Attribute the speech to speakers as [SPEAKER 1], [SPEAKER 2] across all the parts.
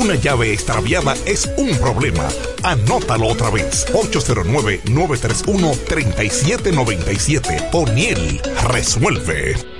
[SPEAKER 1] Una llave extraviada es un problema. Anótalo otra vez. 809-931-3797. O'Neill resuelve.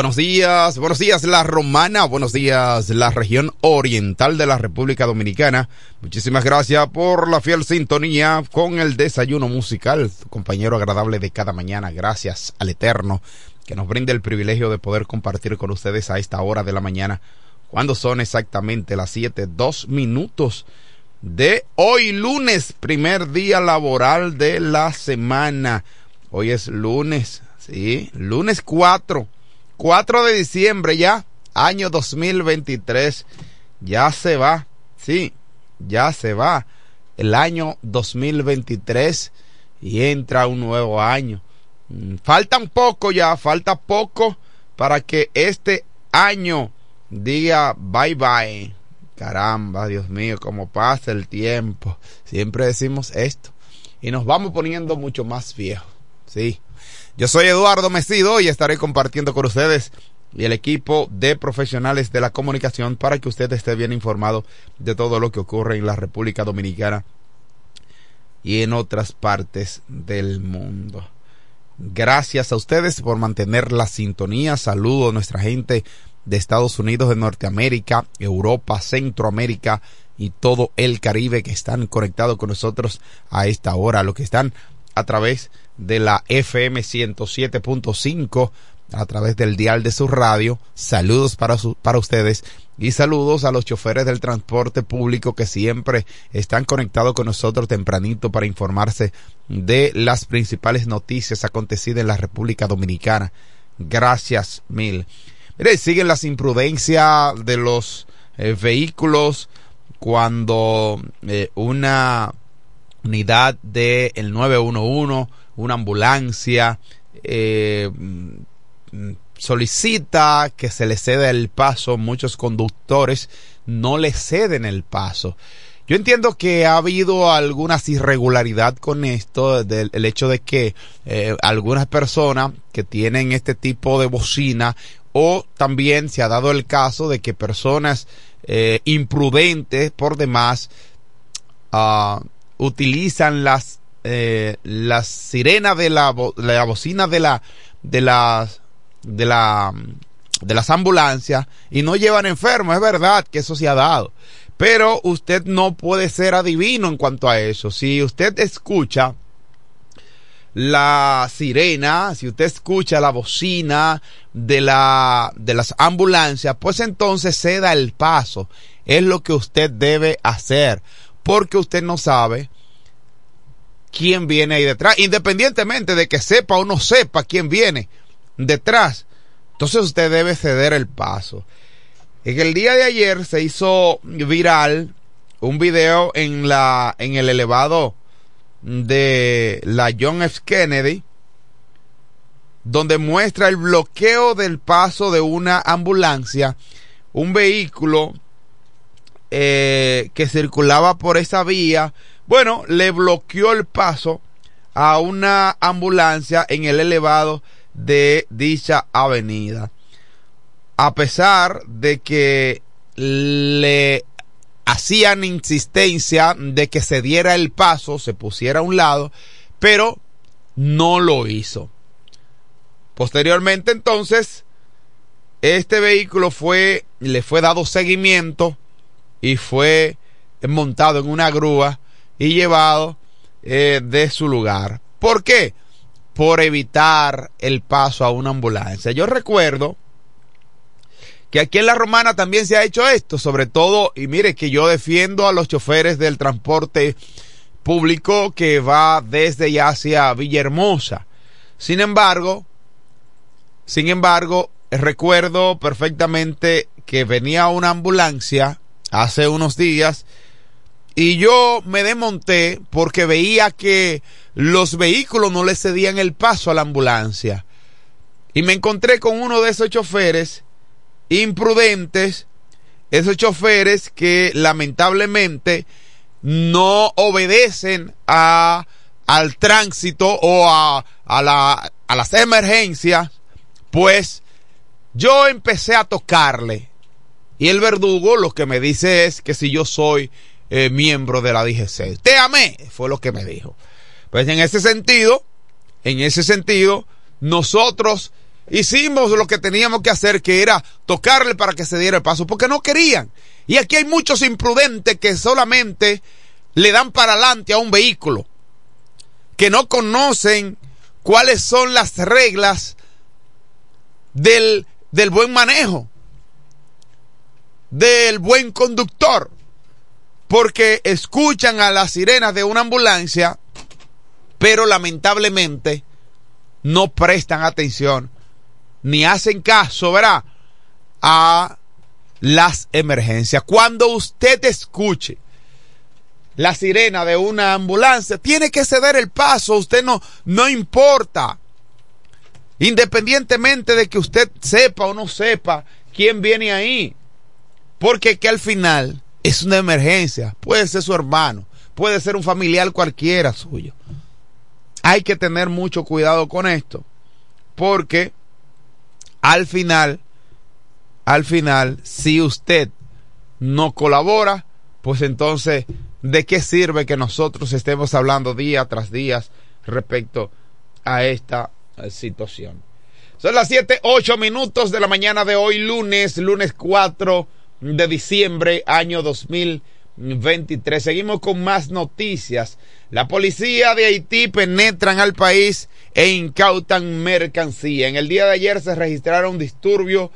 [SPEAKER 2] Buenos días, buenos días la romana, buenos días la región oriental de la República Dominicana. Muchísimas gracias por la fiel sintonía con el desayuno musical, compañero agradable de cada mañana. Gracias al Eterno que nos brinde el privilegio de poder compartir con ustedes a esta hora de la mañana, cuando son exactamente las siete, dos minutos de hoy lunes, primer día laboral de la semana. Hoy es lunes, sí, lunes 4 4 de diciembre ya, año 2023. Ya se va, sí, ya se va el año 2023 y entra un nuevo año. Mm, faltan poco ya, falta poco para que este año diga bye bye. Caramba, Dios mío, cómo pasa el tiempo. Siempre decimos esto. Y nos vamos poniendo mucho más viejos. Sí. Yo soy Eduardo Mesido y estaré compartiendo con ustedes y el equipo de profesionales de la comunicación para que usted esté bien informado de todo lo que ocurre en la República Dominicana y en otras partes del mundo. Gracias a ustedes por mantener la sintonía. Saludo a nuestra gente de Estados Unidos, de Norteamérica, Europa, Centroamérica y todo el Caribe que están conectados con nosotros a esta hora. Los que están a través de la FM 107.5 a través del dial de su radio. Saludos para, para ustedes y saludos a los choferes del transporte público que siempre están conectados con nosotros tempranito para informarse de las principales noticias acontecidas en la República Dominicana. Gracias mil. Mire, siguen las imprudencias de los eh, vehículos cuando eh, una unidad del el 911 una ambulancia, eh, solicita que se le ceda el paso, muchos conductores no le ceden el paso. Yo entiendo que ha habido algunas irregularidad con esto, del el hecho de que eh, algunas personas que tienen este tipo de bocina o también se ha dado el caso de que personas eh, imprudentes por demás uh, utilizan las eh, la sirena de la, la bocina de la de las de la de las ambulancias y no llevan enfermos, es verdad que eso se ha dado. Pero usted no puede ser adivino en cuanto a eso. Si usted escucha la sirena, si usted escucha la bocina de la de las ambulancias, pues entonces ceda el paso. Es lo que usted debe hacer, porque usted no sabe quién viene ahí detrás, independientemente de que sepa o no sepa quién viene detrás. Entonces usted debe ceder el paso. En el día de ayer se hizo viral un video en la en el elevado de la John F. Kennedy, donde muestra el bloqueo del paso de una ambulancia, un vehículo eh, que circulaba por esa vía, bueno, le bloqueó el paso a una ambulancia en el elevado de dicha avenida. A pesar de que le hacían insistencia de que se diera el paso, se pusiera a un lado, pero no lo hizo. Posteriormente entonces, este vehículo fue, le fue dado seguimiento y fue montado en una grúa y llevado eh, de su lugar. ¿Por qué? Por evitar el paso a una ambulancia. Yo recuerdo que aquí en la Romana también se ha hecho esto, sobre todo, y mire que yo defiendo a los choferes del transporte público que va desde y hacia Villahermosa. Sin embargo, sin embargo, recuerdo perfectamente que venía una ambulancia hace unos días y yo me desmonté porque veía que los vehículos no le cedían el paso a la ambulancia. Y me encontré con uno de esos choferes imprudentes, esos choferes que lamentablemente no obedecen a, al tránsito o a, a, la, a las emergencias, pues yo empecé a tocarle. Y el verdugo lo que me dice es que si yo soy eh, miembro de la DGC. Te amé, fue lo que me dijo. Pues en ese sentido, en ese sentido, nosotros hicimos lo que teníamos que hacer, que era tocarle para que se diera el paso, porque no querían. Y aquí hay muchos imprudentes que solamente le dan para adelante a un vehículo, que no conocen cuáles son las reglas del, del buen manejo, del buen conductor, porque escuchan a las sirenas de una ambulancia, pero lamentablemente no prestan atención ni hacen caso, ¿verdad? A las emergencias. Cuando usted escuche la sirena de una ambulancia, tiene que ceder el paso, usted no, no importa. Independientemente de que usted sepa o no sepa quién viene ahí. Porque que al final es una emergencia. Puede ser su hermano, puede ser un familiar cualquiera suyo. Hay que tener mucho cuidado con esto. Porque al final, al final, si usted no colabora, pues entonces, ¿de qué sirve que nosotros estemos hablando día tras día respecto a esta situación? Son las 7, 8 minutos de la mañana de hoy, lunes, lunes 4 de diciembre, año 2023. Seguimos con más noticias. La policía de Haití penetran al país e incautan mercancía. En el día de ayer se registraron disturbios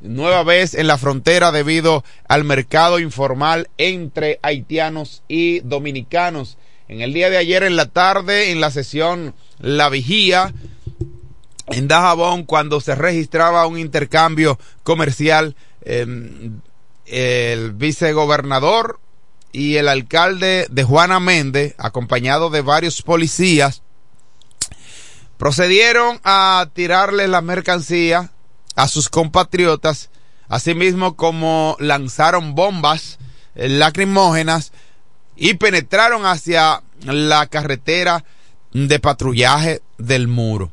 [SPEAKER 2] nueva vez en la frontera debido al mercado informal entre haitianos y dominicanos. En el día de ayer en la tarde, en la sesión La Vigía, en Dajabón, cuando se registraba un intercambio comercial, em, el vicegobernador y el alcalde de Juana Méndez, acompañado de varios policías, procedieron a tirarle la mercancía a sus compatriotas, asimismo como lanzaron bombas lacrimógenas y penetraron hacia la carretera de patrullaje del muro.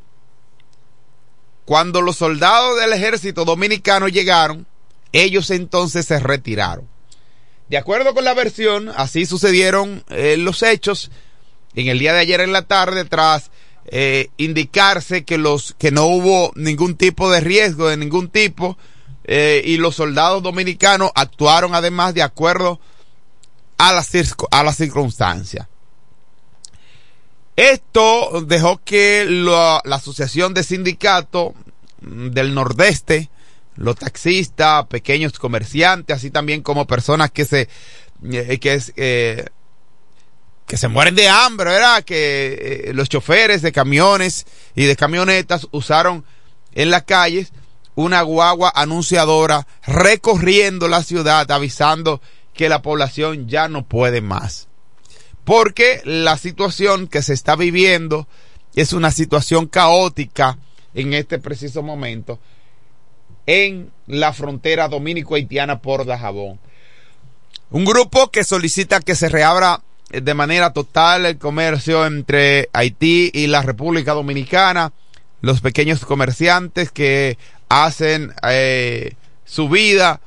[SPEAKER 2] Cuando los soldados del ejército dominicano llegaron, ellos entonces se retiraron. De acuerdo con la versión, así sucedieron eh, los hechos en el día de ayer en la tarde tras eh, indicarse que los que no hubo ningún tipo de riesgo de ningún tipo eh, y los soldados dominicanos actuaron además de acuerdo a la, a la circunstancia. Esto dejó que la, la Asociación de Sindicatos del Nordeste, los taxistas, pequeños comerciantes, así también como personas que se eh, que es eh, que se mueren de hambre, ¿verdad? Que eh, los choferes de camiones y de camionetas usaron en las calles una guagua anunciadora recorriendo la ciudad avisando que la población ya no puede más. Porque la situación que se está viviendo es una situación caótica en este preciso momento en la frontera dominico-haitiana por Dajabón. Un grupo que solicita que se reabra de manera total el comercio entre Haití y la República Dominicana, los pequeños comerciantes que hacen eh, su vida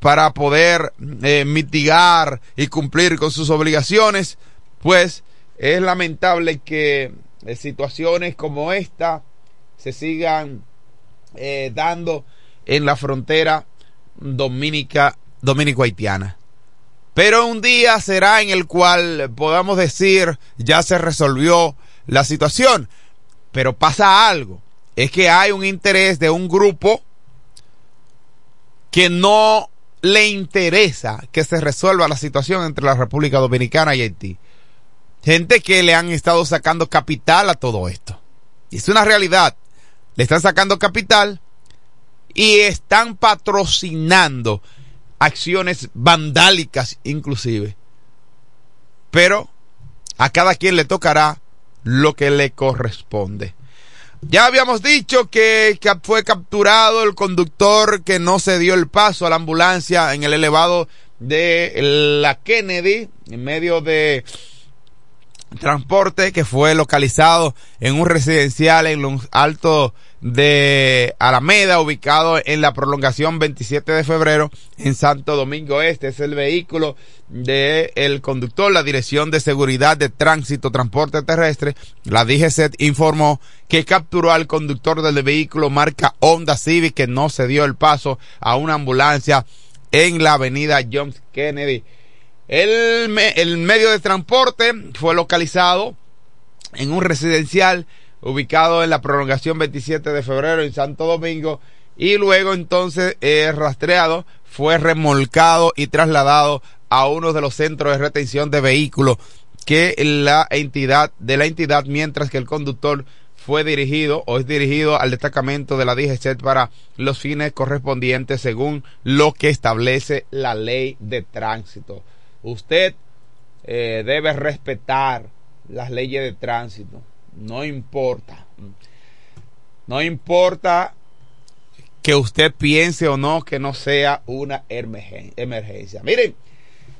[SPEAKER 2] para poder eh, mitigar y cumplir con sus obligaciones, pues es lamentable que eh, situaciones como esta se sigan dando en la frontera dominica dominico-haitiana. Pero un día será en el cual podamos decir ya se resolvió la situación. Pero pasa algo. Es que hay un interés de un grupo que no le interesa que se resuelva la situación entre la República Dominicana y Haití. Gente que le han estado sacando capital a todo esto. Y es una realidad. Le están sacando capital y están patrocinando acciones vandálicas inclusive. Pero a cada quien le tocará lo que le corresponde. Ya habíamos dicho que fue capturado el conductor que no se dio el paso a la ambulancia en el elevado de la Kennedy, en medio de transporte que fue localizado en un residencial en los altos de Alameda, ubicado en la prolongación 27 de febrero en Santo Domingo Este. Es el vehículo del el conductor, la Dirección de Seguridad de Tránsito Transporte Terrestre. La DGCET informó que capturó al conductor del vehículo marca Honda Civic que no se dio el paso a una ambulancia en la avenida John Kennedy. El, el medio de transporte fue localizado en un residencial ubicado en la prolongación 27 de febrero en Santo Domingo y luego entonces eh, rastreado fue remolcado y trasladado a uno de los centros de retención de vehículos que la entidad de la entidad mientras que el conductor fue dirigido o es dirigido al destacamento de la DGCET para los fines correspondientes según lo que establece la ley de tránsito. Usted eh, debe respetar las leyes de tránsito no importa. No importa que usted piense o no que no sea una emergencia. Miren,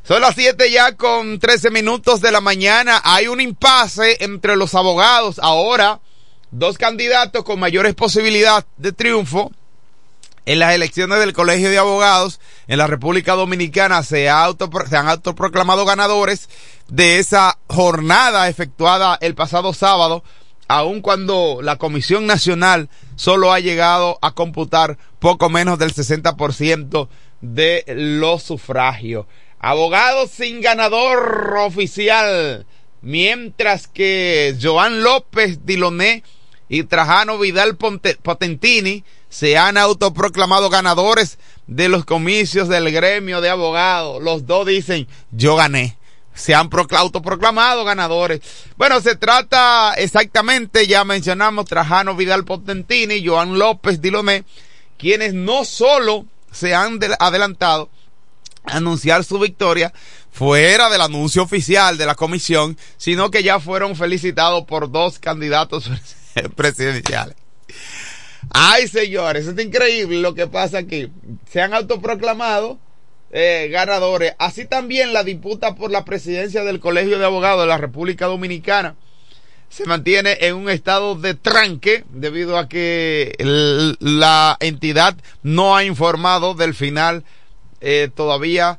[SPEAKER 2] son las 7 ya con 13 minutos de la mañana. Hay un impasse entre los abogados. Ahora, dos candidatos con mayores posibilidades de triunfo en las elecciones del Colegio de Abogados en la República Dominicana se, han autoproclamado ganadores de esa jornada efectuada el pasado sábado, aun cuando la Comisión Nacional solo ha llegado a computar poco menos del 60% de los sufragios. Abogados sin ganador oficial, mientras que Joan López Diloné y Trajano Vidal Potentini se han autoproclamado ganadores de los comicios del gremio de abogados. Los dos dicen, yo gané. Se han autoproclamado ganadores. Bueno, se trata exactamente, ya mencionamos, Trajano Vidal Potentini, Joan López Dilomé, quienes no solo se han adelantado a anunciar su victoria fuera del anuncio oficial de la comisión, sino que ya fueron felicitados por dos candidatos presidenciales. Ay, señores, es increíble lo que pasa aquí. Se han autoproclamado eh, ganadores. Así también la disputa por la presidencia del Colegio de Abogados de la República Dominicana se mantiene en un estado de tranque debido a que la entidad no ha informado del final eh, todavía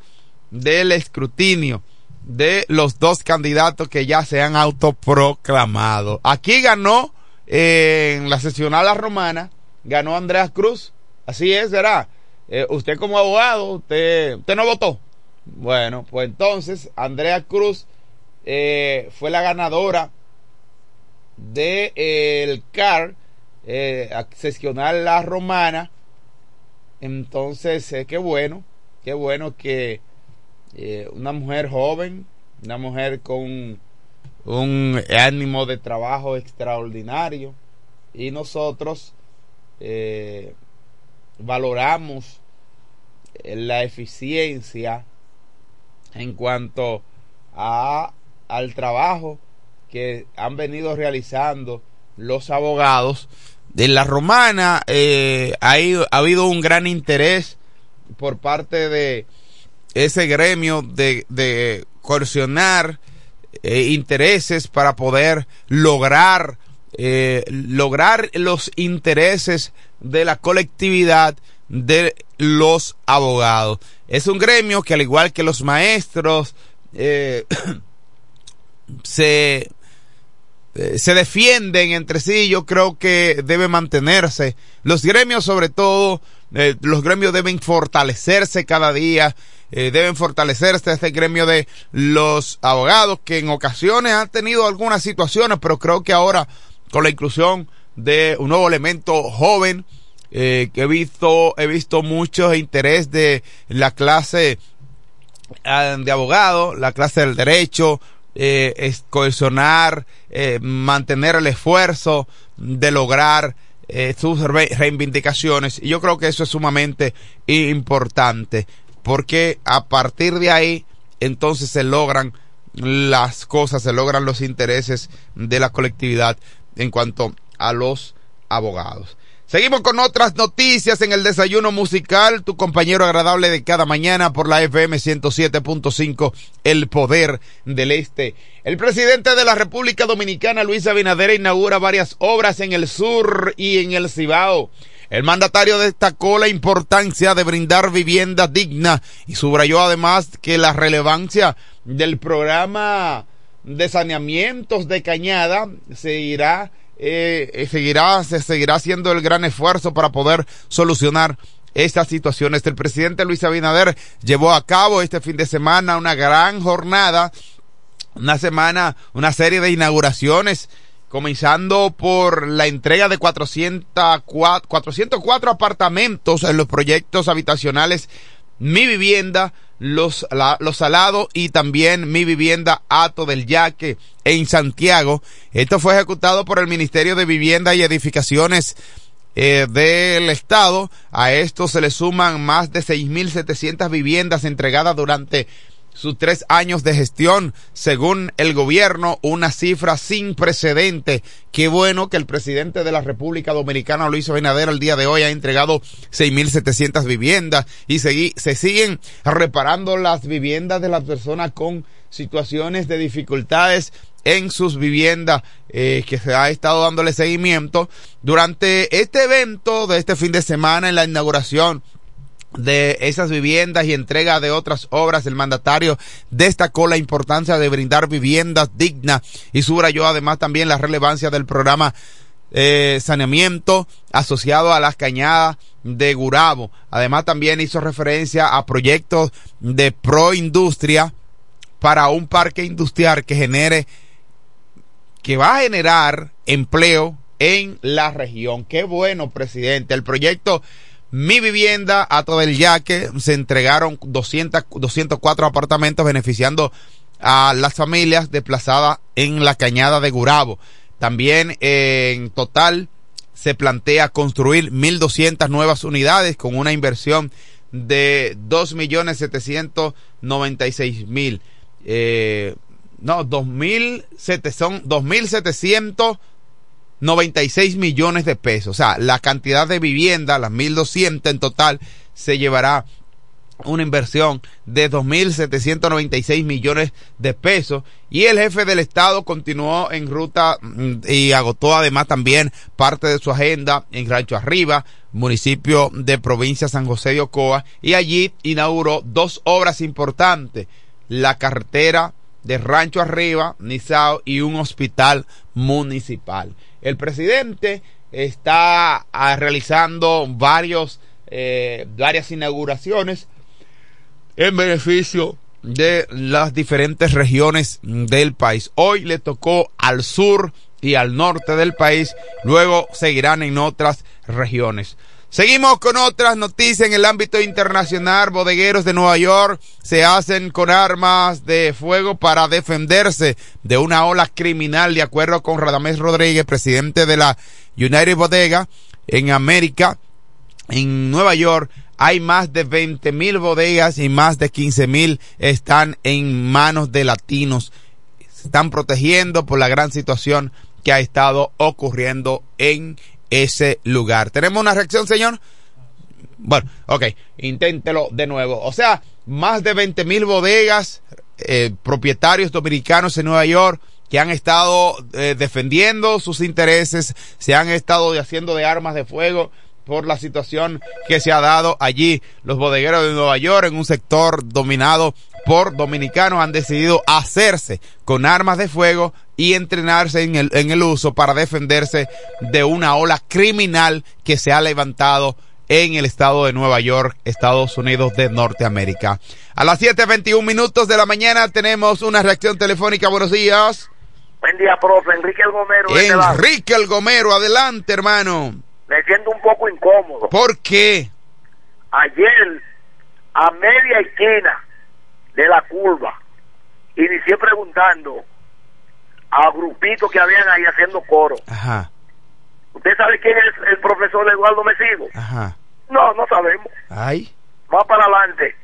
[SPEAKER 2] del escrutinio de los dos candidatos que ya se han autoproclamado. Aquí ganó en la sesional romana ganó Andreas Cruz. Así es, será. Eh, usted como abogado, usted, no votó. Bueno, pues entonces Andrea Cruz eh, fue la ganadora de eh, el CAR, eh, La Romana. Entonces, qué bueno, qué bueno que una mujer joven, una mujer con un ánimo de trabajo extraordinario. Y nosotros eh, valoramos la eficiencia en cuanto a al trabajo que han venido realizando los abogados de la romana. Eh, ha habido un gran interés por parte de ese gremio de, de coercionar eh, intereses para poder lograr eh, lograr los intereses de la colectividad de los abogados. Es un gremio que al igual que los maestros eh, se se defienden entre sí, yo creo que debe mantenerse. Los gremios sobre todo, los gremios deben fortalecerse cada día, eh, deben fortalecerse este gremio de los abogados que en ocasiones han tenido algunas situaciones, pero creo que ahora con la inclusión de un nuevo elemento joven, eh, que he visto, he visto mucho interés de la clase ah, de abogados, la clase del derecho, eh, es cohesionar, mantener el esfuerzo de lograr eh, sus re- reivindicaciones. Y yo creo que eso es sumamente importante, porque a partir de ahí, entonces se logran las cosas, se logran los intereses de la colectividad en cuanto a los abogados. Seguimos con otras noticias en el desayuno musical, tu compañero agradable de cada mañana por la FM 107.5, El Poder del Este. El presidente de la República Dominicana, Luis Abinader, inaugura varias obras en el sur y en el Cibao. El mandatario destacó la importancia de brindar vivienda digna y subrayó además que la relevancia del programa de saneamientos de Cañada seguirá eh, eh, seguirá se seguirá haciendo el gran esfuerzo para poder solucionar estas situaciones. El presidente Luis Abinader llevó a cabo este fin de semana una gran jornada, una semana, una serie de inauguraciones comenzando por la entrega de 404, 404 apartamentos en los proyectos habitacionales Mi Vivienda, Los, los Salados y también Mi Vivienda Ato del Yaque en Santiago. Esto fue ejecutado por el Ministerio de Vivienda y Edificaciones eh, del Estado. A esto se le suman más de 6.700 viviendas entregadas durante sus tres años de gestión, según el gobierno, una cifra sin precedente. Qué bueno que el presidente de la República Dominicana, Luis Abinader, el día de hoy ha entregado 6.700 viviendas y se siguen reparando las viviendas de las personas con situaciones de dificultades en sus viviendas eh, que se ha estado dándole seguimiento durante este evento de este fin de semana en la inauguración de esas viviendas y entrega de otras obras, el mandatario destacó la importancia de brindar viviendas dignas y subrayó además también la relevancia del programa eh, saneamiento asociado a las cañadas de Gurabo. Además también hizo referencia a proyectos de proindustria para un parque industrial que genere que va a generar empleo en la región. Qué bueno, presidente. El proyecto Mi Vivienda a todo el Yaque se entregaron 200, 204 apartamentos beneficiando a las familias desplazadas en la cañada de Gurabo. También eh, en total se plantea construir 1.200 nuevas unidades con una inversión de 2.796.000. Eh, no, 2.700, son 2.796 millones de pesos. O sea, la cantidad de viviendas, las 1.200 en total, se llevará una inversión de 2.796 millones de pesos y el jefe del estado continuó en ruta mm, y agotó además también parte de su agenda en Rancho Arriba, municipio de provincia San José de Ocoa y allí inauguró dos obras importantes, la carretera de Rancho Arriba, Nizao y un hospital municipal. El presidente está ah, realizando varios, eh, varias inauguraciones en beneficio de las diferentes regiones del país. Hoy le tocó al sur y al norte del país, luego seguirán en otras regiones. Seguimos con otras noticias en el ámbito internacional. Bodegueros de Nueva York se hacen con armas de fuego para defenderse de una ola criminal, de acuerdo con Radamés Rodríguez, presidente de la United Bodega en América, en Nueva York. Hay más de 20 mil bodegas y más de 15 mil están en manos de latinos. Se están protegiendo por la gran situación que ha estado ocurriendo en ese lugar. ¿Tenemos una reacción, señor? Bueno, ok, inténtelo de nuevo. O sea, más de 20 mil bodegas, eh, propietarios dominicanos en Nueva York que han estado eh, defendiendo sus intereses, se han estado haciendo de armas de fuego por la situación que se ha dado allí. Los bodegueros de Nueva York, en un sector dominado por dominicanos, han decidido hacerse con armas de fuego y entrenarse en el, en el uso para defenderse de una ola criminal que se ha levantado en el estado de Nueva York, Estados Unidos de Norteamérica. A las 7.21 minutos de la mañana tenemos una reacción telefónica. Buenos días.
[SPEAKER 3] Buen día, profe. Enrique El Gomero.
[SPEAKER 2] Enrique El Gomero, adelante, hermano.
[SPEAKER 3] Me siento un poco incómodo.
[SPEAKER 2] ¿Por qué?
[SPEAKER 3] Ayer, a media esquina de la curva, inicié preguntando a grupitos que habían ahí haciendo coro.
[SPEAKER 2] Ajá.
[SPEAKER 3] ¿Usted sabe quién es el profesor Eduardo Mesigo?
[SPEAKER 2] Ajá.
[SPEAKER 3] No, no sabemos.
[SPEAKER 2] Ay.
[SPEAKER 3] Va para adelante.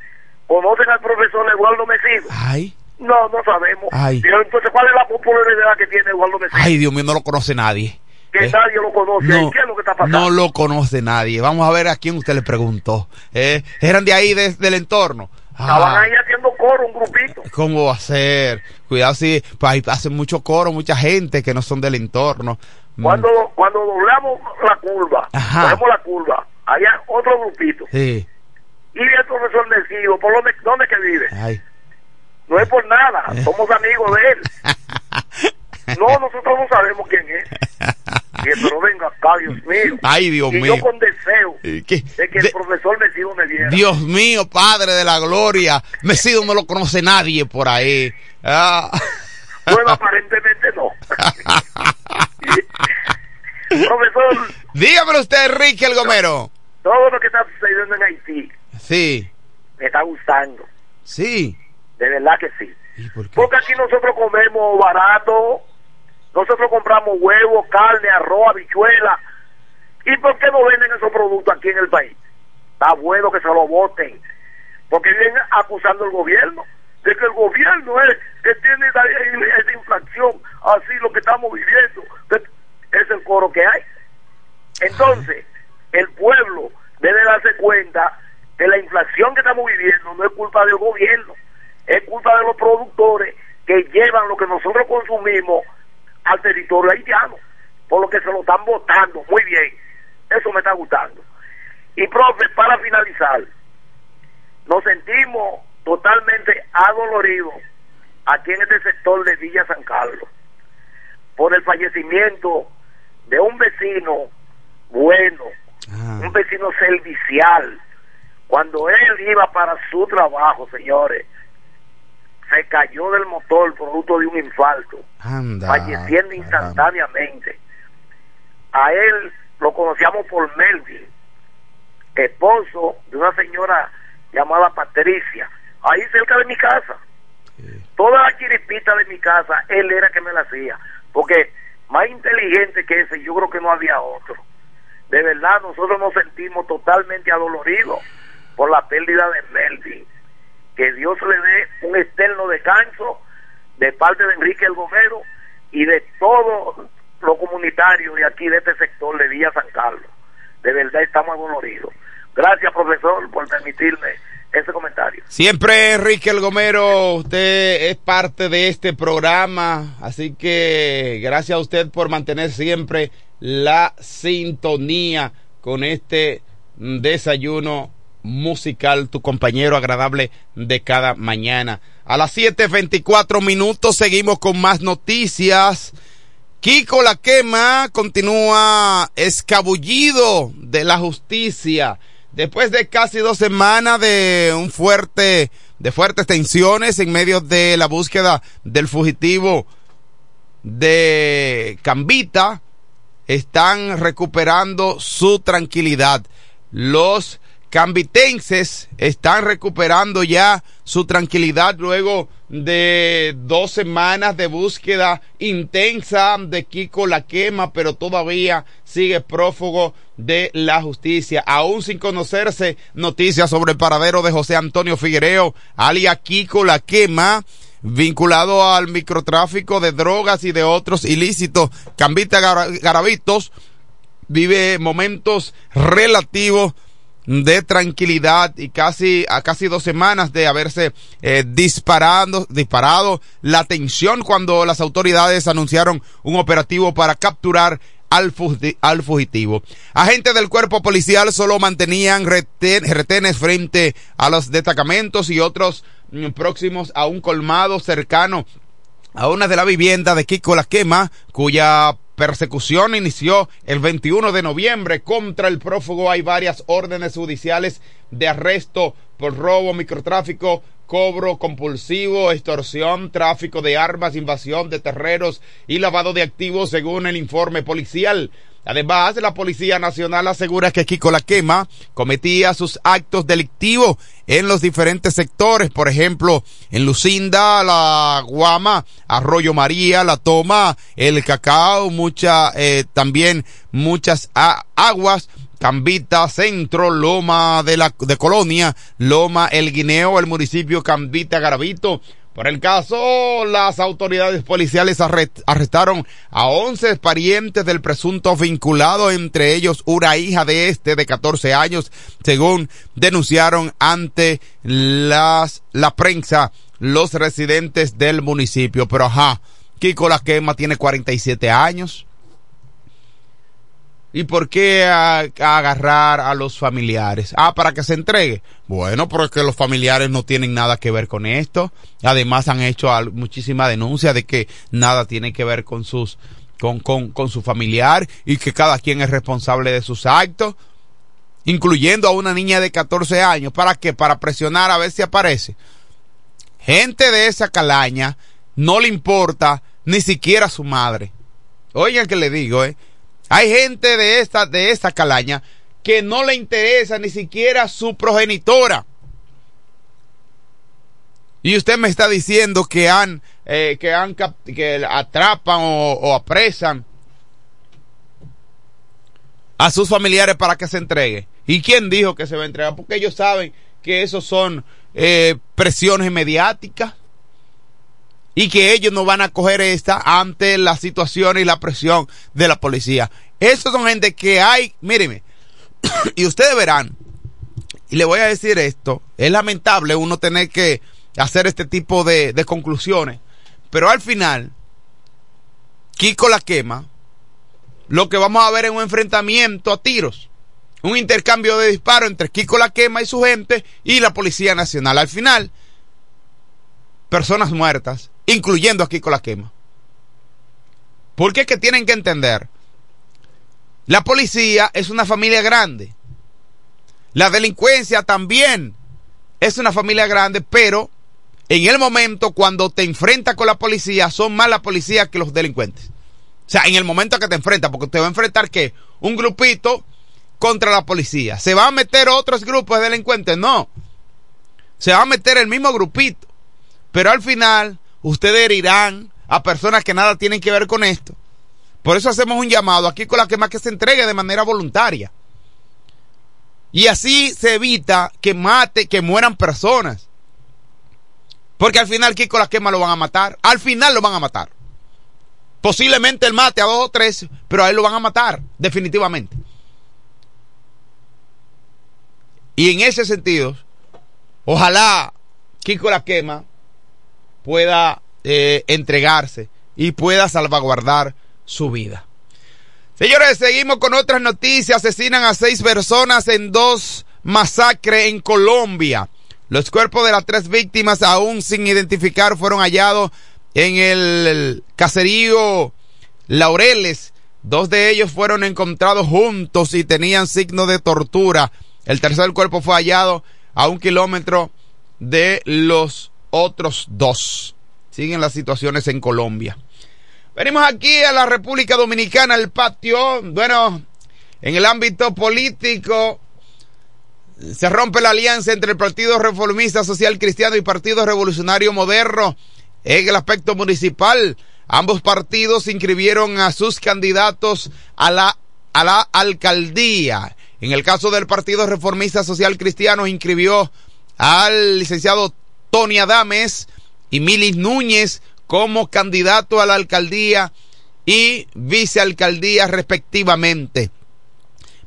[SPEAKER 3] ¿Conocen al profesor Eduardo Mesigo?
[SPEAKER 2] Ay.
[SPEAKER 3] No, no sabemos.
[SPEAKER 2] Ay.
[SPEAKER 3] Pero entonces, ¿cuál es la popularidad que tiene Eduardo Mesigo?
[SPEAKER 2] Ay, Dios mío, no lo conoce nadie.
[SPEAKER 3] que
[SPEAKER 2] Eh,
[SPEAKER 3] nadie lo conoce.
[SPEAKER 2] No,
[SPEAKER 3] ¿Qué es lo que está pasando?
[SPEAKER 2] no lo conoce nadie. Vamos a ver a quién usted le preguntó. Eh, ¿Eran de ahí, de- del entorno?
[SPEAKER 3] Estaban
[SPEAKER 2] Ah,
[SPEAKER 3] ahí haciendo coro, un grupito.
[SPEAKER 2] ¿Cómo va a ser? Cuidado si pues, hacen mucho coro, mucha gente que no son del entorno. Mm,
[SPEAKER 3] Cuando, cuando doblamos la curva, cogemos la curva, allá otro grupito.
[SPEAKER 2] Sí.
[SPEAKER 3] Y el profesor Mesigo, ¿por dónde, dónde que vive?
[SPEAKER 2] Ay.
[SPEAKER 3] No es por nada, somos amigos de él. No, nosotros no sabemos quién es. Pero venga acá, Dios mío.
[SPEAKER 2] Ay, Dios
[SPEAKER 3] y
[SPEAKER 2] mío.
[SPEAKER 3] yo con deseo
[SPEAKER 2] ¿qué?
[SPEAKER 3] de que
[SPEAKER 2] De-
[SPEAKER 3] el profesor Mesigo me viera.
[SPEAKER 2] Dios mío, Padre de la Gloria. Mesido no lo conoce nadie por ahí. Ah.
[SPEAKER 3] Bueno, aparentemente no. profesor,
[SPEAKER 2] Dígame usted, Enrique el Gomero.
[SPEAKER 3] todo lo que está sucediendo en Haití
[SPEAKER 2] Sí,
[SPEAKER 3] me está gustando.
[SPEAKER 2] sí.
[SPEAKER 3] De verdad que sí.
[SPEAKER 2] ¿Y por qué?
[SPEAKER 3] Porque aquí nosotros comemos barato, nosotros compramos huevos, carne, arroz, habichuela. ¿Y por qué no venden esos productos aquí en el país? Está bueno que se lo voten. Porque vienen acusando al gobierno de que el gobierno es que tiene esa, inflación, así lo que estamos viviendo. Es el coro que hay. Entonces, el pueblo debe darse cuenta que la inflación que estamos viviendo no es culpa del gobierno, es culpa de los productores que llevan lo que nosotros consumimos al territorio haitiano, por lo que se lo están votando. Muy bien, eso me está gustando. Y profe, para finalizar, nos sentimos totalmente adoloridos aquí en este sector de Villa San Carlos por el fallecimiento de un vecino bueno,
[SPEAKER 2] Ah.
[SPEAKER 3] un vecino servicial. Cuando él iba para su trabajo, señores, se cayó del motor producto de un infarto,
[SPEAKER 2] Anda.
[SPEAKER 3] falleciendo instantáneamente. A él lo conocíamos por Melvin, esposo de una señora llamada Patricia, ahí cerca de mi casa. Toda la chiripita de mi casa, él era que me la hacía, porque más inteligente que ese, yo creo que no había otro. De verdad, nosotros nos sentimos totalmente adoloridos por la pérdida de Melvin. Que Dios le dé un externo descanso de parte de Enrique El Gomero y de todo lo comunitario de aquí, de este sector de Villa San Carlos. De verdad estamos adoloridos. Gracias, profesor, por permitirme ese comentario.
[SPEAKER 2] Siempre, Enrique El Gomero, usted es parte de este programa, así que gracias a usted por mantener siempre la sintonía con este desayuno musical, tu compañero agradable de cada mañana. A las 7.24 minutos seguimos con más noticias. Kiko La Quema continúa escabullido de la justicia. Después de casi dos semanas de un fuerte de fuertes tensiones en medio de la búsqueda del fugitivo de Cambita, están recuperando su tranquilidad. Los cambitenses están recuperando ya su tranquilidad luego de dos semanas de búsqueda intensa de Kiko la quema, pero todavía sigue prófugo de la justicia. Aún sin conocerse noticias sobre el paradero de José Antonio Figuereo, alia Kiko la quema, vinculado al microtráfico de drogas y de otros ilícitos. Cambita Garavitos vive momentos relativos de tranquilidad y casi a casi dos semanas de haberse eh, disparado, disparado la tensión cuando las autoridades anunciaron un operativo para capturar al, al fugitivo. Agentes del cuerpo policial solo mantenían retenes frente a los destacamentos y otros mm, próximos a un colmado cercano a una de la vivienda de Kiko La Quema, cuya persecución inició el 21 de noviembre contra el prófugo. Hay varias órdenes judiciales de arresto por robo, microtráfico, cobro compulsivo, extorsión, tráfico de armas, invasión de terreros y lavado de activos según el informe policial. Además, la Policía Nacional asegura que Kiko La Quema cometía sus actos delictivos en los diferentes sectores, por ejemplo, en Lucinda, La Guama, Arroyo María, La Toma, El Cacao, mucha, eh, también muchas aguas, Cambita, Centro, Loma de la de Colonia, Loma El Guineo, el municipio Cambita Garavito, por el caso, las autoridades policiales arrestaron a 11 parientes del presunto vinculado, entre ellos una hija de este de 14 años, según denunciaron ante las, la prensa los residentes del municipio. Pero ajá, Kiko La Quema tiene 47 años. ¿Y por qué agarrar a los familiares? Ah, para que se entregue. Bueno, porque los familiares no tienen nada que ver con esto. Además han hecho muchísima denuncia de que nada tiene que ver con sus, con, con, con su familiar y que cada quien es responsable de sus actos. Incluyendo a una niña de 14 años. ¿Para qué? Para presionar a ver si aparece. Gente de esa calaña no le importa ni siquiera su madre. Oigan que le digo, eh hay gente de esta, de esta calaña que no le interesa ni siquiera su progenitora. Y usted me está diciendo que han, eh, que han, que atrapan o, apresan a sus familiares para que se entregue. ¿Y quién dijo que se va a entregar? Porque ellos saben que eso son eh, presiones mediáticas y que ellos no van a coger esta ante la situación y la presión de la policía. Estos son gente que hay, míreme, y ustedes verán, y le voy a decir esto, es lamentable uno tener que hacer este tipo de, de conclusiones, pero al final, Kiko la quema, lo que vamos a ver es un enfrentamiento a tiros, un intercambio de disparos entre Kiko la quema y su gente y la Policía Nacional. Al final, personas muertas, incluyendo aquí con la quema. Porque es que tienen que entender, la policía es una familia grande, la delincuencia también es una familia grande, pero en el momento cuando te enfrentas con la policía, son más la policía que los delincuentes. O sea, en el momento que te enfrentas, porque te va a enfrentar que un grupito contra la policía. ¿Se va a meter otros grupos de delincuentes? No. Se va a meter el mismo grupito. Pero al final, ustedes herirán a personas que nada tienen que ver con esto. Por eso hacemos un llamado aquí con la que que se entregue de manera voluntaria. Y así se evita que mate, que mueran personas. Porque al final Kiko la quema lo van a matar. Al final lo van a matar. Posiblemente él mate a dos o tres, pero a él lo van a matar, definitivamente. Y en ese sentido, ojalá Kiko la quema pueda eh, entregarse y pueda salvaguardar su vida. Señores, seguimos con otras noticias. Asesinan a seis personas en dos masacres en Colombia. Los cuerpos de las tres víctimas, aún sin identificar, fueron hallados en el caserío Laureles. Dos de ellos fueron encontrados juntos y tenían signos de tortura. El tercer cuerpo fue hallado a un kilómetro de los otros dos. Siguen las situaciones en Colombia. Venimos aquí a la República Dominicana, al patio. Bueno, en el ámbito político se rompe la alianza entre el Partido Reformista Social Cristiano y Partido Revolucionario Moderno en el aspecto municipal. Ambos partidos inscribieron a sus candidatos a la, a la alcaldía. En el caso del Partido Reformista Social Cristiano, inscribió al licenciado Tony Adames y Milis Núñez como candidato a la alcaldía y vicealcaldía respectivamente.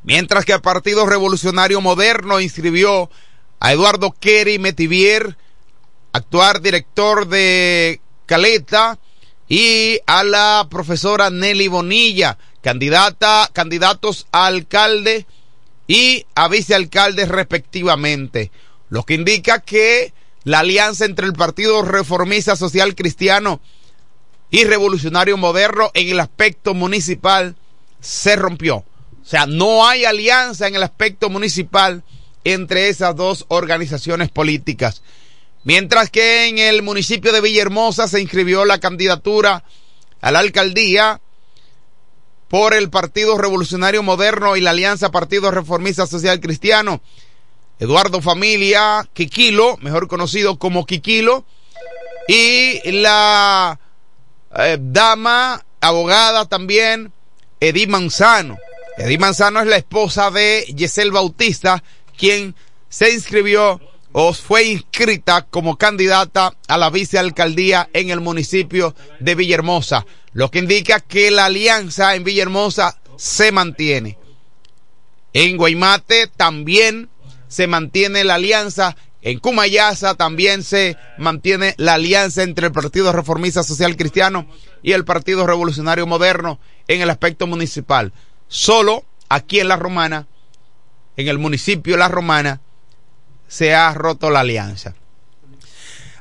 [SPEAKER 2] Mientras que el Partido Revolucionario Moderno inscribió a Eduardo Kerry Metivier, actual director de Caleta, y a la profesora Nelly Bonilla, candidata, candidatos a alcalde y a vicealcalde respectivamente. Lo que indica que la alianza entre el Partido Reformista Social Cristiano y Revolucionario Moderno en el aspecto municipal se rompió. O sea, no hay alianza en el aspecto municipal entre esas dos organizaciones políticas. Mientras que en el municipio de Villahermosa se inscribió la candidatura a la alcaldía por el Partido Revolucionario Moderno y la Alianza Partido Reformista Social Cristiano. Eduardo Familia Quiquilo, mejor conocido como Quiquilo, y la eh, dama, abogada también, Edith Manzano. Edith Manzano es la esposa de Yesel Bautista, quien se inscribió o fue inscrita como candidata a la vicealcaldía en el municipio de Villahermosa, lo que indica que la alianza en Villahermosa se mantiene. En Guaymate también se mantiene la alianza. En Cumayasa también se mantiene la alianza entre el Partido Reformista Social Cristiano y el Partido Revolucionario Moderno en el aspecto municipal. Solo aquí en La Romana, en el municipio de La Romana, se ha roto la alianza.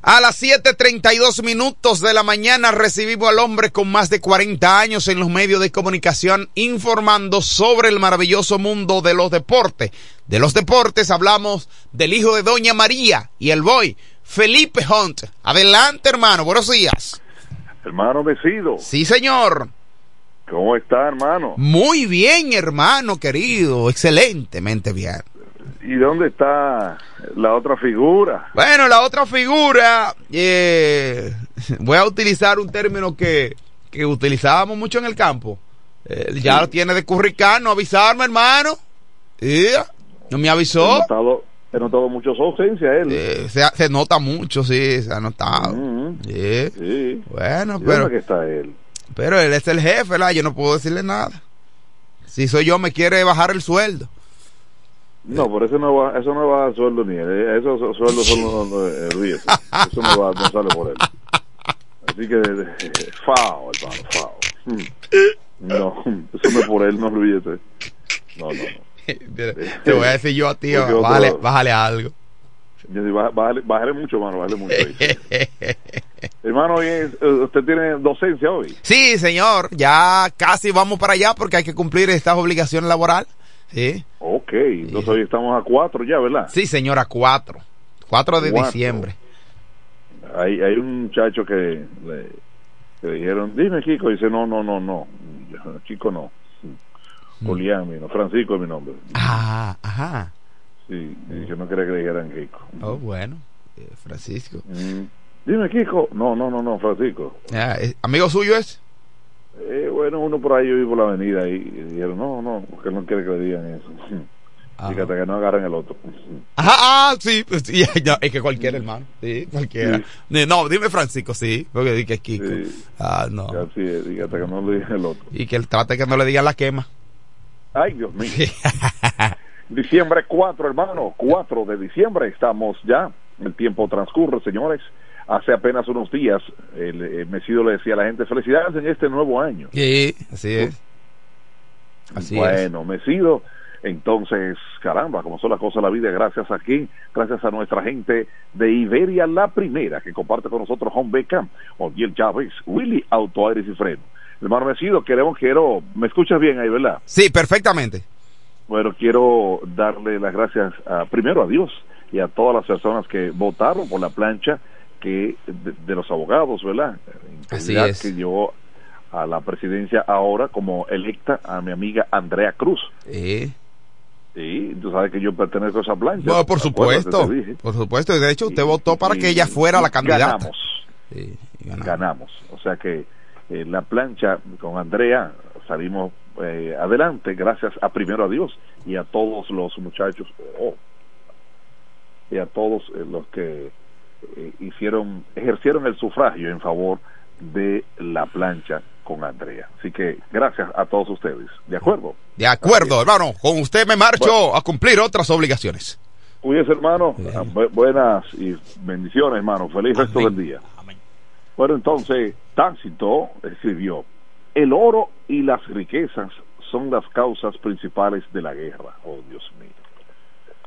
[SPEAKER 2] A las 7.32 minutos de la mañana recibimos al hombre con más de 40 años en los medios de comunicación informando sobre el maravilloso mundo de los deportes. De los deportes hablamos del hijo de Doña María y el boy, Felipe Hunt. Adelante, hermano, buenos días.
[SPEAKER 4] Hermano Besido.
[SPEAKER 2] Sí, señor.
[SPEAKER 4] ¿Cómo está, hermano?
[SPEAKER 2] Muy bien, hermano querido, excelentemente bien.
[SPEAKER 4] ¿Y dónde está la otra figura?
[SPEAKER 2] Bueno, la otra figura, eh, voy a utilizar un término que, que utilizábamos mucho en el campo. Eh, ya lo tiene de curricano, avisarme, hermano. Yeah. No me
[SPEAKER 4] He
[SPEAKER 2] avisó.
[SPEAKER 4] notado, he notado mucho su ausencia, él.
[SPEAKER 2] Eh, se, se nota mucho, sí, se ha notado.
[SPEAKER 4] Mm,
[SPEAKER 2] Yeah.
[SPEAKER 4] Sí.
[SPEAKER 2] Bueno,
[SPEAKER 4] ¿Y
[SPEAKER 2] pero,
[SPEAKER 4] que está él?
[SPEAKER 2] pero él es el jefe, ¿verdad? Yo no puedo decirle nada. Si soy yo, me quiere bajar el sueldo.
[SPEAKER 4] No, por eso no va, eso no va a sueldo ni él. eh, Esos sueldos son los de Luis. Eso no, va, no sale por él. Así que, eh, fao, hermano, fao. Mm. No, eso no es por él, no olvídate. No, no, no.
[SPEAKER 2] Te voy a decir yo a ti, bájale, bájale algo.
[SPEAKER 4] Yo digo, bá- bájale, bájale mucho, hermano, bájale mucho. hermano, eh, usted tiene docencia hoy.
[SPEAKER 2] Sí, señor, ya casi vamos para allá porque hay que cumplir estas obligaciones laborales. Sí,
[SPEAKER 4] Ok, entonces hoy estamos a cuatro ya, ¿verdad?
[SPEAKER 2] sí, señora, 4. 4 de diciembre.
[SPEAKER 4] Hay, hay un muchacho que le, que le dijeron, dime Kiko, dice, no, no, no, no, Kiko no. Julián, mi no, Francisco es mi nombre.
[SPEAKER 2] Ah, ajá.
[SPEAKER 4] Sí, yo no quería que le dijeran Kiko.
[SPEAKER 2] Oh, bueno, eh, Francisco.
[SPEAKER 4] Mm. Dime Kiko, no, no, no, no, Francisco.
[SPEAKER 2] Ah, eh, ¿Amigo suyo es?
[SPEAKER 4] Eh, bueno, uno por ahí yo vivo la avenida y, y dijeron, no, no, porque él no quiere que le digan eso. Y que no agarren el otro.
[SPEAKER 2] Ajá, ah, sí, pues, sí, ya, es que cualquiera, hermano. Sí, cualquiera.
[SPEAKER 4] Sí.
[SPEAKER 2] No, dime Francisco, sí, porque di que es Kiko.
[SPEAKER 4] Sí.
[SPEAKER 2] Ah, no.
[SPEAKER 4] Así es, hasta que no le digan el otro.
[SPEAKER 2] Y que él trate que no le digan la quema.
[SPEAKER 4] Ay, Dios mío. Diciembre 4, hermano, 4 de diciembre, estamos ya. El tiempo transcurre, señores. Hace apenas unos días, el, el Mesido le decía a la gente, felicidades en este nuevo año.
[SPEAKER 2] Sí, así es. Así es.
[SPEAKER 4] bueno, Mesido, entonces, caramba, como son las cosas de la vida, gracias a quién, gracias a nuestra gente de Iberia La Primera, que comparte con nosotros Home Beckham, Ogiel Chávez, Willy Auto Aires y Freno. Hermano Mesido, queremos, quiero, me escuchas bien ahí, ¿verdad?
[SPEAKER 2] Sí, perfectamente.
[SPEAKER 4] Bueno, quiero darle las gracias a- primero a Dios y a todas las personas que votaron por la plancha que de, de los abogados, ¿verdad?
[SPEAKER 2] Así es.
[SPEAKER 4] que llevó a la presidencia ahora como electa a mi amiga Andrea Cruz.
[SPEAKER 2] Eh.
[SPEAKER 4] Sí, tú sabes que yo pertenezco a esa plancha.
[SPEAKER 2] Bueno, por supuesto, por supuesto. y De hecho, usted
[SPEAKER 4] Y-
[SPEAKER 2] votó para
[SPEAKER 4] y
[SPEAKER 2] que ella fuera la candidata.
[SPEAKER 4] Ganamos,
[SPEAKER 2] Sí, y ganamos.
[SPEAKER 4] ganamos. O sea que eh, la plancha con Andrea salimos eh, adelante gracias a primero a Dios y a todos los muchachos oh, y a todos eh, los que eh, hicieron ejercieron el sufragio en favor de la plancha con Andrea. Así que gracias a todos ustedes. ¿De acuerdo?
[SPEAKER 2] De acuerdo, hermano. Con usted me marcho a cumplir otras obligaciones.
[SPEAKER 4] Cuídense, hermano. Ah, bu- Buenas y bendiciones, hermano. Feliz resto del día.
[SPEAKER 2] Amén.
[SPEAKER 4] Bueno, entonces, Tácito escribió, el oro y las riquezas son las causas principales de la guerra. Oh, Dios mío.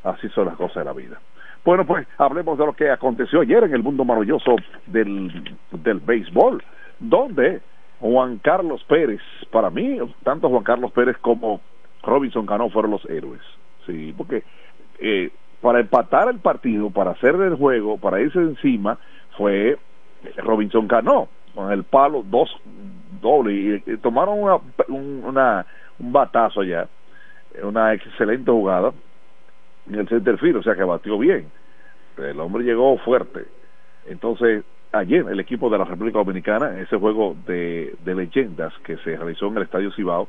[SPEAKER 4] Así son las cosas de la vida. Bueno, pues hablemos de lo que aconteció ayer en el mundo maravilloso del, del béisbol, donde Juan Carlos Pérez, para mí, tanto Juan Carlos Pérez como Robinson Cano fueron los héroes. Sí, porque eh, para empatar el partido, para hacer el juego, para irse encima, fue Robinson Cano con el palo dos doble y, tomaron una, un, una- un batazo allá, una excelente jugada en el center field, o sea que batió bien. El hombre llegó fuerte. Entonces, ayer el equipo de la República Dominicana, ese juego de, de leyendas que se realizó en el Estadio Cibao,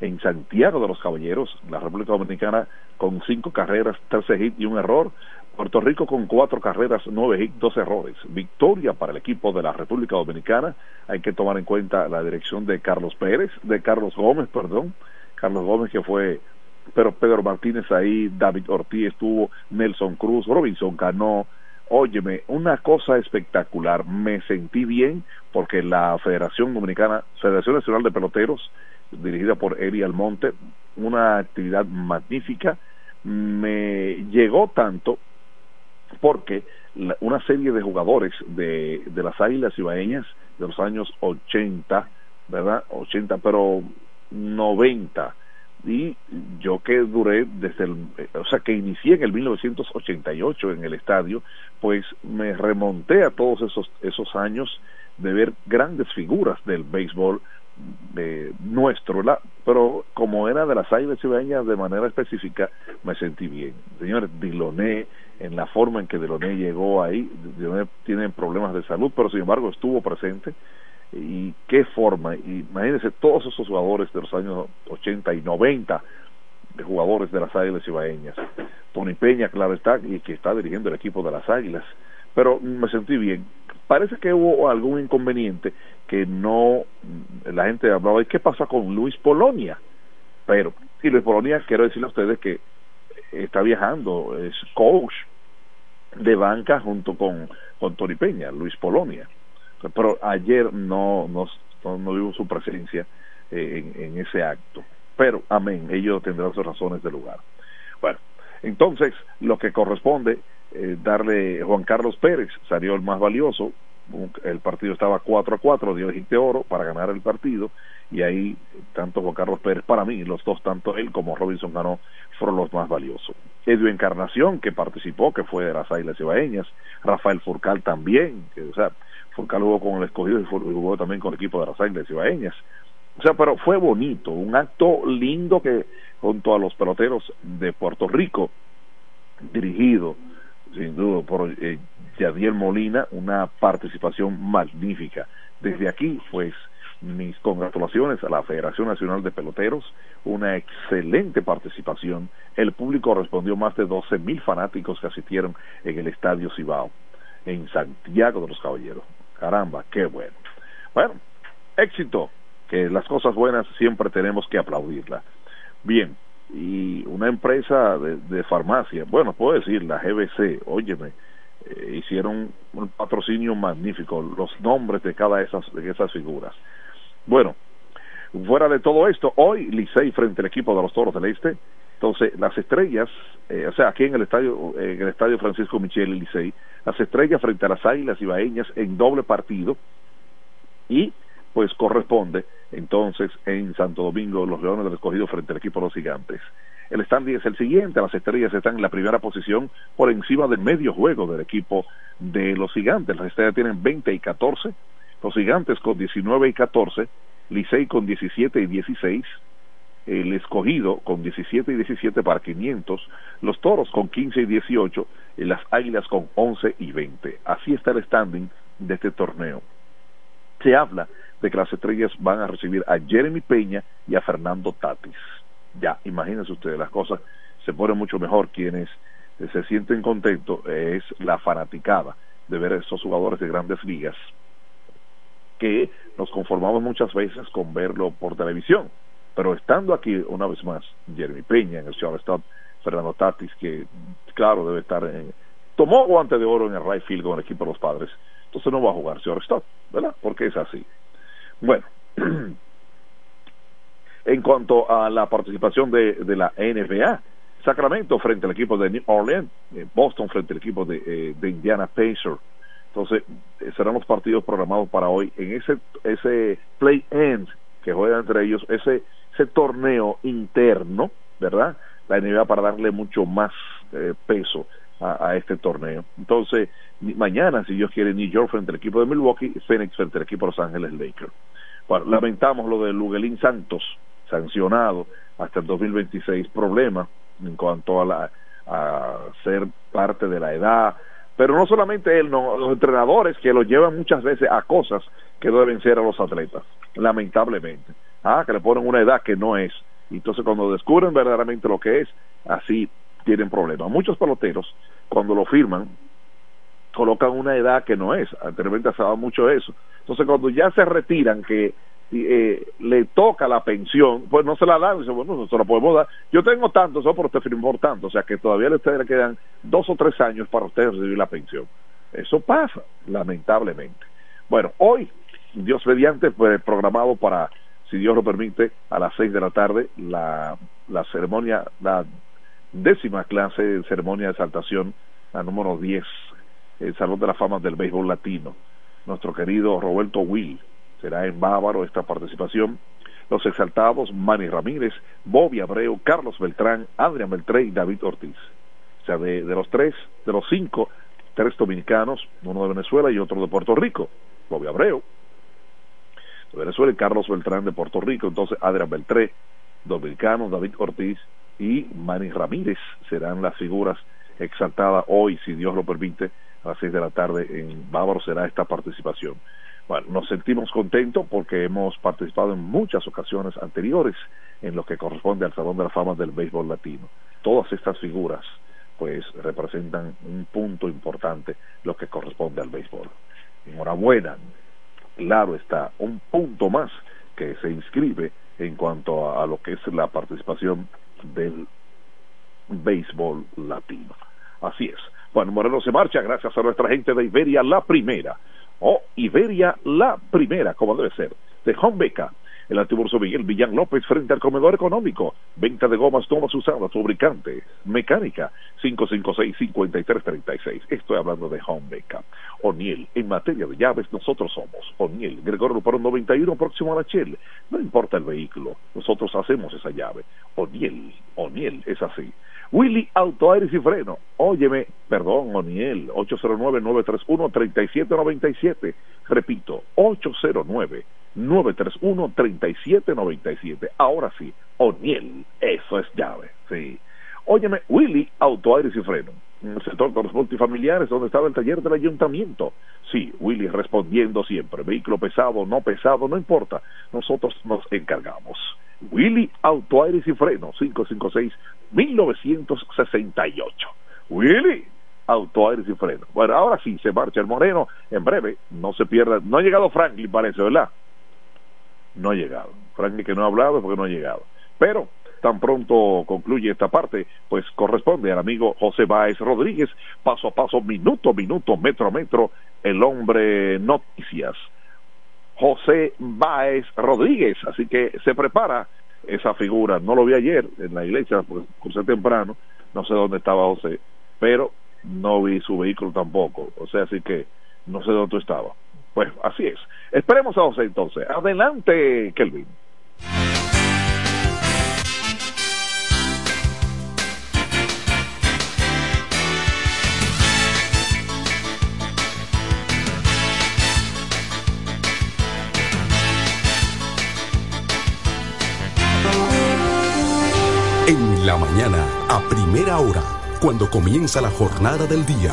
[SPEAKER 4] en Santiago de los Caballeros, la República Dominicana con cinco carreras, 13 hits y un error. Puerto Rico con cuatro carreras, nueve hits, dos errores. Victoria para el equipo de la República Dominicana. Hay que tomar en cuenta la dirección de Carlos Pérez, de Carlos Gómez, perdón. Carlos Gómez que fue, pero Pedro Martínez ahí, David Ortiz estuvo, Nelson Cruz, Robinson Cano. Óyeme, una cosa espectacular. Me sentí bien porque la Federación Dominicana, Federación Nacional de Peloteros, dirigida por Eri Almonte, una actividad magnífica. Me llegó tanto porque una serie de jugadores de, de las Águilas Ibaeñas de los años 80, ¿verdad? 80, pero 90. Y yo que duré desde el, o sea, que inicié en el 1988 en el estadio, pues me remonté a todos esos, esos años de ver grandes figuras del béisbol de nuestro, ¿verdad? Pero como era de las Águilas Ibaeñas de manera específica, me sentí bien. Señores, Diloné, en la forma en que Diloné llegó ahí, Diloné tiene problemas de salud, pero sin embargo estuvo presente. Y qué forma, y imagínense todos esos jugadores de los años 80 y 90, de jugadores de las Águilas Ibaeñas. Tony Peña, claro está, y que está dirigiendo el equipo de las Águilas. Pero me sentí bien. Parece que hubo algún inconveniente que no, la gente hablaba, ¿y qué pasa con Luis Polonia? Pero, y Luis Polonia, quiero decirle a ustedes que está viajando, es coach de banca junto con, con Tony Peña, Luis Polonia. Pero ayer no, no, no, no vimos su presencia eh, en, ese acto. Pero, amén, ellos tendrán sus razones de lugar. Bueno, entonces, lo que corresponde eh, darle Juan Carlos Pérez, salió el más valioso, el partido estaba 4 a 4, dio de oro para ganar el partido, y ahí tanto Juan Carlos Pérez, para mí, los dos, tanto él como Robinson ganó, fueron los más valiosos. Edu Encarnación, que participó, que fue de las Águilas Ibaeñas, Rafael Furcal también, o sea, Furcal jugó con el escogido y jugó también con el equipo de las Águilas Ibaeñas. O sea, pero fue bonito, un acto lindo que junto a los peloteros de Puerto Rico, dirigido sin duda por eh, Yadiel Molina, una participación magnífica. Desde aquí, pues, mis congratulaciones a la Federación Nacional de Peloteros, una excelente participación. El público respondió más de 12 mil fanáticos que asistieron en el Estadio Cibao, en Santiago de los Caballeros. Caramba, qué bueno. Bueno, éxito, que las cosas buenas siempre tenemos que aplaudirlas. Bien, y una empresa de, farmacia, bueno, puedo decir, la GBC, óyeme, eh, hicieron un patrocinio magnífico, los nombres de cada esas, de esas figuras. Bueno, fuera de todo esto, hoy Licey frente al equipo de los Toros del Este, entonces las estrellas, eh, o sea, aquí en el estadio, en el estadio Francisco Michel Licey, las estrellas frente a las Águilas Ibaeñas en doble partido y pues corresponde entonces en Santo Domingo los Leones del Escogido frente al equipo de los Gigantes. El standing es el siguiente, las estrellas están en la primera posición por encima del medio juego del equipo de los gigantes. Las estrellas tienen 20 y 14, los gigantes con 19 y 14, Licey con 17 y 16, el escogido con 17 y 17 para 500, los toros con 15 y 18 y las águilas con 11 y 20. Así está el standing de este torneo. Se habla de que las estrellas van a recibir a Jeremy Peña y a Fernando Tatis. Ya, imagínense ustedes, las cosas se ponen mucho mejor. Quienes se sienten contentos es la fanaticada de ver a estos jugadores de grandes ligas que nos conformamos muchas veces con verlo por televisión pero estando aquí una vez más, Jeremy Peña en el shortstop, Fernando Tatis, que claro debe estar en. Tomó guante de oro en el right field con el equipo de los padres, entonces no va a jugar shortstop, ¿verdad? Porque es así. Bueno, en cuanto a la participación de, de la NBA, Sacramento frente al equipo de New Orleans, eh, Boston frente al equipo de, eh, de Indiana Pacers. Entonces, eh, serán los partidos programados para hoy. En ese, ese play-end que juega entre ellos, ese ese torneo interno, ¿verdad? La NBA para darle mucho más eh, peso a, este torneo. Entonces, mañana, si Dios quiere, New York frente al equipo de Milwaukee, Phoenix frente al equipo de Los Ángeles Lakers. Bueno, lamentamos lo de Luguelín Santos, sancionado hasta el 2026, problema en cuanto a, la, a ser parte de la edad, pero no solamente él, no, los entrenadores que lo llevan muchas veces a cosas que deben ser a los atletas, lamentablemente ah, que le ponen una edad que no es. Entonces cuando descubren verdaderamente lo que es, así tienen problemas. Muchos peloteros, cuando lo firman, colocan una edad que no es. Anteriormente se daba mucho eso. Entonces cuando ya se retiran, que eh, le toca la pensión, pues no se la dan, dice, bueno, no se la podemos dar. Yo tengo tanto, eso por usted firmó tanto, o sea que todavía a usted le quedan dos o tres años para usted recibir la pensión. Eso pasa, lamentablemente. Bueno, hoy, Dios mediante, fue programado para si Dios lo permite, a las seis de la tarde, la, ceremonia, la décima clase de ceremonia de exaltación, la número 10, el Salón de la Fama del Béisbol Latino. Nuestro querido Roberto Will será en Bávaro esta participación. Los exaltados Manny Ramírez, Bobby Abreu, Carlos Beltrán, Adrián Beltré y David Ortiz. O sea, de, de los tres, de los cinco, tres dominicanos, uno de Venezuela y otro de Puerto Rico. Bobby Abreu, Venezuela y Carlos Beltrán de Puerto Rico, entonces Adrián Beltré, Dominicano, David Ortiz y Manny Ramírez serán las figuras exaltadas hoy, si Dios lo permite, a las seis de la tarde en Bávaro será esta participación. Bueno, nos sentimos contentos porque hemos participado en muchas ocasiones anteriores en lo que corresponde al Salón de la Fama del Béisbol Latino. Todas estas figuras pues representan un punto importante lo que corresponde al béisbol. Enhorabuena, claro está, un punto más que se inscribe en cuanto a, lo que es la participación del béisbol latino. Así es. Juan Moreno se marcha gracias a nuestra gente de Iberia La Primera. Oh, Iberia La Primera, como debe ser, de Beca el antiguo Miguel Villán López frente al comedor económico. Venta de gomas tomas usadas, fabricante, mecánica, 556-5336. Estoy hablando de Home Backup. O'Neill, en materia de llaves, nosotros somos O'Neill, Gregorio por 91, próximo a la Shell. No importa el vehículo, nosotros hacemos esa llave. O'Neill, O'Neill, es así. Willy Auto Aires y Freno. Óyeme, perdón, O'Neill, 809-931-3797. Repito, 809 931-3797. Ahora sí, O'Neill, eso es llave, sí. Óyeme, Willy, Auto, Aires y Freno. En el sector de los multifamiliares, donde estaba el taller del ayuntamiento. Sí, Willy respondiendo siempre. Vehículo pesado, no pesado, no importa. Nosotros nos encargamos. Willy, Auto, Aires y Freno, 556-1968. Willy, Auto, Aires y Freno. Bueno, ahora sí, se marcha el Moreno. En breve, no se pierda. No ha llegado Franklin, parece, ¿verdad? No ha llegado. Franklin que no ha hablado porque no ha llegado. Pero tan pronto concluye esta parte, pues corresponde al amigo José Báez Rodríguez, paso a paso, minuto a minuto, metro a metro, el hombre noticias. José Báez Rodríguez, así que se prepara esa figura. No lo vi ayer en la iglesia, porque crucé temprano, no sé dónde estaba José, pero no vi su vehículo tampoco, o sea, así que no sé dónde estaba. Pues así es. Esperemos a José entonces. Adelante, Kelvin.
[SPEAKER 5] En la mañana, a primera hora, cuando comienza la jornada del día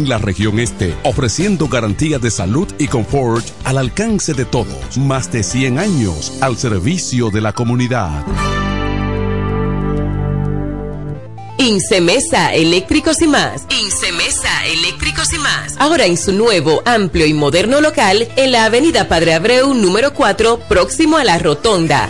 [SPEAKER 5] la región este, ofreciendo garantía de salud y confort al alcance de todos. Más de 100 años al servicio de la comunidad.
[SPEAKER 6] Incemesa Eléctricos y más. Incemesa Eléctricos y más. Ahora en su nuevo, amplio y moderno local en la Avenida Padre Abreu número 4, próximo a la Rotonda.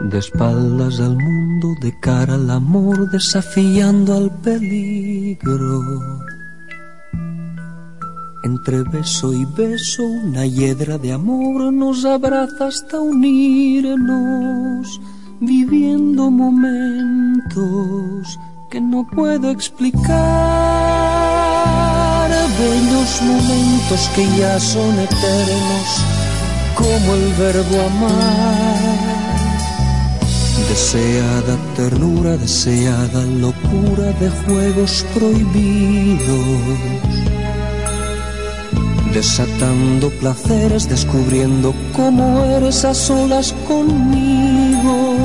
[SPEAKER 5] De
[SPEAKER 7] espaldas al mundo, de cara al amor, desafiando al peligro Entre beso y beso, una hiedra de amor nos abraza hasta unirnos, viviendo momentos que no puedo explicar. Bellos momentos que ya son eternos, como el verbo amar. Deseada ternura, deseada locura de juegos prohibidos. Desatando placeres, descubriendo cómo eres a solas conmigo,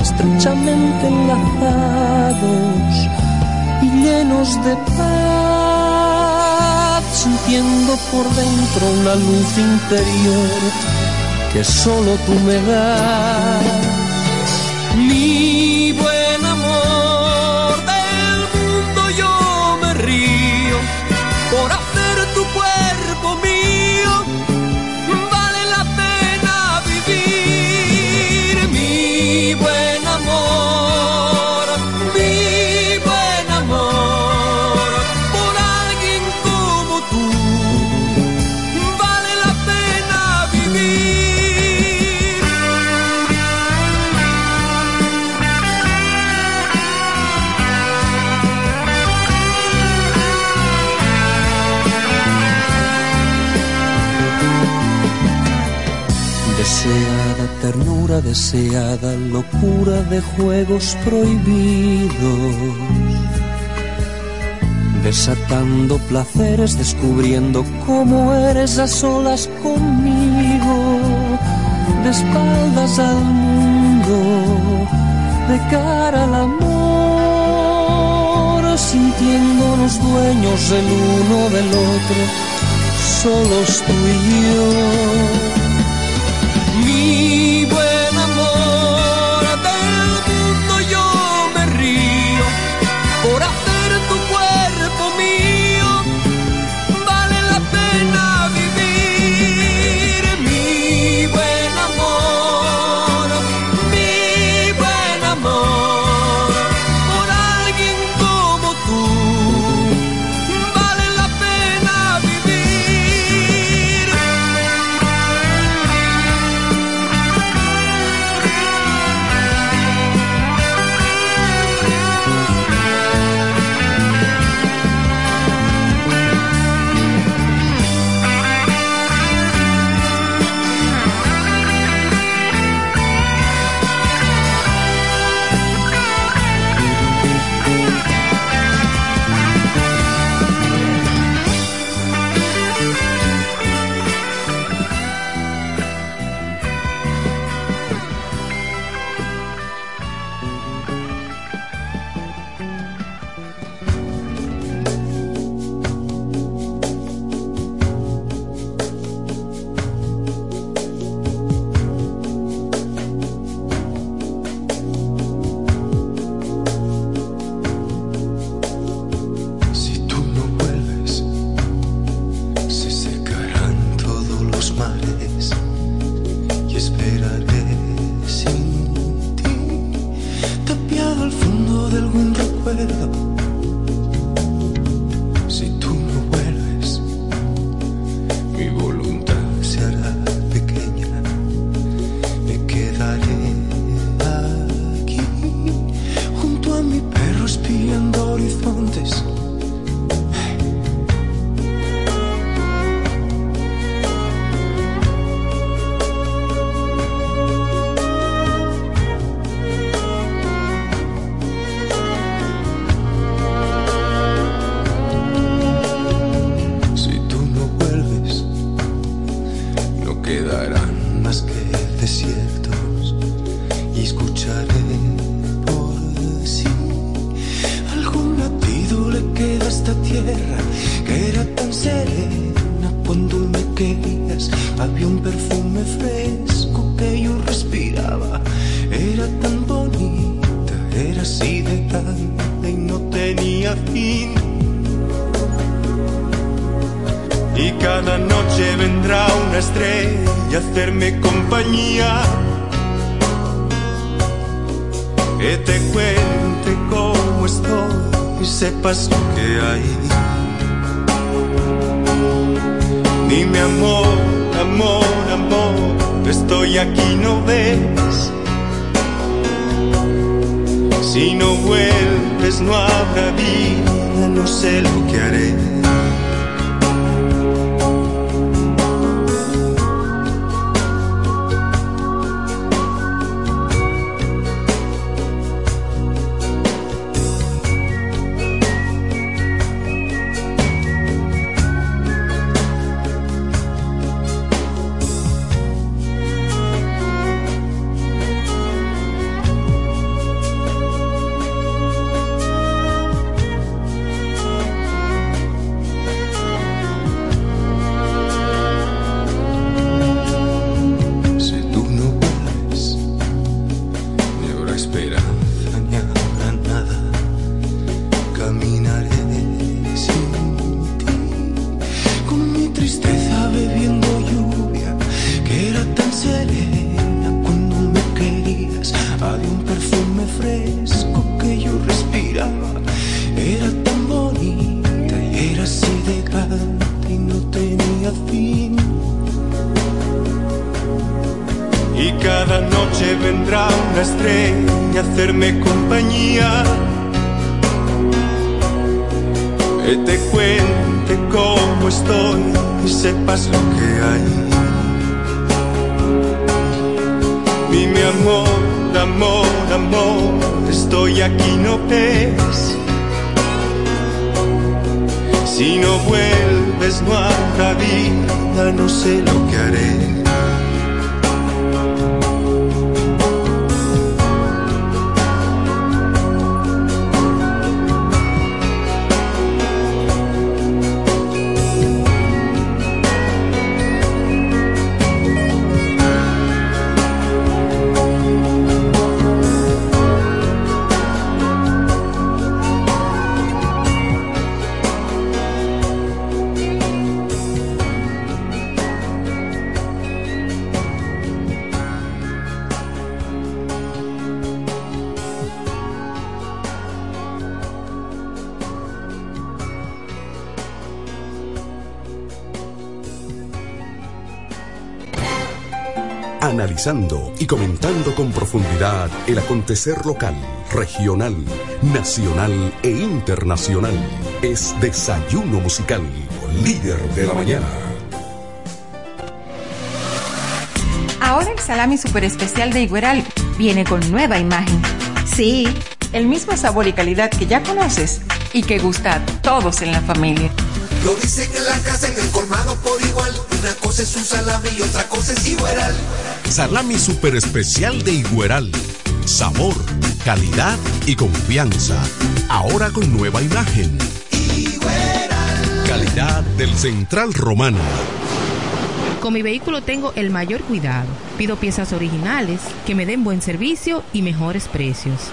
[SPEAKER 7] estrechamente enlazados y llenos de paz, sintiendo por dentro una luz interior que solo tú me das deseada locura de juegos prohibidos. Desatando placeres, descubriendo cómo eres a solas conmigo. De espaldas al mundo, de cara al amor, sintiéndonos dueños el uno del otro, solos tú y yo.
[SPEAKER 8] Que te cuente cómo estoy y sepas lo que hay. Dime amor, amor, amor, estoy aquí, no ves. Si no vuelves no habrá vida, no sé lo que haré.
[SPEAKER 5] El acontecer local, regional, nacional e internacional. Es Desayuno Musical, líder de la mañana.
[SPEAKER 9] Ahora el salami super especial de Igueral viene con nueva imagen. Sí, el mismo sabor y calidad que ya conoces y que gusta a todos en la familia.
[SPEAKER 10] Lo dicen en la casa, en el colmado por igual. Una cosa es un salami y otra cosa es Igueral.
[SPEAKER 5] Salami super especial de Igueral. Sabor, calidad y confianza. Ahora con nueva imagen. Calidad del Central Romano.
[SPEAKER 11] Con mi vehículo tengo el mayor cuidado. Pido piezas originales que me den buen servicio y mejores precios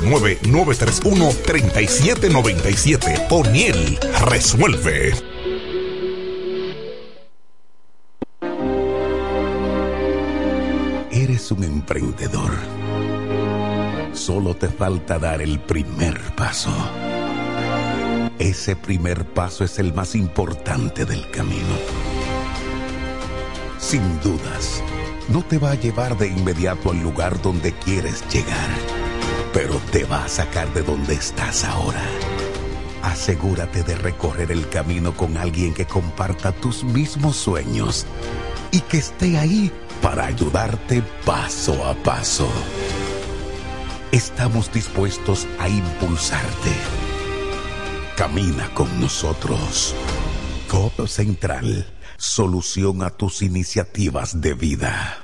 [SPEAKER 1] 809-931-3797. Poniel resuelve.
[SPEAKER 5] Eres un emprendedor. Solo te falta dar el primer paso. Ese primer paso es el más importante del camino. Sin dudas no te va a llevar de inmediato al lugar donde quieres llegar, pero te va a sacar de donde estás ahora. Asegúrate de recorrer el camino con alguien que comparta tus mismos sueños y que esté ahí para ayudarte paso a paso. Estamos dispuestos a impulsarte. Camina con nosotros. Codo Central, solución a tus iniciativas de vida.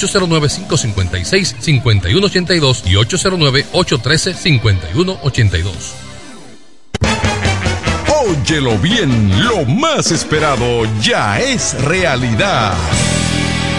[SPEAKER 12] 809-556-5182 y 809-813-5182.
[SPEAKER 5] Óyelo bien, lo más esperado ya es realidad.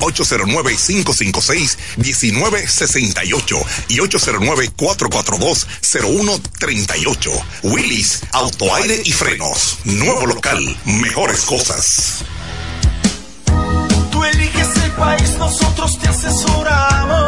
[SPEAKER 1] 809-556-1968 y 809-442-0138. Willis, autoaire y frenos. Nuevo local, mejores cosas.
[SPEAKER 13] Tú eliges el país, nosotros te asesoramos.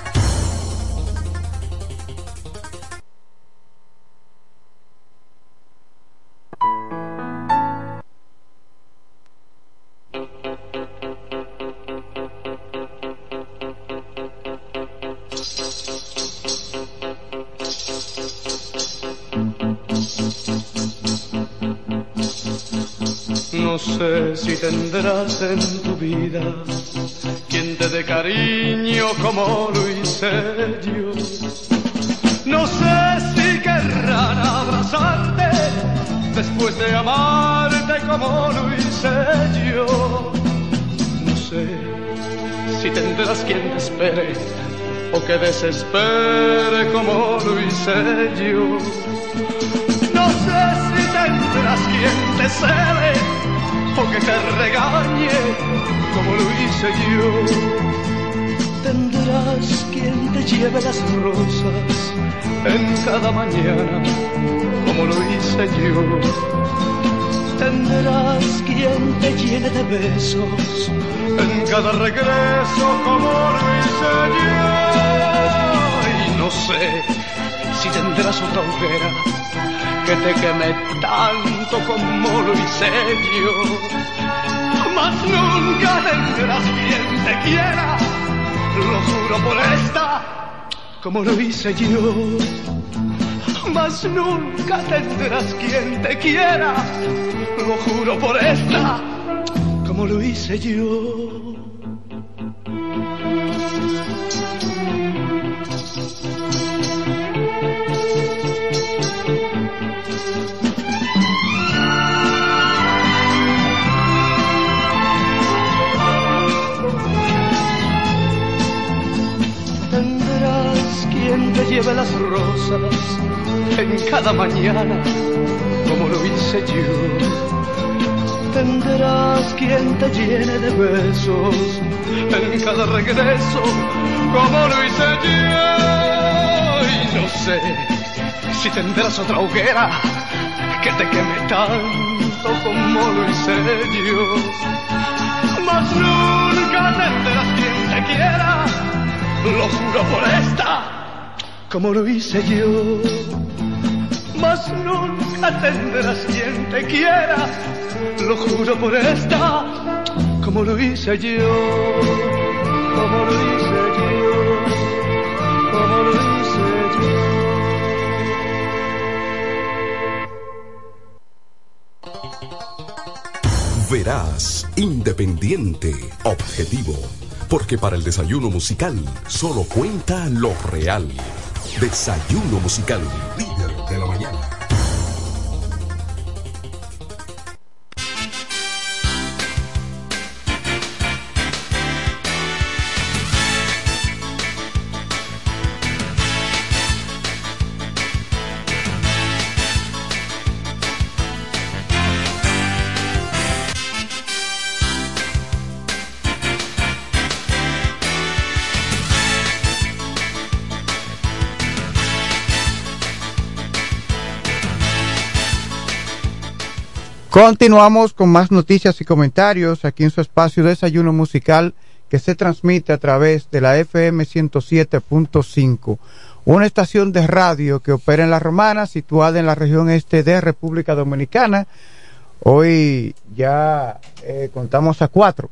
[SPEAKER 14] Sé si tendrás en tu vida quien te dé cariño como lo hice yo. No sé si querrán abrazarte después de amarte como lo hice yo. No sé si tendrás quien te espere o que desespere como lo hice yo. No sé si tendrás quien te cele o que te regañe como lo hice yo. Tendrás quien te lleve las rosas en cada mañana como lo hice yo. Tendrás quien te llene de besos en cada regreso como lo hice yo. Y no sé si tendrás otra hoguera que te queme tanto como lo hice yo. Mas nunca tendrás quien te quiera, lo juro por esta, como lo hice yo. Mas nunca tendrás quien te quiera, lo juro por esta, como lo hice yo. Lleve las rosas en cada mañana como lo hice yo. Tendrás quien te llene de besos en cada regreso, como lo hice yo. Y no sé si tendrás otra hoguera que te queme tanto como lo hice yo. Mas nunca tendrás quien te quiera, lo juro por esta, como lo hice yo. Mas nunca tendrás quien te quiera, lo juro por esta, como lo hice yo. Como lo hice yo. Como lo hice yo.
[SPEAKER 5] Verás, independiente, objetivo. Porque para el desayuno musical solo cuenta lo real. Desayuno musical,
[SPEAKER 15] Continuamos con más noticias y comentarios aquí en su espacio Desayuno Musical que se transmite a través de la FM 107.5, una estación de radio que opera en La Romana, situada en la región este de República Dominicana. Hoy ya eh, contamos a cuatro,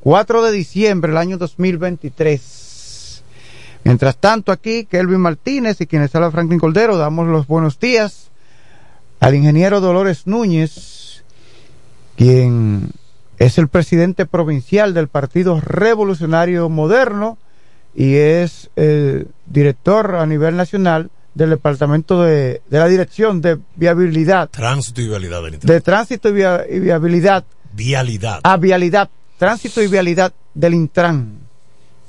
[SPEAKER 15] 4 de diciembre del año 2023. Mientras tanto aquí, Kelvin Martínez y quienes habla Franklin Coldero, damos los buenos días al ingeniero Dolores Núñez, quien es el presidente provincial del Partido Revolucionario Moderno y es el director a nivel nacional del Departamento de, de la Dirección de Viabilidad.
[SPEAKER 16] Tránsito y vialidad del
[SPEAKER 15] De Tránsito y, via, y Viabilidad.
[SPEAKER 16] Vialidad.
[SPEAKER 15] Ah, Vialidad. Tránsito y Vialidad del Intran.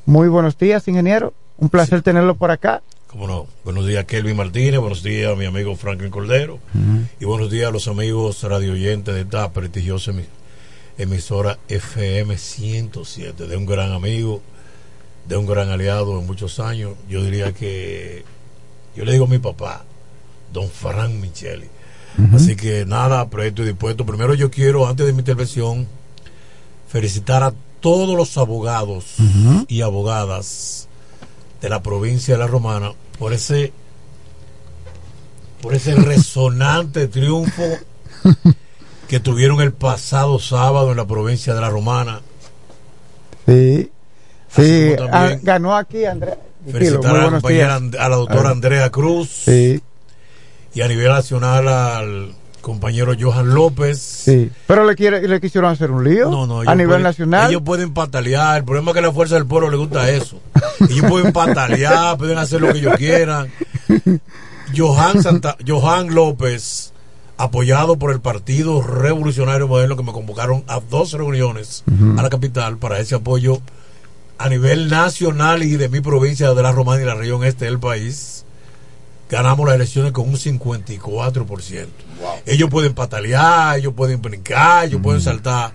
[SPEAKER 15] Muy buenos días, ingeniero. Un placer sí. tenerlo por acá.
[SPEAKER 16] Como no. Buenos días, Kelvin Martínez. Buenos días, mi amigo Franklin Cordero. Uh -huh. Y buenos días a los amigos radio oyentes de esta prestigiosa emisora FM 107, de un gran amigo, de un gran aliado de muchos años. Yo diría que, yo le digo a mi papá, don Frank Micheli. Uh -huh. Así que nada, presto y dispuesto. Primero yo quiero, antes de mi intervención, felicitar a todos los abogados uh -huh. y abogadas de la provincia de La Romana por ese por ese resonante triunfo que tuvieron el pasado sábado en la provincia de La Romana.
[SPEAKER 15] Sí, sí, ah, ganó aquí Andrea.
[SPEAKER 16] Felicitar a la, compañera, a la doctora ah. Andrea Cruz.
[SPEAKER 15] Sí.
[SPEAKER 16] Y a nivel nacional al compañero Johan López.
[SPEAKER 15] Sí, pero le, quiere, le quisieron hacer un lío
[SPEAKER 16] no, no,
[SPEAKER 15] a nivel
[SPEAKER 16] pueden,
[SPEAKER 15] nacional.
[SPEAKER 16] Ellos pueden patalear. El problema es que a la fuerza del pueblo le gusta eso. ellos pueden patalear, pueden hacer lo que ellos quieran. Johan, Santa, Johan López, apoyado por el Partido Revolucionario Moderno, que me convocaron a dos reuniones uh -huh. a la capital para ese apoyo a nivel nacional y de mi provincia de la Romana y la región este del país ganamos las elecciones con un 54%. Wow. Ellos pueden patalear, ellos pueden brincar, ellos mm. pueden saltar.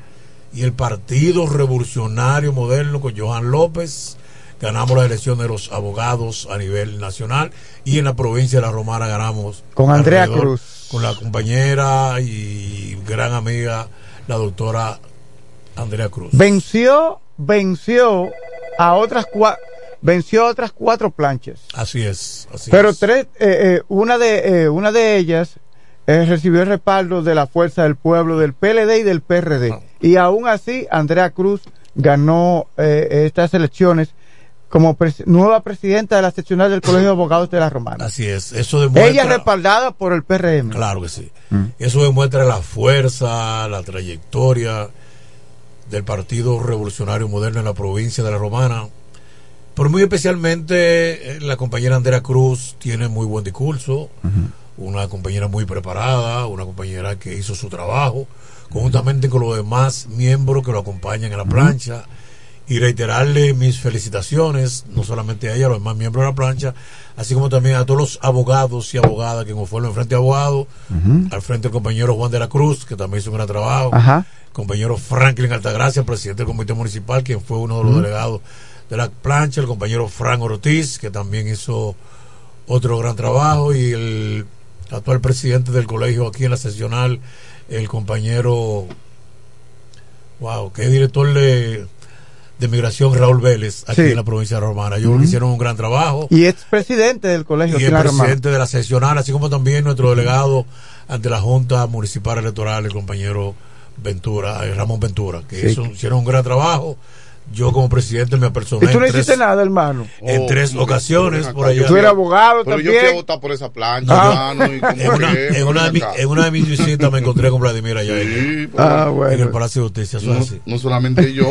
[SPEAKER 16] Y el Partido Revolucionario Moderno con Johan López ganamos las elecciones de los abogados a nivel nacional y en la provincia de La Romana ganamos
[SPEAKER 15] con Andrea Cruz
[SPEAKER 16] con la compañera y gran amiga la doctora Andrea Cruz
[SPEAKER 15] venció venció a otras cuatro venció otras cuatro planchas.
[SPEAKER 16] Así es. Así
[SPEAKER 15] Pero
[SPEAKER 16] es.
[SPEAKER 15] tres, eh, eh, una de eh, una de ellas recibió el respaldo de la Fuerza del Pueblo, del PLD y del PRD. Ah. Y aún así, Andrea Cruz ganó estas elecciones como pres nueva presidenta de la seccional del Colegio de Abogados de la Romana.
[SPEAKER 16] Así es. Eso demuestra.
[SPEAKER 15] Ella respaldada por el PRM.
[SPEAKER 16] Claro que sí. Mm. Eso demuestra la fuerza, la trayectoria del Partido Revolucionario Moderno en la provincia de la Romana pero muy especialmente la compañera Andrea Cruz tiene muy buen discurso, uh -huh. una compañera muy preparada, una compañera que hizo su trabajo, conjuntamente con los demás miembros que lo acompañan en la plancha, uh -huh. y reiterarle mis felicitaciones, no solamente a ella, a los demás miembros de la plancha, así como también a todos los abogados y abogadas que fueron frente a abogado, al frente del compañero Juan de la Cruz, que también hizo un gran trabajo,
[SPEAKER 15] Ajá.
[SPEAKER 16] compañero Franklin Altagracia, presidente del comité municipal, quien fue uno de los delegados de la plancha, el compañero Frank Ortiz, que también hizo otro gran trabajo, y el actual presidente del colegio aquí en la sesional, el compañero, wow, que es director de, de migración Raúl Vélez, aquí
[SPEAKER 15] Sí.
[SPEAKER 16] en la provincia romana. Yo creo
[SPEAKER 15] Ujú.
[SPEAKER 16] que hicieron un gran trabajo
[SPEAKER 15] Y es presidente del colegio.
[SPEAKER 16] y
[SPEAKER 15] Romana.
[SPEAKER 16] presidente de la seccional, así como también nuestro delegado ante la Junta Municipal Electoral, el compañero Ventura, eh, Ramón Ventura, que
[SPEAKER 15] Sí.
[SPEAKER 16] hizo- hicieron un gran trabajo. Yo como presidente me apersoné
[SPEAKER 15] Y tú no
[SPEAKER 16] tres,
[SPEAKER 15] hiciste nada, hermano.
[SPEAKER 16] en tres ocasiones por allá.
[SPEAKER 15] Tú eres abogado
[SPEAKER 17] Pero yo
[SPEAKER 15] también.
[SPEAKER 17] fui a votar por esa plancha,
[SPEAKER 16] Ah.
[SPEAKER 17] hermano. Y como
[SPEAKER 16] En una,
[SPEAKER 17] que,
[SPEAKER 16] en, una de mi- en una de mis visitas me encontré con Vladimir allá en,
[SPEAKER 17] Ah,
[SPEAKER 16] en el Palacio de Justicia.
[SPEAKER 17] No,
[SPEAKER 16] así.
[SPEAKER 17] no solamente yo,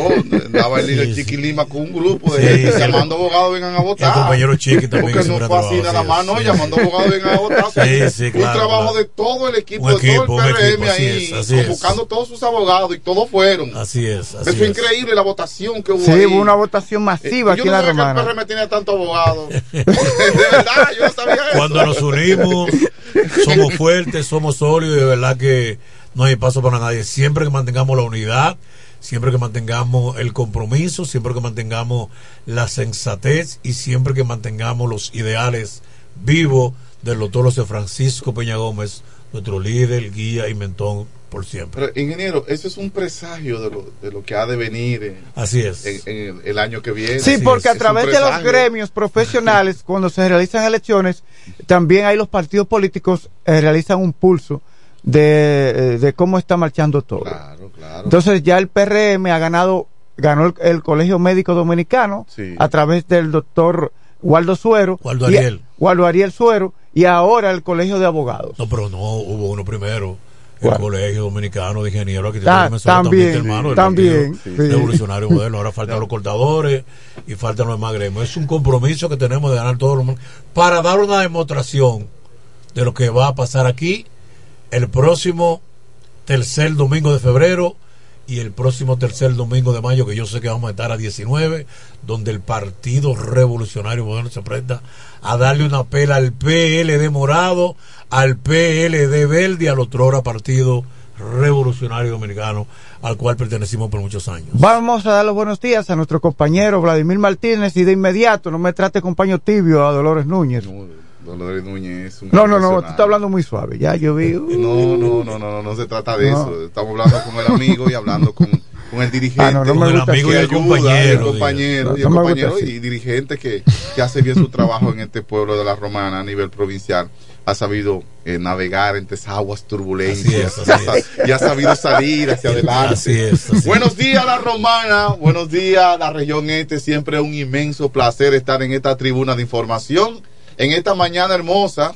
[SPEAKER 17] daba el líder
[SPEAKER 16] Sí,
[SPEAKER 17] Chiqui Lima con un grupo de
[SPEAKER 16] Sí,
[SPEAKER 17] gente
[SPEAKER 16] sí.
[SPEAKER 17] llamando abogados vengan a votar.
[SPEAKER 16] El compañero Chiqui también
[SPEAKER 17] Porque
[SPEAKER 16] un
[SPEAKER 17] no fue así
[SPEAKER 16] trabajo,
[SPEAKER 17] nada
[SPEAKER 16] sí,
[SPEAKER 17] más, no,
[SPEAKER 16] sí.
[SPEAKER 17] llamando abogados vengan a votar.
[SPEAKER 16] Sí, sí,
[SPEAKER 17] un
[SPEAKER 16] claro,
[SPEAKER 17] trabajo
[SPEAKER 16] claro.
[SPEAKER 17] de todo el equipo,
[SPEAKER 16] Un
[SPEAKER 17] de todo
[SPEAKER 16] equipo, un
[SPEAKER 17] el PRM ahí, buscando todos sus abogados y todos fueron.
[SPEAKER 16] Así es. Así
[SPEAKER 17] Eso fue
[SPEAKER 16] es.
[SPEAKER 17] increíble la votación que hubo
[SPEAKER 15] Sí,
[SPEAKER 17] ahí.
[SPEAKER 15] hubo una votación masiva
[SPEAKER 17] Eh,
[SPEAKER 15] aquí
[SPEAKER 17] yo
[SPEAKER 15] en
[SPEAKER 17] no
[SPEAKER 15] la
[SPEAKER 17] sabía que
[SPEAKER 15] Romana.
[SPEAKER 17] el PRM tenía tanto abogado. de verdad, yo no sabía eso.
[SPEAKER 16] Cuando nos unimos, somos fuertes, somos sólidos y de verdad que no hay paso para nadie. Siempre que mantengamos la unidad, siempre que mantengamos el compromiso, siempre que mantengamos la sensatez y siempre que mantengamos los ideales vivos del doctor José Francisco Peña Gómez, nuestro líder, guía y mentón por siempre.
[SPEAKER 17] Pero, ingeniero, eso es un presagio de lo, de lo que ha de venir en,
[SPEAKER 16] Así es.
[SPEAKER 17] en- en el, el año que viene.
[SPEAKER 15] Sí, porque a
[SPEAKER 17] Es
[SPEAKER 15] través de los gremios profesionales, cuando se realizan elecciones, también hay los partidos políticos eh, realizan un pulso de, eh, de cómo está marchando todo. Entonces ya el PRM ha ganado, ganó el, el Colegio Médico Dominicano
[SPEAKER 16] Sí.
[SPEAKER 15] a través del doctor Waldo Suero.
[SPEAKER 16] Waldo
[SPEAKER 15] y-
[SPEAKER 16] Ariel.
[SPEAKER 15] Waldo Ariel Suero y ahora el Colegio de Abogados.
[SPEAKER 16] No, pero no, hubo uno primero. El. Colegio Dominicano de Ingenieros Arquitectos
[SPEAKER 15] también,
[SPEAKER 16] también, hermano,
[SPEAKER 15] también, sí.
[SPEAKER 16] Revolucionario Moderno. Ahora faltan los cortadores y faltan los demás gremios. Es un compromiso que tenemos de ganar todos los para dar una demostración de lo que va a pasar aquí el próximo tercer domingo de febrero y el próximo tercer domingo de mayo, que yo sé que vamos a estar a 19, donde el Partido Revolucionario Moderno se presta a darle una pela al PLD morado, al PLD verde y al otro Partido Revolucionario Dominicano, al cual pertenecimos por muchos años.
[SPEAKER 15] Vamos a dar los buenos días a nuestro compañero Vladimir Martínez y de inmediato, no me trate compañero tibio a Dolores Núñez.
[SPEAKER 17] Dolores Núñez es un
[SPEAKER 15] No, no, no, tú estás hablando muy suave. Ya yo vi. uh,
[SPEAKER 17] No, no, no, no, no, no se trata de
[SPEAKER 15] No.
[SPEAKER 17] eso. Estamos hablando con el amigo y hablando con, con el dirigente.
[SPEAKER 15] Ah, no, no
[SPEAKER 17] con el amigo y el
[SPEAKER 15] ayuda,
[SPEAKER 17] compañero. El compañero,
[SPEAKER 15] No,
[SPEAKER 17] y,
[SPEAKER 15] no
[SPEAKER 17] el compañero y dirigente que, que hace bien su trabajo en este pueblo de la Romana a nivel provincial. Ha sabido eh, navegar entre esas aguas turbulencias
[SPEAKER 16] Así es, así es.
[SPEAKER 17] y ha sabido salir hacia adelante.
[SPEAKER 16] Así es, así
[SPEAKER 17] Buenos días, la Romana. Buenos días, la región este. Siempre es un inmenso placer estar en esta tribuna de información. En esta mañana hermosa.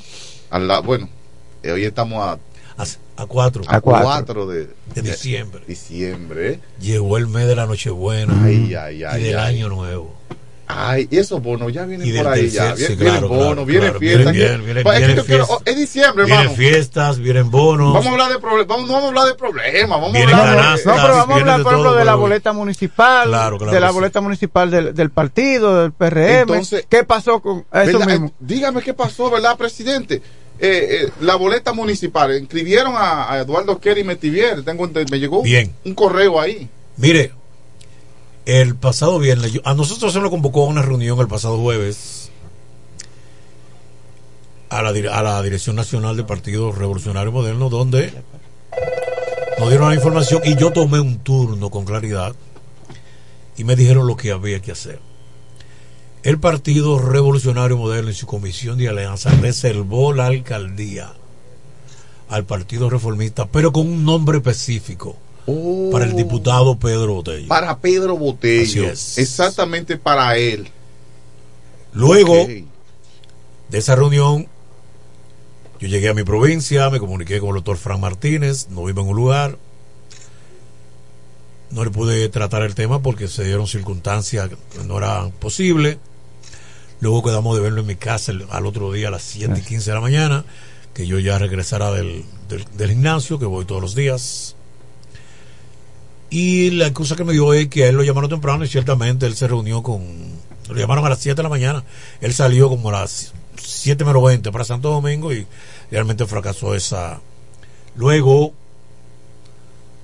[SPEAKER 17] a la- bueno, eh, hoy estamos a,
[SPEAKER 16] a cuatro.
[SPEAKER 17] a
[SPEAKER 16] A cuatro.
[SPEAKER 17] cuatro de,
[SPEAKER 16] De diciembre.
[SPEAKER 17] Diciembre.
[SPEAKER 16] Llegó el mes de la Nochebuena
[SPEAKER 17] Ay, ay, ay,
[SPEAKER 16] y del
[SPEAKER 17] ay.
[SPEAKER 16] año nuevo.
[SPEAKER 17] Ay, y esos bonos ya vienen por ahí
[SPEAKER 16] tercer-
[SPEAKER 17] ya. Vienen,
[SPEAKER 16] sí, claro,
[SPEAKER 17] vienen bonos,
[SPEAKER 16] claro,
[SPEAKER 17] vienen
[SPEAKER 16] claro,
[SPEAKER 17] fiestas.
[SPEAKER 16] vienen
[SPEAKER 17] Pues, es que
[SPEAKER 16] vienen
[SPEAKER 17] yo quiero-
[SPEAKER 16] fiestas.
[SPEAKER 17] es diciembre, hermano.
[SPEAKER 16] Vienen fiestas, vienen bonos.
[SPEAKER 17] Vamos a hablar de problemas. Vamos, no vamos a hablar de problemas. Vamos
[SPEAKER 16] Vienen
[SPEAKER 17] a hablar de-
[SPEAKER 15] No, pero vamos a hablar,
[SPEAKER 16] de
[SPEAKER 15] por ejemplo,
[SPEAKER 16] todo,
[SPEAKER 15] de la
[SPEAKER 16] pero-
[SPEAKER 15] boleta municipal,
[SPEAKER 16] Claro, claro
[SPEAKER 15] de la
[SPEAKER 16] sí.
[SPEAKER 15] boleta municipal del, del partido, del PRM.
[SPEAKER 17] Entonces-
[SPEAKER 15] ¿Qué pasó con eso
[SPEAKER 17] ¿Verdad?
[SPEAKER 15] mismo?
[SPEAKER 17] Eh, Dígame qué pasó, ¿verdad, presidente? Eh, eh, la boleta municipal, inscribieron a, a Eduardo Kerry Metivier, tengo me llegó
[SPEAKER 16] Bien.
[SPEAKER 17] un correo ahí.
[SPEAKER 16] Mire, el pasado viernes, a nosotros se nos convocó a una reunión el pasado jueves a la, a la Dirección Nacional del Partido Revolucionario Moderno, donde nos dieron la información y yo tomé un turno con claridad y me dijeron lo que había que hacer. El Partido Revolucionario Moderno y su comisión de alianza reservó la alcaldía al Partido Reformista, pero con un nombre específico para el diputado Pedro Botello.
[SPEAKER 17] Para Pedro
[SPEAKER 16] es.
[SPEAKER 17] Exactamente para él.
[SPEAKER 16] Luego de esa reunión, yo llegué a mi provincia, me comuniqué con el doctor Fran Martínez, no vivo en un lugar. No le pude tratar el tema porque se dieron circunstancias que no era posible. Luego quedamos de verlo en mi casa al otro día a las 7 y 15 de la mañana, que yo ya regresara del, del, del gimnasio, que voy todos los días. Y la excusa que me dio es que a él lo llamaron temprano y ciertamente él se reunió con. Lo llamaron a las 7 de la mañana. Él salió como a las 7 menos 20 para Santo Domingo y realmente fracasó esa. Luego,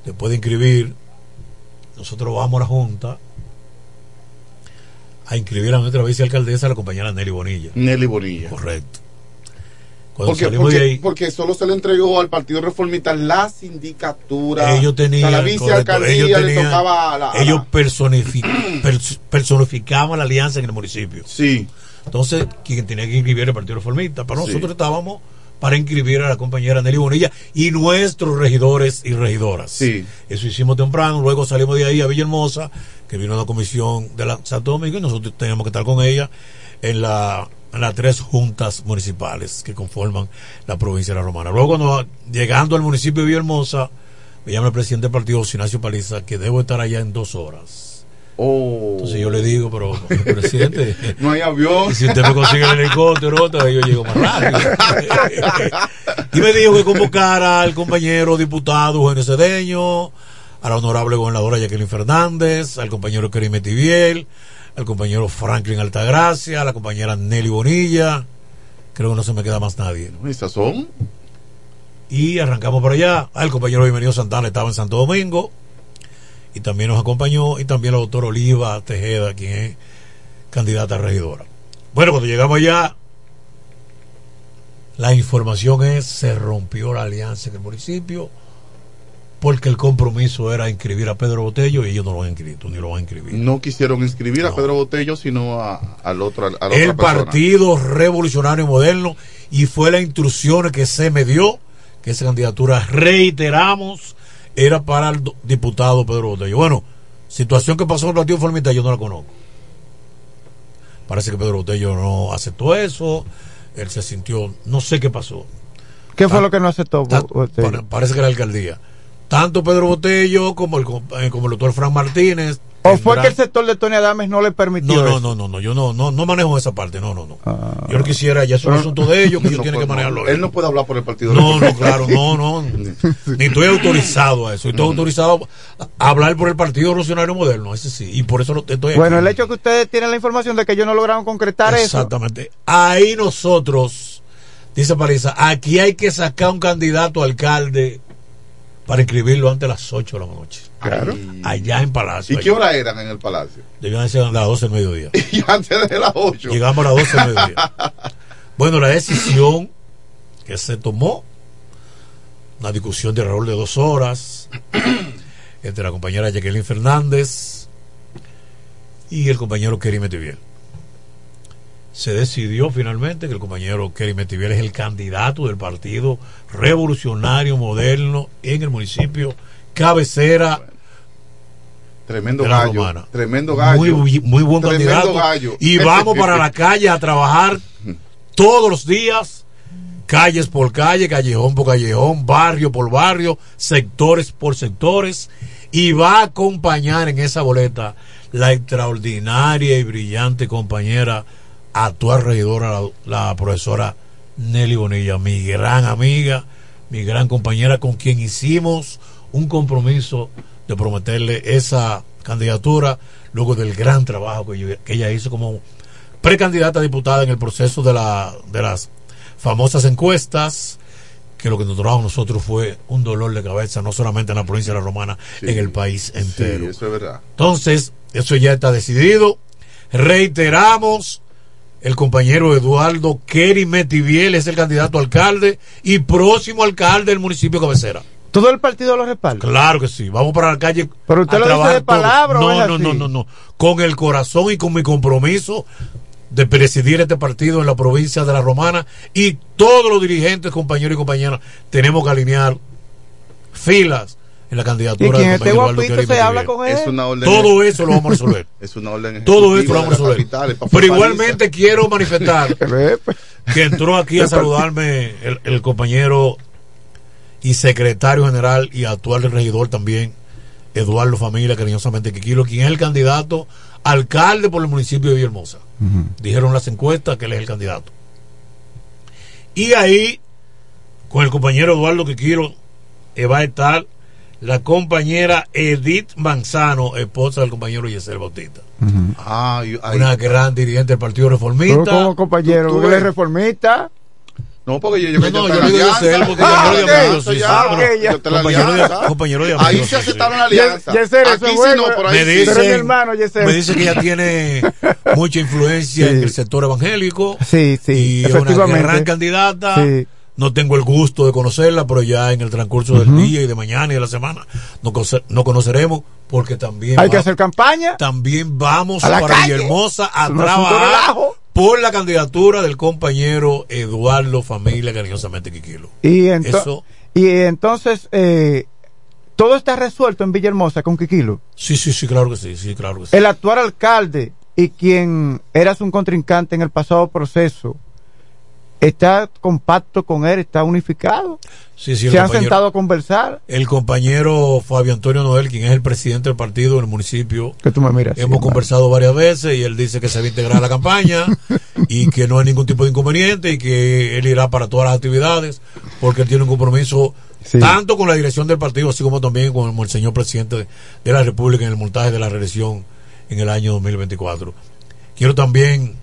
[SPEAKER 16] después de inscribir, nosotros vamos a la Junta a inscribir a nuestra vicealcaldesa, la compañera Nelly Bonilla.
[SPEAKER 17] Nelly Bonilla.
[SPEAKER 16] Correcto. Cuando
[SPEAKER 17] Porque,
[SPEAKER 16] salimos de
[SPEAKER 17] porque,
[SPEAKER 16] ahí,
[SPEAKER 17] porque solo se le entregó al Partido Reformista la sindicatura.
[SPEAKER 16] ellos tenían,
[SPEAKER 17] a la vicealcaldía
[SPEAKER 16] ellos,
[SPEAKER 17] le
[SPEAKER 16] tenían-
[SPEAKER 17] tocaba a la. a
[SPEAKER 16] ellos
[SPEAKER 17] la-
[SPEAKER 16] personifi- pers- personificaban la alianza en el municipio.
[SPEAKER 17] Sí.
[SPEAKER 16] Entonces, quien tenía que inscribir el Partido Reformista. Pero
[SPEAKER 17] Sí.
[SPEAKER 16] nosotros estábamos para inscribir a la compañera Nelly Bonilla y nuestros regidores y regidoras.
[SPEAKER 17] Sí.
[SPEAKER 16] Eso hicimos temprano, luego salimos de ahí a Villahermosa, que vino una comisión de la Santo Domingo y nosotros teníamos que estar con ella en la las tres juntas municipales que conforman la provincia de la Romana. Luego cuando llegando al municipio de Villahermosa, me llama el presidente del partido, Sinacio Paliza, que debo estar allá en dos horas.
[SPEAKER 17] Oh.
[SPEAKER 16] Entonces yo le digo, pero presidente,
[SPEAKER 17] No hay avión.
[SPEAKER 16] y si usted me consigue el helicóptero, yo llego más rápido. y me dijo que convocara al compañero diputado Eugenio Cedeño, a la honorable gobernadora Jacqueline Fernández, al compañero Kerime Tibiel, al compañero Franklin Altagracia, a la compañera Nelly Bonilla. Creo que no se me queda más nadie.
[SPEAKER 17] ¿Esas son?
[SPEAKER 16] Y arrancamos por allá. Ah, el compañero Bienvenido Santana estaba en Santo Domingo. Y también nos acompañó. Y también la doctora Oliva Tejeda, quien es candidata a regidora. Bueno, cuando llegamos allá, la información es, se rompió la alianza en el municipio porque el compromiso era inscribir a Pedro Botello y ellos no lo han inscrito, ni lo van a inscribir.
[SPEAKER 17] No quisieron inscribir a Pedro Botello, sino a- al otro. A, la
[SPEAKER 16] el. Partido Revolucionario Moderno y fue la instrucción que se me dio que esa candidatura reiteramos era para el do- diputado Pedro Botello. Bueno, situación que pasó en el Partido Formista yo no la conozco. Parece que Pedro Botello no aceptó eso, él se sintió, no sé qué pasó.
[SPEAKER 15] ¿Qué fue lo que no aceptó? Botello?
[SPEAKER 16] pa- parece que la alcaldía. Tanto Pedro Botello como el, eh, como el doctor Fran Martínez.
[SPEAKER 15] ¿O fue que el sector de Tony Adames no le permitió
[SPEAKER 16] no, no,
[SPEAKER 15] eso?
[SPEAKER 16] no, no, no, yo no, no, no manejo esa parte, no, no, no.
[SPEAKER 15] Ah.
[SPEAKER 16] Yo no quisiera, ya es un asunto de ellos que ellos
[SPEAKER 17] No
[SPEAKER 16] tienen que manejarlo.
[SPEAKER 17] Él no puede hablar por el Partido
[SPEAKER 16] No, no, claro, no, no. Ni estoy autorizado a eso. Estoy autorizado a hablar por el Partido Revolucionario Moderno, ese sí. Y por eso lo- estoy aquí.
[SPEAKER 15] Bueno, el hecho que ustedes tienen la información de que ellos no lograron concretar eso.
[SPEAKER 16] Exactamente. Ahí nosotros, dice Paliza, aquí hay que sacar un candidato a alcalde para inscribirlo antes de las 8 de la noche.
[SPEAKER 17] Claro.
[SPEAKER 16] Allá en Palacio.
[SPEAKER 17] ¿Y qué hora eran en el palacio?
[SPEAKER 16] Debían ser a las 12 del mediodía.
[SPEAKER 17] Y antes de las 8.
[SPEAKER 16] Llegamos a las 12 del mediodía. Bueno, la decisión que se tomó, una discusión de alrededor de dos horas, entre la compañera Jacqueline Fernández y el compañero Kerry Metiviel. Se decidió finalmente que el compañero Kerry Metiviel es el candidato del Partido Revolucionario Moderno en el municipio cabecera
[SPEAKER 17] Tremendo gallo.
[SPEAKER 16] Romana.
[SPEAKER 17] Tremendo gallo.
[SPEAKER 16] Muy, muy buen
[SPEAKER 17] Tremendo
[SPEAKER 16] candidato.
[SPEAKER 17] gallo.
[SPEAKER 16] Y vamos para la calle a trabajar todos los días, calles por calle, callejón por callejón, barrio por barrio, sectores por sectores. Y va a acompañar en esa boleta la extraordinaria y brillante compañera, actual regidora, la, la profesora Nelly Bonilla, mi gran amiga, mi gran compañera con quien hicimos un compromiso de prometerle esa candidatura luego del gran trabajo que, yo- que ella hizo como precandidata a diputada en el proceso de, la, de las famosas encuestas que lo que nos trajo a nosotros fue un dolor de cabeza no solamente en la provincia de la Romana
[SPEAKER 17] Sí.
[SPEAKER 16] en el país entero
[SPEAKER 17] Sí, eso es verdad.
[SPEAKER 16] entonces, eso ya está decidido. Reiteramos, el compañero Eduardo Kerry Metiviel es el candidato a alcalde y próximo alcalde del municipio de cabecera.
[SPEAKER 15] ¿Todo el partido lo respalda?
[SPEAKER 16] Claro que sí, vamos para la calle.
[SPEAKER 15] Pero usted
[SPEAKER 16] a
[SPEAKER 15] lo dice de
[SPEAKER 16] todos.
[SPEAKER 15] palabra, ¿o
[SPEAKER 16] No, no, no, no, no. Con el corazón y con mi compromiso de presidir este partido en la provincia de la Romana y todos los dirigentes, compañeros y compañeras, tenemos que alinear filas en la candidatura
[SPEAKER 15] Y quien
[SPEAKER 16] del
[SPEAKER 15] esté
[SPEAKER 16] compañero Eduardo
[SPEAKER 15] guapito se habla con él.
[SPEAKER 17] Es una orden.
[SPEAKER 16] Todo eso lo vamos a resolver.
[SPEAKER 17] Es una orden
[SPEAKER 16] Todo eso lo vamos a
[SPEAKER 17] de
[SPEAKER 16] resolver.
[SPEAKER 17] capital,
[SPEAKER 16] Pero igualmente quiero manifestar que entró aquí a saludarme el, el compañero y secretario general y actual regidor también, Eduardo Familia, cariñosamente Quiquilo, quien es el candidato alcalde por el municipio de Villahermosa. Dijeron las encuestas que él es el candidato. Y ahí, con el compañero Eduardo Quiquilo, eh, va a estar la compañera Edith Manzano, esposa del compañero Yesel Bautista.
[SPEAKER 17] Ah, y- ahí-
[SPEAKER 16] Una gran dirigente del Partido
[SPEAKER 15] Pero
[SPEAKER 16] Reformista.
[SPEAKER 15] como compañero,
[SPEAKER 17] Tú- tú
[SPEAKER 15] porque él es
[SPEAKER 17] ves.
[SPEAKER 15] reformista.
[SPEAKER 17] No, porque yo, yo,
[SPEAKER 16] No,
[SPEAKER 17] yo
[SPEAKER 16] no, yo digo. Yesel, porque
[SPEAKER 17] Ah, eso
[SPEAKER 16] sí,
[SPEAKER 17] ya, pero
[SPEAKER 16] pero
[SPEAKER 17] yo te la
[SPEAKER 16] compañero de- compañero de
[SPEAKER 17] Ahí se aceptaron la alianza.
[SPEAKER 15] Ye- Yesel, eso
[SPEAKER 17] sí
[SPEAKER 15] bueno.
[SPEAKER 17] no, por ahí
[SPEAKER 16] me
[SPEAKER 15] Pero mi hermano, Yesel.
[SPEAKER 16] me dice que ella tiene mucha influencia
[SPEAKER 15] Sí.
[SPEAKER 16] en el sector evangélico
[SPEAKER 15] Sí, sí,
[SPEAKER 16] y es una gran candidata.
[SPEAKER 15] Sí.
[SPEAKER 16] No tengo el gusto de conocerla, pero ya en el transcurso del día y de mañana y de la semana no, conoce- no conoceremos porque también
[SPEAKER 15] Hay que hacer campaña.
[SPEAKER 16] también vamos
[SPEAKER 15] A la
[SPEAKER 16] para
[SPEAKER 15] calle.
[SPEAKER 16] Villahermosa a
[SPEAKER 15] un
[SPEAKER 16] trabajar por la candidatura del compañero Eduardo Familia Cariñosamente Quiquilo.
[SPEAKER 15] Y, ento-
[SPEAKER 16] Eso,
[SPEAKER 15] y entonces, eh, todo está resuelto en Villahermosa con Quiquilo.
[SPEAKER 16] sí, sí, sí, claro que sí, sí, claro que sí.
[SPEAKER 15] El actual alcalde y quien era su contrincante en el pasado proceso, está compacto con él, está unificado.
[SPEAKER 16] Sí, sí, el
[SPEAKER 15] Se han sentado a conversar.
[SPEAKER 16] El compañero Fabio Antonio Noel, quien es el presidente del partido del municipio,
[SPEAKER 15] Que tú me miras.
[SPEAKER 16] hemos conversado varias veces y él dice que se va a integrar a la campaña y que no hay ningún tipo de inconveniente y que él irá para todas las actividades porque él tiene un compromiso tanto con la dirección del partido así como también con el señor presidente de, de la República en el montaje de la reelección en el año 2024. Quiero también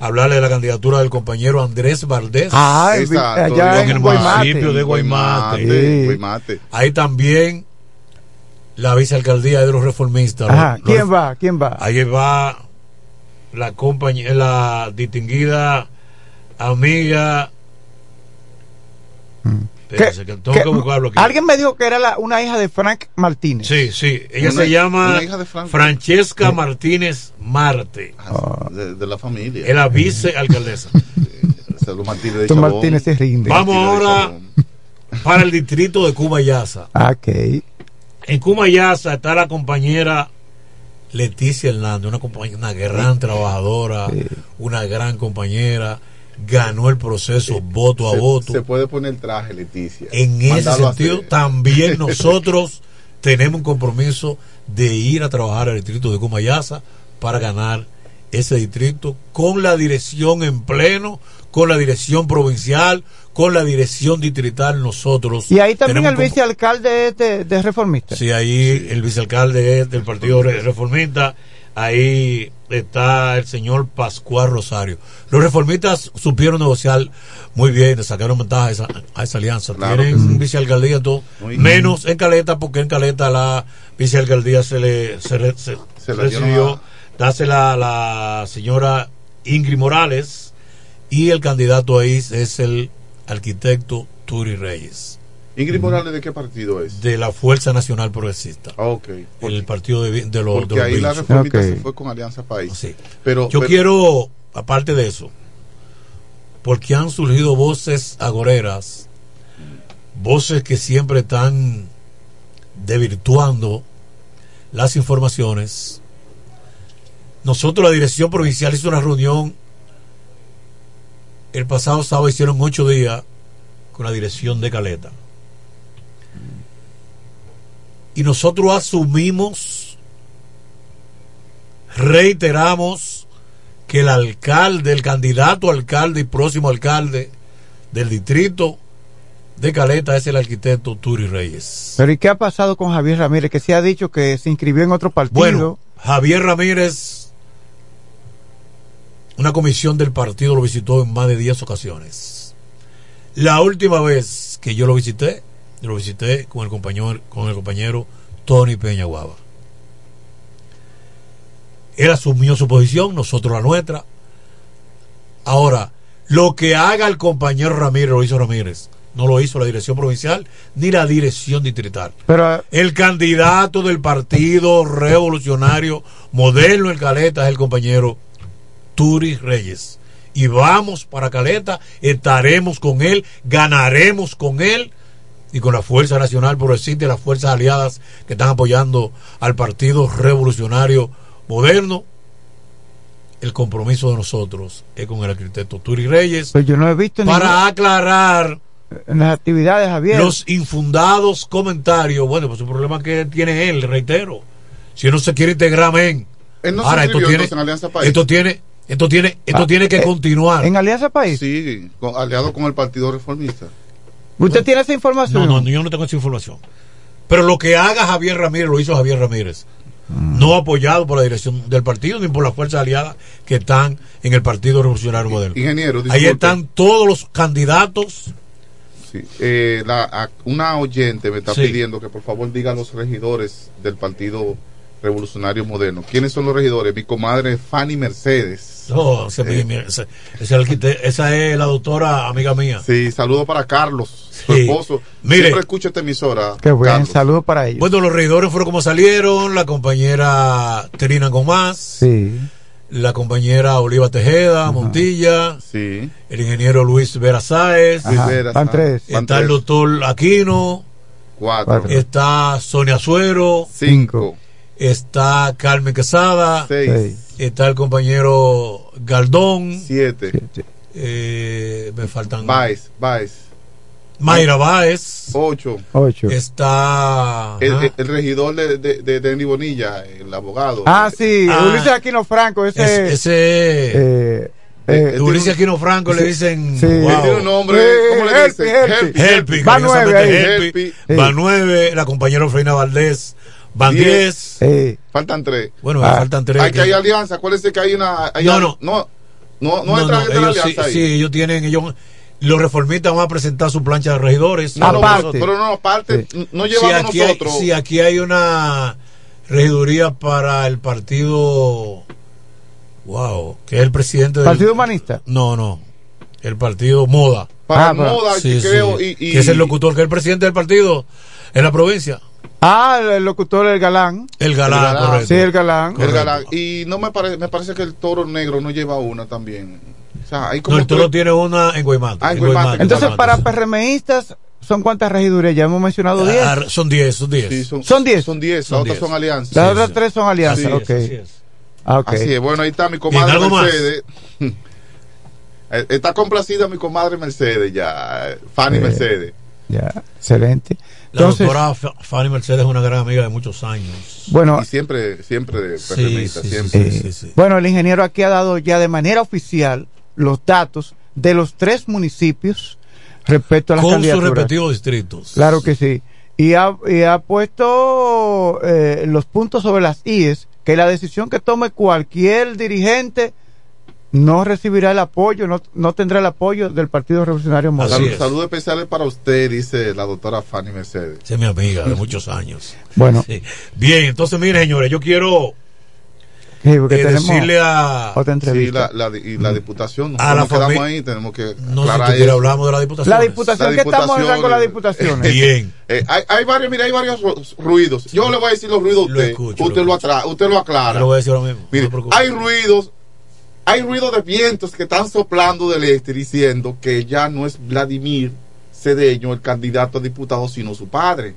[SPEAKER 16] hablarle de la candidatura del compañero Andrés Valdés
[SPEAKER 15] Ah, allá
[SPEAKER 16] en el
[SPEAKER 15] Guaymate.
[SPEAKER 16] municipio de Guaymate.
[SPEAKER 15] Sí.
[SPEAKER 17] Guaymate.
[SPEAKER 16] Hay también la vicealcaldía de los reformistas.
[SPEAKER 15] Ajá,
[SPEAKER 16] Los-
[SPEAKER 15] ¿quién
[SPEAKER 16] los-
[SPEAKER 15] va? ¿Quién va?
[SPEAKER 16] Ahí va la compañía, la distinguida amiga. Espérense, que tengo
[SPEAKER 15] ¿Qué?
[SPEAKER 16] que buscarlo aquí.
[SPEAKER 15] Alguien me dijo que era la- una hija de Frank Martínez.
[SPEAKER 16] Sí, sí. Ella
[SPEAKER 17] Una-
[SPEAKER 16] se llama
[SPEAKER 17] hija de.
[SPEAKER 16] Francesca Martínez Marte.
[SPEAKER 17] Ah, De, de la familia.
[SPEAKER 16] Es la vicealcaldesa.
[SPEAKER 17] Salud Martínez de Chabón.
[SPEAKER 15] Martínez se rinde.
[SPEAKER 16] Vamos
[SPEAKER 17] Martínez
[SPEAKER 16] ahora para el distrito de Cumayasa.
[SPEAKER 15] Ah, Ok.
[SPEAKER 16] En Cumayasa está la compañera Leticia Hernández, una, compañera, una gran trabajadora, una gran compañera, ganó el proceso voto a
[SPEAKER 17] Se-
[SPEAKER 16] voto.
[SPEAKER 17] Se puede poner traje, Leticia.
[SPEAKER 16] en ese sentido,
[SPEAKER 17] hacer.
[SPEAKER 16] también nosotros tenemos un compromiso de ir a trabajar al distrito de Cumayasa para ganar ese distrito con la dirección en pleno, con la dirección provincial, con la dirección distrital nosotros.
[SPEAKER 15] Y ahí también el vicealcalde es de, de reformista.
[SPEAKER 16] Sí, ahí el vicealcalde es del Partido Re- Reformista, ahí está el señor Pascual Rosario. Los reformistas supieron negociar muy bien, le sacaron ventaja a esa, a esa alianza.
[SPEAKER 17] Claro
[SPEAKER 16] Tienen
[SPEAKER 17] sí.
[SPEAKER 16] vicealcaldía todo,
[SPEAKER 17] Muy
[SPEAKER 16] menos en Caleta, porque en Caleta la vicealcaldía se le se, re- se- recibió, dásela la señora Ingrid Morales y el candidato ahí es el arquitecto Turi Reyes
[SPEAKER 17] Ingrid Morales, ¿de qué partido es?
[SPEAKER 16] de la Fuerza Nacional Progresista.
[SPEAKER 17] Ah, ok.
[SPEAKER 16] el partido de, los,
[SPEAKER 17] Porque
[SPEAKER 16] de los
[SPEAKER 17] ahí la
[SPEAKER 16] bichos.
[SPEAKER 17] reformista
[SPEAKER 15] Ok.
[SPEAKER 17] se fue con Alianza País.
[SPEAKER 16] Sí.
[SPEAKER 17] Pero,
[SPEAKER 16] Yo
[SPEAKER 17] pero-
[SPEAKER 16] quiero, aparte de eso, porque han surgido voces agoreras, voces que siempre están desvirtuando las informaciones. Nosotros, la dirección provincial, hizo una reunión el pasado sábado, hicieron ocho días con la dirección de Caleta. Y nosotros asumimos, reiteramos que el alcalde, el candidato alcalde y próximo alcalde del distrito de Caleta es el arquitecto Turi Reyes.
[SPEAKER 15] Pero ¿y qué ha pasado con Javier Ramírez? Que se ha dicho que se inscribió en otro partido.
[SPEAKER 16] Bueno, Javier Ramírez, una comisión del partido lo visitó en más de 10 ocasiones. La última vez que yo lo visité, lo visité con el compañero, con el compañero Tony Peña Guava. Él asumió su posición, nosotros la nuestra. Ahora, lo que haga el compañero Ramírez lo hizo Ramírez. No lo hizo la dirección provincial ni la dirección distrital.
[SPEAKER 15] Pero
[SPEAKER 16] El candidato del Partido Revolucionario Moderno en Caleta es el compañero Turi Reyes. Y vamos para Caleta, estaremos con él, ganaremos con él y con la Fuerza Nacional Progresista y las fuerzas aliadas que están apoyando al Partido Revolucionario Moderno. El compromiso de nosotros es con el arquitecto Turi Reyes
[SPEAKER 15] pues yo no he visto
[SPEAKER 16] para aclarar
[SPEAKER 15] en las actividades, Javier.
[SPEAKER 16] los infundados comentarios. Bueno, pues el problema que tiene él, reitero. Si él no se quiere integrar.
[SPEAKER 17] Él no
[SPEAKER 16] Ahora, esto tiene,
[SPEAKER 17] entonces, en Alianza País.
[SPEAKER 16] esto tiene, esto tiene, esto
[SPEAKER 15] Ah,
[SPEAKER 16] tiene que
[SPEAKER 15] eh,
[SPEAKER 16] continuar.
[SPEAKER 15] ¿En Alianza País?
[SPEAKER 17] Sí, con- aliado con el Partido Reformista.
[SPEAKER 15] ¿Usted tiene esa información?
[SPEAKER 16] No, no, yo no tengo esa información. Pero lo que haga Javier Ramírez lo hizo Javier Ramírez. No apoyado por la dirección del partido ni por las fuerzas aliadas que están en el Partido Revolucionario Moderno.
[SPEAKER 17] Ingeniero,
[SPEAKER 16] Ahí están todos los candidatos.
[SPEAKER 17] Sí, eh, la- una oyente me está
[SPEAKER 16] Sí.
[SPEAKER 17] pidiendo que por favor diga a los regidores del Partido Revolucionario Moderno. ¿Quiénes son los regidores? Mi comadre Fanny Mercedes.
[SPEAKER 16] No, ese-
[SPEAKER 17] Eh,
[SPEAKER 16] ese- ese esa es la doctora amiga mía.
[SPEAKER 17] Sí, saludo para Carlos, su
[SPEAKER 16] Sí.
[SPEAKER 17] esposo.
[SPEAKER 16] Mire.
[SPEAKER 17] Siempre escucho esta emisora.
[SPEAKER 15] Qué buen
[SPEAKER 17] Carlos.
[SPEAKER 15] saludo para ellos.
[SPEAKER 16] Bueno, los regidores fueron como salieron, la compañera Terina Gomás,
[SPEAKER 15] Sí.
[SPEAKER 16] la compañera Oliva Tejeda, Montilla,
[SPEAKER 17] Sí.
[SPEAKER 16] el ingeniero Luis Vera Sáez,
[SPEAKER 15] Ajá, Vera van tres. Van
[SPEAKER 16] está el
[SPEAKER 17] tres.
[SPEAKER 16] doctor Aquino,
[SPEAKER 17] Cuatro.
[SPEAKER 16] está Sonia Suero,
[SPEAKER 17] Cinco.
[SPEAKER 16] Está Carmen Quesada,
[SPEAKER 17] Seis.
[SPEAKER 16] está el compañero Galdón,
[SPEAKER 17] Siete.
[SPEAKER 16] eh, me faltan
[SPEAKER 17] Baez. Baez.
[SPEAKER 16] Mayra Báez,
[SPEAKER 17] Ocho.
[SPEAKER 15] Ocho.
[SPEAKER 16] está
[SPEAKER 17] El,
[SPEAKER 16] ajá.
[SPEAKER 17] el- el regidor de, de, de Denny Bonilla, el abogado.
[SPEAKER 15] Ah, sí,
[SPEAKER 16] Ah.
[SPEAKER 15] Ulises Aquino Franco, ese.
[SPEAKER 16] Es- ese
[SPEAKER 15] eh, eh,
[SPEAKER 16] Ulises Aquino Franco le dicen
[SPEAKER 15] Sí.
[SPEAKER 16] wow.
[SPEAKER 17] Él tiene un nombre,
[SPEAKER 15] Eh,
[SPEAKER 17] ¿cómo le
[SPEAKER 15] Helpi,
[SPEAKER 17] dicen?
[SPEAKER 15] Helpi.
[SPEAKER 16] Helpi,
[SPEAKER 15] Va nueve ahí.
[SPEAKER 16] Helpi. Va nueve, la compañera Freina Valdés, van
[SPEAKER 17] Diez.
[SPEAKER 16] diez.
[SPEAKER 15] eh,
[SPEAKER 17] Faltan tres.
[SPEAKER 16] Bueno, me
[SPEAKER 15] Ah.
[SPEAKER 16] faltan tres.
[SPEAKER 17] Hay que hay alianza. Acuérdense que hay una. hay
[SPEAKER 16] No,
[SPEAKER 17] al-
[SPEAKER 16] no.
[SPEAKER 17] No, no, no,
[SPEAKER 16] no, no,
[SPEAKER 17] la
[SPEAKER 16] ellos sí,
[SPEAKER 17] alianza ahí.
[SPEAKER 16] sí, ellos tienen, ellos, los reformistas van a presentar su plancha de regidores.
[SPEAKER 17] No, no,
[SPEAKER 15] Aparte.
[SPEAKER 17] pero, no, aparte, no
[SPEAKER 16] Si
[SPEAKER 17] llevamos
[SPEAKER 16] aquí, hay,
[SPEAKER 17] nosotros.
[SPEAKER 16] si aquí hay una regiduría para el partido, wow, que es el presidente del
[SPEAKER 15] Partido Humanista.
[SPEAKER 16] No, no, el partido Moda.
[SPEAKER 17] para
[SPEAKER 15] Ah,
[SPEAKER 17] moda,
[SPEAKER 16] Sí,
[SPEAKER 17] que creo.
[SPEAKER 16] sí,
[SPEAKER 17] Y, y-
[SPEAKER 16] que es el locutor, que es el presidente del partido en la provincia.
[SPEAKER 15] Ah, el, el locutor El Galán.
[SPEAKER 16] El galán,
[SPEAKER 17] El galán.
[SPEAKER 16] correcto.
[SPEAKER 15] Sí, el Galán.
[SPEAKER 17] el
[SPEAKER 16] correcto.
[SPEAKER 17] galán. Y no me parece, me parece que el toro negro no lleva una también. O sea, hay como
[SPEAKER 16] No, el toro
[SPEAKER 17] tres-
[SPEAKER 16] tiene una en Guaymate.
[SPEAKER 17] Ah, en Guaymate.
[SPEAKER 16] Guaymate,
[SPEAKER 15] Entonces, para
[SPEAKER 16] sí.
[SPEAKER 15] PRMistas, ¿son cuántas regidurías? Ya hemos mencionado 10.
[SPEAKER 16] Ah, son 10, son 10.
[SPEAKER 17] Sí, son,
[SPEAKER 15] Son diez.
[SPEAKER 17] Son 10,
[SPEAKER 16] Son
[SPEAKER 17] las otras
[SPEAKER 16] diez.
[SPEAKER 17] son alianzas.
[SPEAKER 15] Las
[SPEAKER 16] sí,
[SPEAKER 15] otras
[SPEAKER 16] sí.
[SPEAKER 15] tres son alianzas.
[SPEAKER 16] Así es,
[SPEAKER 15] ok.
[SPEAKER 16] así es.
[SPEAKER 15] Ah, ok.
[SPEAKER 17] Así es. Bueno, ahí está mi comadre. Mercedes. Eh, Está complacida mi comadre Mercedes ya. Fanny
[SPEAKER 15] Eh,
[SPEAKER 17] Mercedes.
[SPEAKER 15] Ya, excelente.
[SPEAKER 16] La
[SPEAKER 15] Entonces,
[SPEAKER 16] doctora Fa- Fanny Mercedes es una gran amiga de muchos años.
[SPEAKER 15] bueno,
[SPEAKER 17] Y siempre, siempre
[SPEAKER 16] Sí,
[SPEAKER 17] PRMista,
[SPEAKER 16] sí, sí,
[SPEAKER 17] siempre.
[SPEAKER 16] sí,
[SPEAKER 15] eh,
[SPEAKER 16] sí, sí.
[SPEAKER 15] bueno, el ingeniero aquí ha dado ya de manera oficial los datos de los tres municipios respecto a las
[SPEAKER 16] Con sus respectivos distritos.
[SPEAKER 15] Claro que sí. Y ha, y ha puesto eh, los puntos sobre las IES, que la decisión que tome cualquier dirigente no recibirá el apoyo, no, no tendrá el apoyo del Partido Revolucionario Moderno.
[SPEAKER 17] Saludos especiales para usted, dice la doctora Fanny Mercedes.
[SPEAKER 16] Es mi amiga de muchos años.
[SPEAKER 15] Bueno,
[SPEAKER 16] Sí. Bien, entonces, miren, señores, yo quiero
[SPEAKER 15] sí, porque
[SPEAKER 16] eh,
[SPEAKER 15] tenemos
[SPEAKER 16] decirle a.
[SPEAKER 15] otra
[SPEAKER 17] Sí,
[SPEAKER 15] entrevista.
[SPEAKER 17] la, la, y la diputación.
[SPEAKER 16] A la
[SPEAKER 17] quedamos ahí, tenemos que
[SPEAKER 16] No sé si hablamos de la diputación.
[SPEAKER 15] la diputación,
[SPEAKER 17] La
[SPEAKER 15] que estamos rango de las
[SPEAKER 17] diputación,
[SPEAKER 15] diputaciones.
[SPEAKER 16] Bien.
[SPEAKER 17] Eh, hay, hay varios, mira, hay varios ru- ruidos. Yo le voy a decir los ruidos a
[SPEAKER 16] Lo
[SPEAKER 17] usted.
[SPEAKER 16] escucho,
[SPEAKER 17] usted,
[SPEAKER 16] lo
[SPEAKER 17] lo atra- usted lo
[SPEAKER 16] Yo
[SPEAKER 17] aclara.
[SPEAKER 16] lo voy a decir ahora mismo.
[SPEAKER 17] Mire,
[SPEAKER 16] no
[SPEAKER 17] hay ruidos, hay ruidos de vientos que están soplando del este diciendo que ya no es Vladimir Cedeño el candidato a diputado, sino su padre.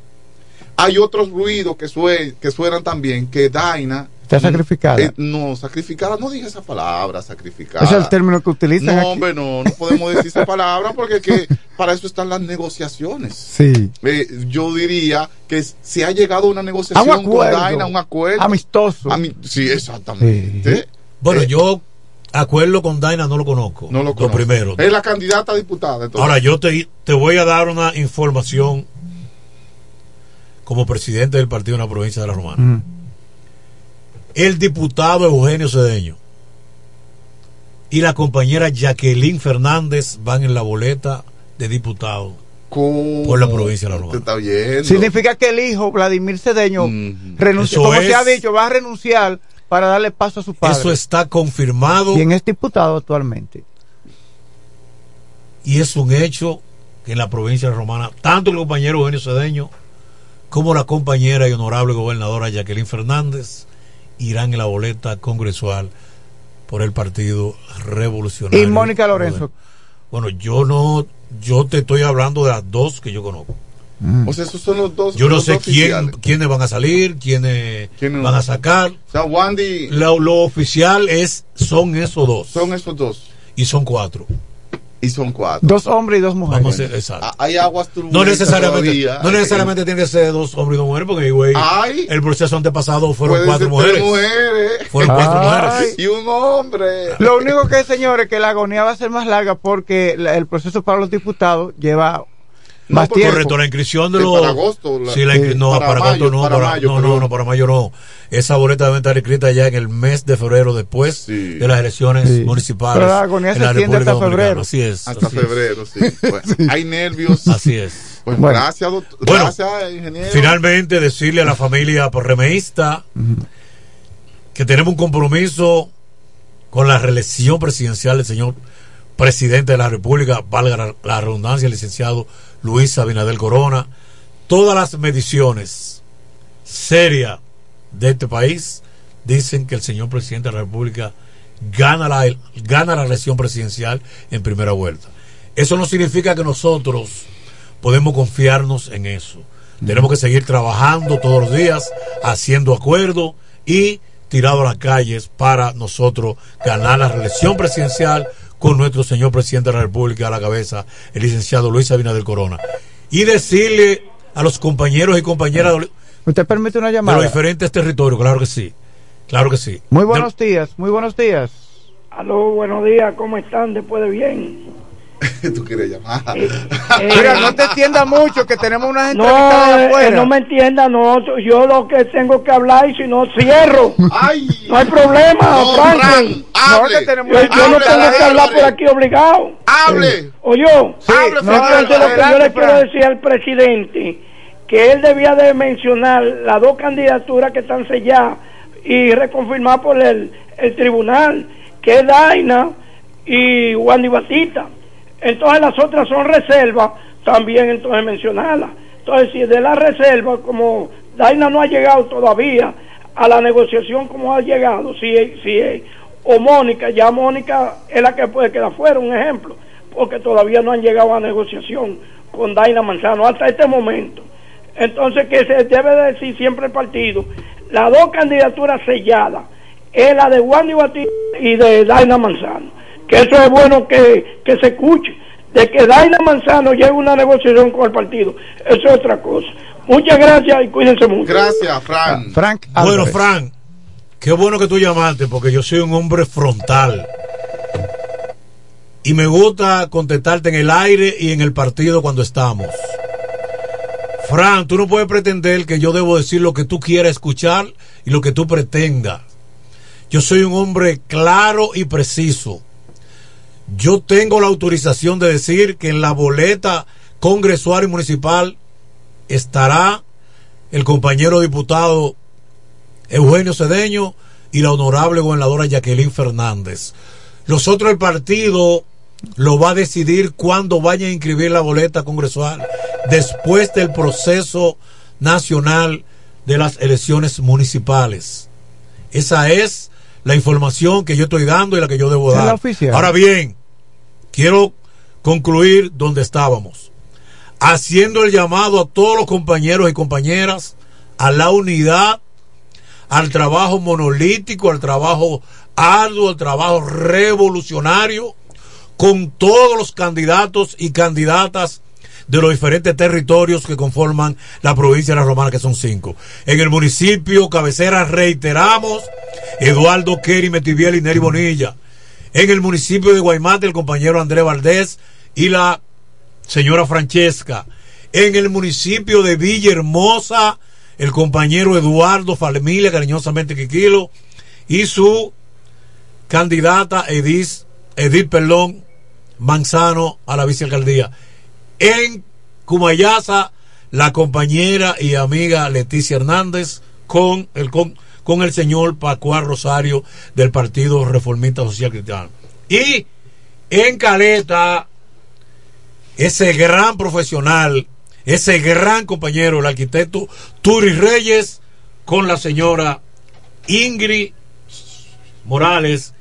[SPEAKER 17] Hay otros ruidos que, sue- que suenan también que Daina.
[SPEAKER 15] Está sacrificada.
[SPEAKER 17] eh, no, sacrificada, no diga esa palabra, sacrificada.
[SPEAKER 15] Ese es el término que utilizan
[SPEAKER 17] No,
[SPEAKER 15] aquí.
[SPEAKER 17] hombre, no, no podemos decir esa palabra porque que para eso están las negociaciones.
[SPEAKER 15] Sí.
[SPEAKER 17] Eh, yo diría que se ha llegado a una
[SPEAKER 15] A
[SPEAKER 17] negociación
[SPEAKER 15] un acuerdo.
[SPEAKER 17] con Daina, un acuerdo.
[SPEAKER 15] Amistoso.
[SPEAKER 17] Ami- sí, exactamente.
[SPEAKER 16] Bueno,
[SPEAKER 17] Eh,
[SPEAKER 16] yo acuerdo con Daina no lo conozco.
[SPEAKER 17] no lo conozco.
[SPEAKER 16] primero.
[SPEAKER 17] Es la candidata a diputada. entonces.
[SPEAKER 16] Ahora, yo te, te voy a dar una información como presidente del partido en la provincia de La Romana.
[SPEAKER 15] Mm.
[SPEAKER 16] El diputado Eugenio Cedeño y la compañera Jacqueline Fernández van en la boleta de diputado
[SPEAKER 17] ¿Cómo?
[SPEAKER 16] por la provincia de La Romana.
[SPEAKER 17] está viendo.
[SPEAKER 15] Significa que el hijo, Vladimir Cedeño,
[SPEAKER 17] Mm.
[SPEAKER 15] renuncia,
[SPEAKER 16] Eso
[SPEAKER 15] como
[SPEAKER 16] es-
[SPEAKER 15] se ha dicho, va a renunciar para darle paso a su padre.
[SPEAKER 16] Eso está confirmado
[SPEAKER 15] Quien es diputado actualmente.
[SPEAKER 16] y es un hecho que en la provincia Romana, tanto el compañero Eugenio Cedeño como la compañera y honorable gobernadora Jacqueline Fernández irán en la boleta congresual por el Partido Revolucionario.
[SPEAKER 15] Y Mónica Lorenzo.
[SPEAKER 16] Bueno, yo no, yo te estoy hablando de las dos que yo conozco.
[SPEAKER 17] O sea, esos son los dos.
[SPEAKER 16] Yo no sé quién, quiénes van a salir, quiénes
[SPEAKER 17] ¿Quiénes
[SPEAKER 16] van a sacar.
[SPEAKER 17] O sea, Wandy.
[SPEAKER 16] Lo, lo oficial es, son esos dos.
[SPEAKER 17] Son esos dos.
[SPEAKER 16] Y son cuatro.
[SPEAKER 17] Y son cuatro.
[SPEAKER 15] Dos hombres y dos mujeres.
[SPEAKER 16] Vamos a ser exacto.
[SPEAKER 17] Ah, Hay aguas
[SPEAKER 16] No
[SPEAKER 17] turbulentas
[SPEAKER 16] necesariamente,
[SPEAKER 17] todavía.
[SPEAKER 16] no necesariamente tiene que ser dos hombres y dos mujeres, porque güey,
[SPEAKER 17] Ay.
[SPEAKER 16] el proceso antepasado fueron cuatro mujeres.
[SPEAKER 17] mujeres.
[SPEAKER 16] Fueron cuatro mujeres.
[SPEAKER 17] Y un hombre.
[SPEAKER 15] Lo único que, señores, que la agonía va a ser más larga porque el proceso para los diputados lleva
[SPEAKER 16] No, correcto, la inscripción de los.
[SPEAKER 17] Para agosto. La,
[SPEAKER 16] sí, la inscri... no, para, para agosto no, para, para mayo, no, no, no, para mayo no. Esa boleta debe estar escrita ya en el mes de febrero, después sí. de las elecciones sí. municipales.
[SPEAKER 15] Pero la agonía se extiende hasta febrero.
[SPEAKER 16] Así es.
[SPEAKER 17] Hasta
[SPEAKER 16] así
[SPEAKER 17] febrero,
[SPEAKER 16] es.
[SPEAKER 17] sí. Bueno, hay nervios.
[SPEAKER 16] Así es.
[SPEAKER 17] Pues bueno. gracias, doctor.
[SPEAKER 16] Bueno,
[SPEAKER 17] gracias, ingeniero.
[SPEAKER 16] Finalmente, decirle a la familia remeísta uh -huh. que tenemos un compromiso con la reelección presidencial del señor presidente de la República, valga la redundancia, el licenciado Luis Abinader Corona. Todas las mediciones serias de este país dicen que el señor presidente de la República gana la, gana la elección presidencial en primera vuelta. Eso no significa que nosotros podemos confiarnos en eso. Tenemos que seguir trabajando todos los días, haciendo acuerdos y tirado a las calles para nosotros ganar la reelección presidencial con nuestro señor presidente de la República a la cabeza, el licenciado Luis Abinader Corona. Y decirle a los compañeros y compañeras de,
[SPEAKER 15] ¿Usted permite una llamada?
[SPEAKER 16] de los diferentes territorios, claro que sí. Claro que sí.
[SPEAKER 15] Muy buenos de... días, muy buenos días.
[SPEAKER 18] Aló, buenos días, ¿cómo están después de bien?
[SPEAKER 17] Tú quieres llamar.
[SPEAKER 18] Eh, eh,
[SPEAKER 15] Mira, no te entienda mucho, que tenemos una gente
[SPEAKER 18] no, eh, no me entienda, no. Yo lo que tengo que hablar y si no cierro.
[SPEAKER 17] Ay,
[SPEAKER 18] no hay problema,
[SPEAKER 17] no,
[SPEAKER 18] Franklin.
[SPEAKER 17] Fran,
[SPEAKER 18] no, que tenemos yo, yo no tengo que hablar por aquí obligado.
[SPEAKER 17] Hable.
[SPEAKER 18] ¿O yo?
[SPEAKER 17] Sí, hable,
[SPEAKER 18] no, lo que yo le quiero decir al presidente que él debía de mencionar las dos candidaturas que están selladas y reconfirmar por el, el tribunal, que es Daina y Wandy Batista. Entonces las otras son reservas, también entonces mencionarlas. Entonces si de la reserva, como Daina no ha llegado todavía a la negociación como ha llegado, si, si o Mónica, ya Mónica es la que puede quedar fuera, un ejemplo, porque todavía no han llegado a negociación con Daina Manzano hasta este momento. Entonces que se debe decir siempre el partido, las dos candidaturas selladas es la de Batista y de Daina Manzano que eso es bueno que, que se escuche, de que Daina Manzano llegue a una negociación con el partido, eso es otra cosa. Muchas gracias y cuídense mucho.
[SPEAKER 17] Gracias, Frank.
[SPEAKER 15] Frank
[SPEAKER 16] bueno, Frank, qué bueno que tú llamaste, porque yo soy un hombre frontal. Y me gusta contestarte en el aire y en el partido cuando estamos. Frank, tú no puedes pretender que yo debo decir lo que tú quieras escuchar y lo que tú pretendas. Yo soy un hombre claro y preciso yo tengo la autorización de decir que en la boleta congresual y municipal estará el compañero diputado Eugenio Cedeño y la honorable gobernadora Jacqueline Fernández. Los otros el partido lo va a decidir cuando vaya a inscribir la boleta congresual después del proceso nacional de las elecciones municipales. Esa es la información que yo estoy dando y la que yo debo dar. Ahora bien, quiero concluir donde estábamos, haciendo el llamado a todos los compañeros y compañeras a la unidad, al trabajo monolítico, al trabajo arduo, al trabajo revolucionario, con todos los candidatos y candidatas de los diferentes territorios que conforman la provincia de La Romana, que son cinco. En el municipio cabecera reiteramos Eduardo Kerry Metiviel y Neri Bonilla. En el municipio de Guaymate, el compañero Andrés Valdés y la señora Francesca. En el municipio de Villahermosa, el compañero Eduardo Familia, cariñosamente Quiquilo, y su candidata Edith, Edith Manzano a la vicealcaldía. En Cumayasa, la compañera y amiga Leticia Hernández con el, con, con el señor Pacuar Rosario del Partido Reformista Social Cristiano. Y en Caleta, ese gran profesional, ese gran compañero, el arquitecto Turi Reyes, con la señora Ingrid Morales,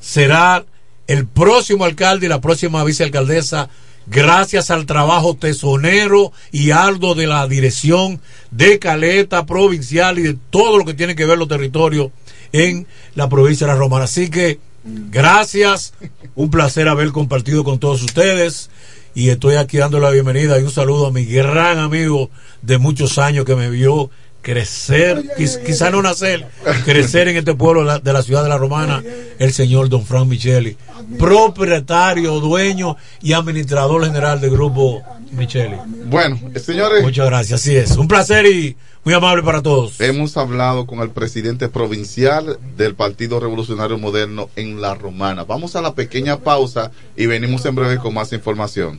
[SPEAKER 16] será el próximo alcalde y la próxima vicealcaldesa gracias al trabajo tesonero y arduo de la dirección de Caleta provincial y de todo lo que tiene que ver los territorios en la provincia de la Romana. Así que gracias, un placer haber compartido con todos ustedes y estoy aquí dando la bienvenida y un saludo a mi gran amigo de muchos años que me vio crecer, quiz, quizá no nacer, crecer en este pueblo de la, de la, ciudad de la Romana, el señor Don Frank Micheli, propietario, dueño y administrador general del grupo Micheli.
[SPEAKER 17] Bueno, señores.
[SPEAKER 16] Muchas gracias, así es. Un placer y muy amable para todos.
[SPEAKER 17] Hemos hablado con el presidente provincial del Partido Revolucionario Moderno en La Romana. Vamos a la pequeña pausa y venimos en breve con más información.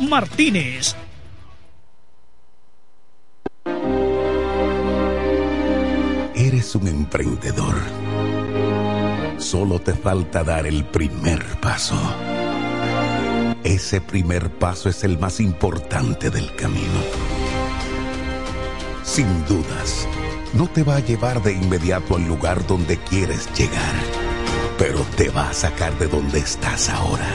[SPEAKER 19] Martínez.
[SPEAKER 20] Eres un emprendedor. Solo te falta dar el primer paso. Ese primer paso es el más importante del camino. Sin dudas, no te va a llevar de inmediato al lugar donde quieres llegar, pero te va a sacar de donde estás ahora.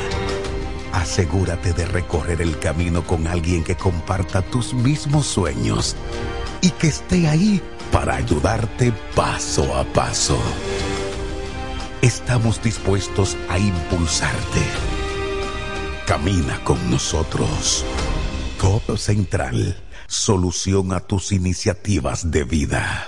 [SPEAKER 20] Asegúrate de recorrer el camino con alguien que comparta tus mismos sueños y que esté ahí para ayudarte paso a paso. Estamos dispuestos a impulsarte. Camina con nosotros. Codo Central, solución a tus iniciativas de vida.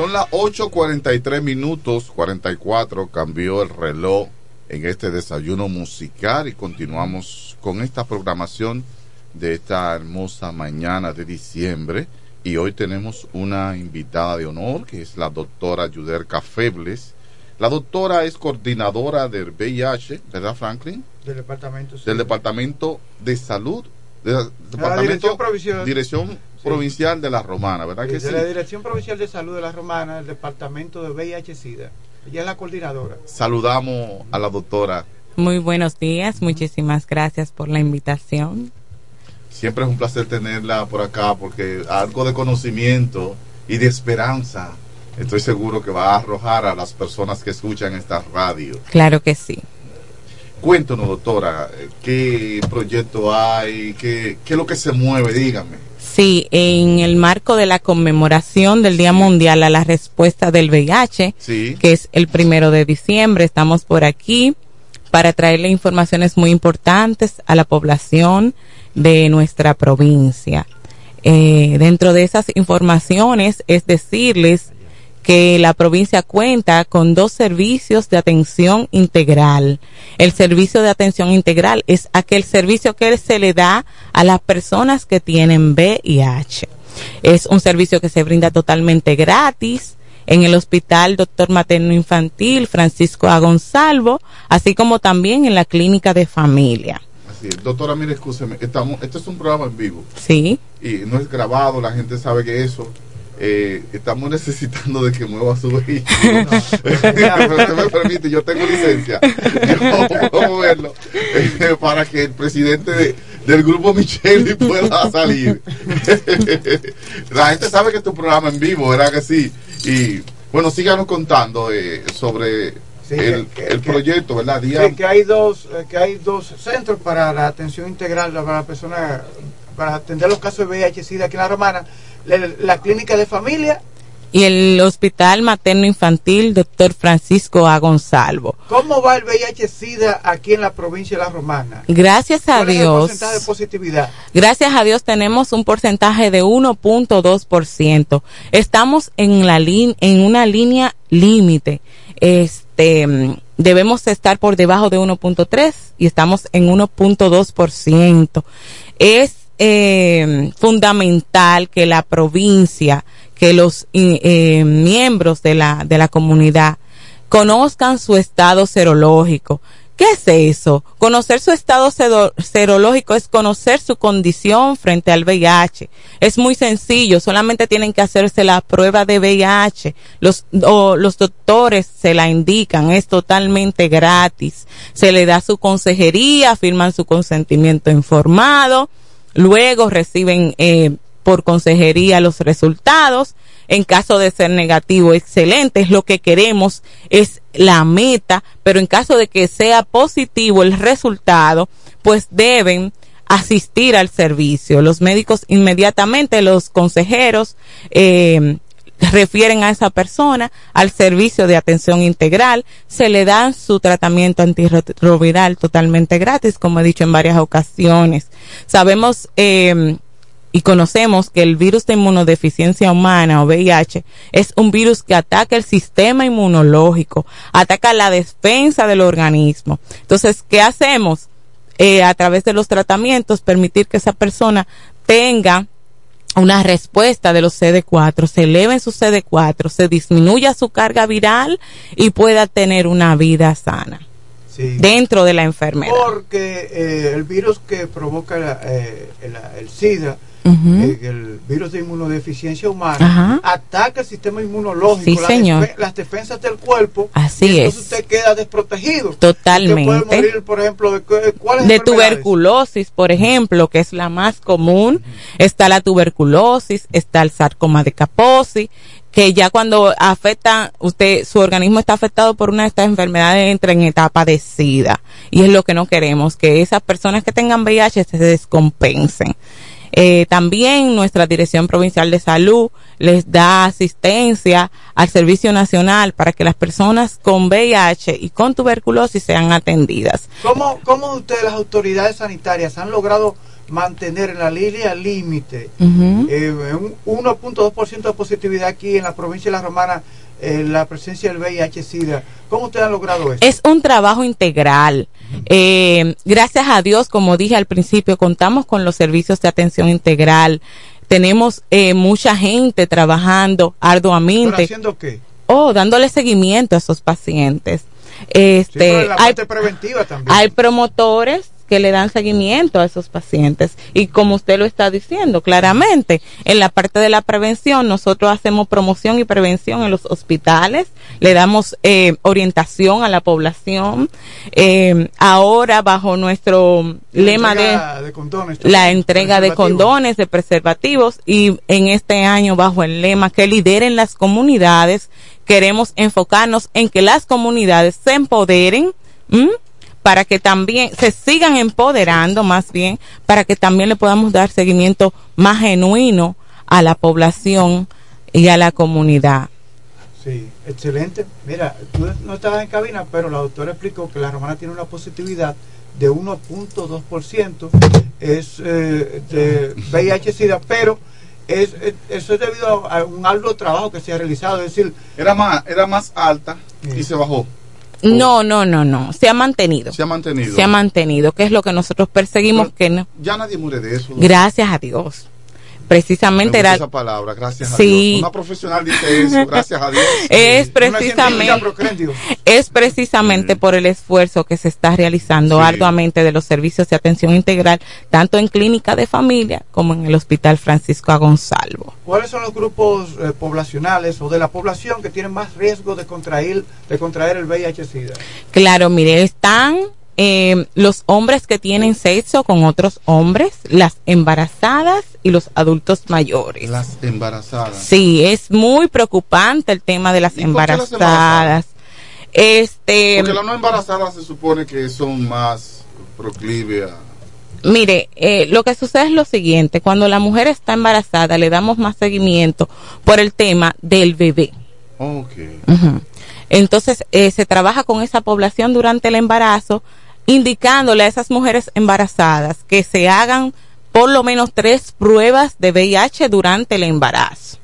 [SPEAKER 17] Son las 8.43 minutos, 44, cambió el reloj en este desayuno musical y continuamos con esta programación de esta hermosa mañana de diciembre. Y hoy tenemos una invitada de honor que es la doctora Yuderka Febles. La doctora es coordinadora del VIH, ¿verdad, Franklin?
[SPEAKER 15] Del departamento.
[SPEAKER 17] Del Departamento de Salud,
[SPEAKER 15] la
[SPEAKER 17] Departamento
[SPEAKER 15] Dirección Provincial.
[SPEAKER 17] Dirección Provincial de la Romana, ¿verdad que
[SPEAKER 15] de
[SPEAKER 17] sí?
[SPEAKER 15] la Dirección Provincial de Salud de la Romana, el departamento de VIH-Sida. Ella es la coordinadora.
[SPEAKER 17] Saludamos a la doctora.
[SPEAKER 21] Muy buenos días, muchísimas gracias por la invitación.
[SPEAKER 17] Siempre es un placer tenerla por acá porque algo de conocimiento y de esperanza estoy seguro que va a arrojar a las personas que escuchan esta radio.
[SPEAKER 21] Claro que sí.
[SPEAKER 17] Cuéntanos, doctora, qué proyecto hay, qué, qué es lo que se mueve, dígame.
[SPEAKER 21] Sí, en el marco de la conmemoración del Día Mundial a la Respuesta del VIH,
[SPEAKER 17] Sí.
[SPEAKER 21] que es el primero de diciembre, estamos por aquí para traerle informaciones muy importantes a la población de nuestra provincia. Eh, dentro de esas informaciones es decirles que la provincia cuenta con dos servicios de atención integral. El servicio de atención integral es aquel servicio que se le da a las personas que tienen VIH. Es un servicio que se brinda totalmente gratis en el Hospital Doctor Materno Infantil Francisco A. Gonzalvo, así como también en la Clínica de Familia.
[SPEAKER 17] Así es. Doctora, mire, escúcheme, estamos, esto es un programa en vivo
[SPEAKER 21] Sí.
[SPEAKER 17] y no es grabado, la gente sabe que eso. Eh, estamos necesitando de que mueva su vehículo. Usted me permite, yo tengo licencia. Yo puedo moverlo eh, para que el presidente de- del grupo Micheli pueda salir. la gente sabe que es tu programa en vivo, ¿verdad que sí? Y bueno, síganos contando eh, sobre
[SPEAKER 15] Sí,
[SPEAKER 17] el,
[SPEAKER 15] que-
[SPEAKER 17] el
[SPEAKER 15] que-
[SPEAKER 17] proyecto, ¿verdad? Día,
[SPEAKER 15] Sí, que hay dos eh, que hay dos centros para la atención integral para la persona para atender los casos de VIH-Sida aquí en la Romana, la, clínica de familia.
[SPEAKER 21] Y el Hospital Materno Infantil Doctor Francisco A. Gonzalvo.
[SPEAKER 15] ¿Cómo va el VIH-Sida aquí en la provincia de la Romana?
[SPEAKER 21] Gracias a
[SPEAKER 15] ¿Cuál es el
[SPEAKER 21] Dios.
[SPEAKER 15] porcentaje de positividad?
[SPEAKER 21] Gracias a Dios tenemos un porcentaje de 1.2%. Estamos en la en una línea límite. Este debemos estar por debajo de 1.3 y estamos en 1.2%. Es eh, fundamental que la provincia, que los eh, eh, miembros de la de la comunidad conozcan su estado serológico. ¿Qué es eso? Conocer su estado serológico es conocer su condición frente al VIH. Es muy sencillo, solamente tienen que hacerse la prueba de VIH. Los, o los doctores se la indican, es totalmente gratis. Se le da su consejería, firman su consentimiento informado, luego reciben eh, por consejería los resultados. En caso de ser negativo, excelente, es lo que queremos, es la meta, pero en caso de que sea positivo el resultado, pues deben asistir al servicio. Los médicos inmediatamente, los consejeros, eh, refieren a esa persona al servicio de atención integral, se le da su tratamiento antirretroviral totalmente gratis, como he dicho en varias ocasiones. Sabemos eh, y conocemos que el virus de inmunodeficiencia humana o VIH es un virus que ataca el sistema inmunológico, ataca la defensa del organismo. Entonces, ¿qué hacemos? Eh, a través de los tratamientos, permitir que esa persona tenga una respuesta de los CD4, se eleven su CD4, se disminuya su carga viral y pueda tener una vida sana
[SPEAKER 15] Sí.
[SPEAKER 21] dentro de la enfermedad.
[SPEAKER 15] Porque eh, el virus que provoca la- eh, el, el SIDA, Eh, el virus de inmunodeficiencia humana,
[SPEAKER 21] Ajá.
[SPEAKER 15] ataca el sistema inmunológico,
[SPEAKER 21] Sí,
[SPEAKER 15] la
[SPEAKER 21] señor.
[SPEAKER 15] defe- las defensas del cuerpo.
[SPEAKER 21] Así
[SPEAKER 15] y entonces
[SPEAKER 21] es.
[SPEAKER 15] usted queda desprotegido.
[SPEAKER 21] Totalmente.
[SPEAKER 15] Usted puede morir, por ejemplo, de, ¿cuáles
[SPEAKER 21] de tuberculosis, por ejemplo, que es la más común, está la tuberculosis, está el sarcoma de Kaposi, que ya cuando afecta, usted, su organismo está afectado por una de estas enfermedades, entra en etapa de SIDA. Y es lo que no queremos, que esas personas que tengan VIH se descompensen. Eh, también nuestra Dirección Provincial de Salud les da asistencia al Servicio Nacional para que las personas con VIH y con tuberculosis sean atendidas.
[SPEAKER 15] ¿Cómo, ¿Cómo ustedes, las autoridades sanitarias, han logrado mantener en la línea límite eh, un 1.2% de positividad aquí en la provincia de La Romana, eh, la presencia del VIH-Sida. ¿Cómo ustedes han logrado eso?
[SPEAKER 21] Es un trabajo integral. Eh, gracias a Dios, como dije al principio, contamos con los servicios de atención integral. Tenemos eh, mucha gente trabajando
[SPEAKER 15] ¿Pero
[SPEAKER 21] arduamente.
[SPEAKER 15] haciendo qué?
[SPEAKER 21] Oh, dándole seguimiento a esos pacientes.
[SPEAKER 15] Sí, pero
[SPEAKER 21] Este,
[SPEAKER 15] preventiva también.
[SPEAKER 21] hay promotores que le dan seguimiento a esos pacientes y como usted lo está diciendo claramente, en la parte de la prevención nosotros hacemos promoción y prevención en los hospitales, le damos eh, orientación a la población. Eh, ahora bajo nuestro
[SPEAKER 15] La
[SPEAKER 21] lema de
[SPEAKER 15] condones
[SPEAKER 21] la entrega de condones, de preservativos y en este año bajo el lema que lideren las comunidades, queremos enfocarnos en que las comunidades se empoderen. Para que también se sigan empoderando más bien, para que también le podamos dar seguimiento más genuino a la población y a la comunidad.
[SPEAKER 15] Sí, excelente. Mira, tú no estabas en cabina, pero la doctora explicó que la romana tiene una positividad de 1.2%, es eh, de VIH-Sida, pero es, es- eso es debido a, a un arduo trabajo que se ha realizado, es decir,
[SPEAKER 17] Era más, era más alta y se bajó.
[SPEAKER 21] No, no, no, no, se ha mantenido.
[SPEAKER 17] Se ha mantenido.
[SPEAKER 21] Se ha mantenido, que es lo que nosotros perseguimos que no.
[SPEAKER 17] Ya nadie muere de eso.
[SPEAKER 21] Gracias a Dios. Precisamente era
[SPEAKER 17] esa palabra, gracias a
[SPEAKER 21] Sí.
[SPEAKER 17] Dios. Una profesional dice eso, gracias a Dios.
[SPEAKER 21] es precisamente es precisamente por el esfuerzo que se está realizando
[SPEAKER 17] Sí.
[SPEAKER 21] arduamente de los servicios de atención integral tanto en clínica de familia como en el Hospital Francisco A. Gonzalvo.
[SPEAKER 15] ¿cuáles son los grupos eh, poblacionales o de la población que tienen más riesgo de contraer, de contraer el VIH-Sida?
[SPEAKER 21] Claro, mire, están eh, los hombres que tienen sexo con otros hombres, las embarazadas y los adultos mayores.
[SPEAKER 17] Las embarazadas.
[SPEAKER 21] Sí, es muy preocupante el tema de las
[SPEAKER 17] ¿Y por qué las
[SPEAKER 21] embarazadas. Este,
[SPEAKER 17] Porque las no embarazadas se supone que son más proclive a...
[SPEAKER 21] Mire, eh, lo que sucede es lo siguiente, cuando la mujer está embarazada le damos más seguimiento por el tema del bebé.
[SPEAKER 17] Ok.
[SPEAKER 21] Ujú. Entonces, eh, se trabaja con esa población durante el embarazo, indicándole a esas mujeres embarazadas que se hagan por lo menos tres pruebas de VIH durante el embarazo.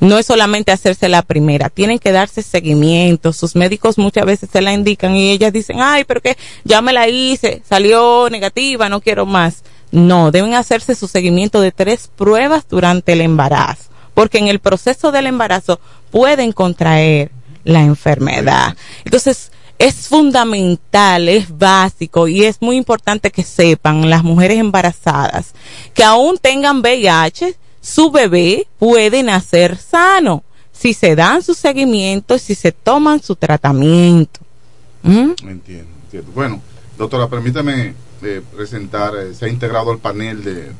[SPEAKER 21] No es solamente hacerse la primera, tienen que darse seguimiento. Sus médicos muchas veces se la indican y ellas dicen, ay, pero que ya me la hice, salió negativa, no quiero más. No, deben hacerse su seguimiento de tres pruebas durante el embarazo, porque en el proceso del embarazo pueden contraer la enfermedad. Entonces, es fundamental, es básico y es muy importante que sepan las mujeres embarazadas que aún tengan VIH, su bebé puede nacer sano si se dan su seguimiento, si se toman su tratamiento. ¿Mm?
[SPEAKER 17] Entiendo, entiendo. Bueno, doctora, permítame eh, presentar, eh, se ha integrado al panel de,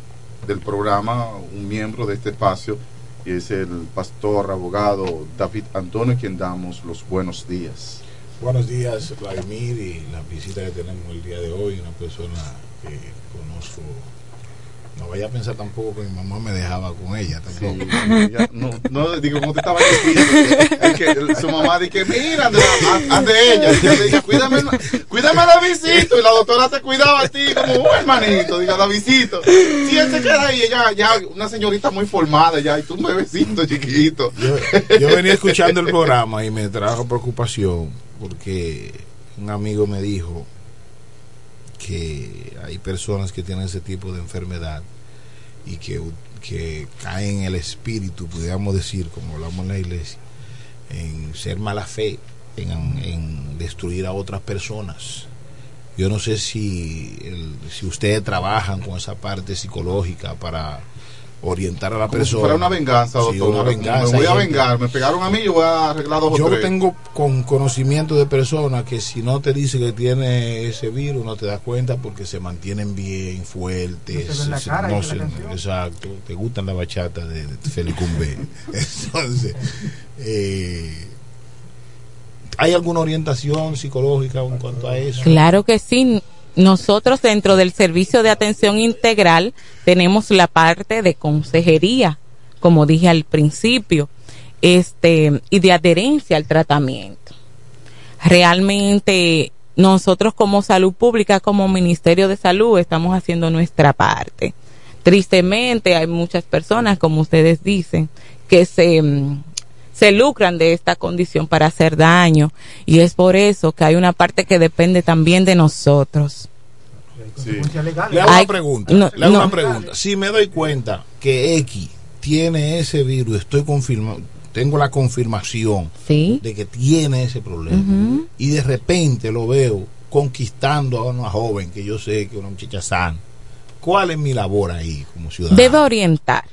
[SPEAKER 17] del programa un miembro de este espacio y es el pastor abogado David Antonio, quien damos los buenos días.
[SPEAKER 22] Buenos días, Vladimir, y la visita que tenemos el día de hoy, una persona que conozco. No vaya a pensar tampoco que mi mamá me dejaba con ella tampoco.
[SPEAKER 17] Sí, ya, no, no, digo, como te estaba diciendo, es que su mamá dice, mira, a- ande ella, dice, dice, cuídame, cuídame a Davidito, y la doctora te cuidaba a ti como un hermanito, diga, Davidito. Si él se queda ahí, ella, ya, una señorita muy formada ya, y tú un bebecito chiquito.
[SPEAKER 22] Yo venía escuchando el programa y me trajo preocupación porque un amigo me dijo que hay personas que tienen ese tipo de enfermedad y que, caen en el espíritu, pudiéramos decir, como hablamos en la iglesia, en ser mala fe, en, destruir a otras personas. Yo no sé si, si ustedes trabajan con esa parte psicológica para orientar a la
[SPEAKER 17] Como si
[SPEAKER 22] persona.
[SPEAKER 17] fuera una venganza,
[SPEAKER 22] Sí,
[SPEAKER 17] doctor.
[SPEAKER 22] una venganza.
[SPEAKER 17] Me voy a vengar, me pegaron a mí, yo voy a arreglar dos
[SPEAKER 22] yo
[SPEAKER 17] tres.
[SPEAKER 22] tengo con conocimiento de personas que si no te dice que tiene ese virus no te das cuenta porque se mantienen bien fuertes
[SPEAKER 15] No se ven la
[SPEAKER 22] se-
[SPEAKER 15] cara,
[SPEAKER 22] no
[SPEAKER 15] dice la
[SPEAKER 22] se-
[SPEAKER 15] canción.
[SPEAKER 22] exacto te gustan la bachata de, de Félix Cumbé entonces eh, hay alguna orientación psicológica en cuanto a eso
[SPEAKER 21] Claro que sí. Nosotros dentro del servicio de atención integral tenemos la parte de consejería, como dije al principio, este y de adherencia al tratamiento. Realmente nosotros como salud pública, como Ministerio de Salud, estamos haciendo nuestra parte. Tristemente hay muchas personas, como ustedes dicen, que se, mm, se lucran de esta condición para hacer daño y es por eso que hay una parte que depende también de nosotros.
[SPEAKER 22] Le hago
[SPEAKER 21] Hay-
[SPEAKER 22] una pregunta.
[SPEAKER 21] no,
[SPEAKER 22] le hago
[SPEAKER 21] no.
[SPEAKER 22] una pregunta. Si me doy cuenta que X tiene ese virus, estoy confirmado, tengo la confirmación
[SPEAKER 21] Sí.
[SPEAKER 22] de que tiene ese problema y de repente lo veo conquistando a una joven que yo sé que es una muchacha sana. ¿Cuál es mi labor ahí como ciudadano?
[SPEAKER 21] Debe orientar.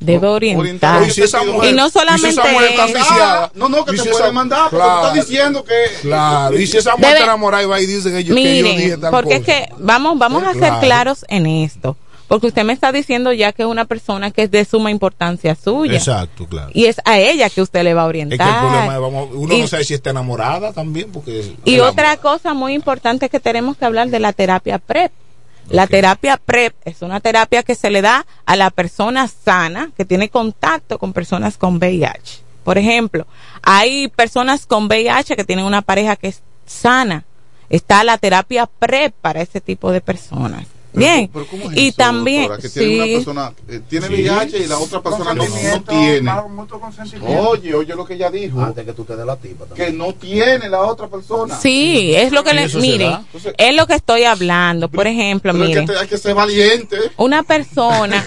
[SPEAKER 21] Debe orientar.
[SPEAKER 22] Y si esa mujer-
[SPEAKER 21] y no
[SPEAKER 22] y si
[SPEAKER 21] solamente
[SPEAKER 22] está
[SPEAKER 17] No, no, que te puede mandar,
[SPEAKER 22] Claro.
[SPEAKER 17] tú estás diciendo que.
[SPEAKER 22] Claro, y si esa mujer
[SPEAKER 21] Debe-
[SPEAKER 22] está enamorada y va y dice que yo, que yo dije
[SPEAKER 21] Miren,
[SPEAKER 22] tal
[SPEAKER 21] porque es que vamos, vamos a ser
[SPEAKER 22] Claro.
[SPEAKER 21] claros en esto. Porque usted me está diciendo ya que es una persona que es de suma importancia suya.
[SPEAKER 22] Exacto, claro.
[SPEAKER 21] Y es a ella que usted le va a
[SPEAKER 22] Es
[SPEAKER 21] orientar.
[SPEAKER 22] que el problema es, vamos, uno
[SPEAKER 21] Y-
[SPEAKER 22] no sabe si está enamorada también, porque...
[SPEAKER 21] Y otra cosa muy importante es que tenemos que hablar de la terapia PrEP. La terapia PrEP es una terapia que se le da a la persona sana que tiene contacto con personas con VIH. Por ejemplo, hay personas con VIH que tienen una pareja que es sana. Está la terapia PrEP para ese tipo de personas. Bien.
[SPEAKER 17] Pero ¿cómo es
[SPEAKER 21] y
[SPEAKER 17] eso,
[SPEAKER 21] también,
[SPEAKER 17] doctora? que tiene
[SPEAKER 21] sí.
[SPEAKER 17] una persona eh, tiene
[SPEAKER 21] Sí.
[SPEAKER 17] VIH y la otra persona no, tiene. Oye, oye lo que ella dijo.
[SPEAKER 23] Antes que tú te des la tipa
[SPEAKER 17] Que no tiene la otra persona.
[SPEAKER 21] Sí, es lo que
[SPEAKER 17] ¿Y
[SPEAKER 21] le?
[SPEAKER 17] Entonces-
[SPEAKER 21] es lo que estoy hablando. Por ejemplo,
[SPEAKER 17] Pero es que hay que ser valiente.
[SPEAKER 21] Una persona,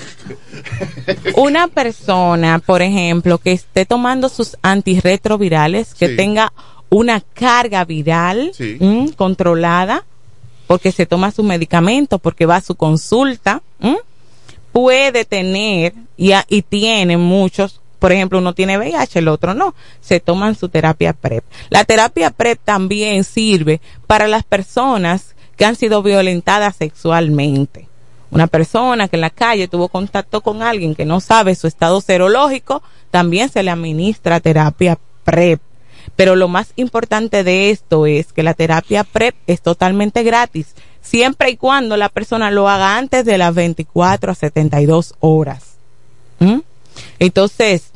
[SPEAKER 21] una persona, por ejemplo, que esté tomando sus antirretrovirales, que
[SPEAKER 17] Sí.
[SPEAKER 21] tenga una carga viral
[SPEAKER 17] Sí.
[SPEAKER 21] controlada, porque se toma su medicamento, porque va a su consulta, puede tener y, y tiene muchos, por ejemplo, uno tiene VIH, el otro no, se toman su terapia PrEP. La terapia PrEP también sirve para las personas que han sido violentadas sexualmente. Una persona que en la calle tuvo contacto con alguien que no sabe su estado serológico, también se le administra terapia PrEP. Pero lo más importante de esto es que la terapia PrEP es totalmente gratis, siempre y cuando la persona lo haga antes de las 24 a 72 horas. ¿Mm? Entonces,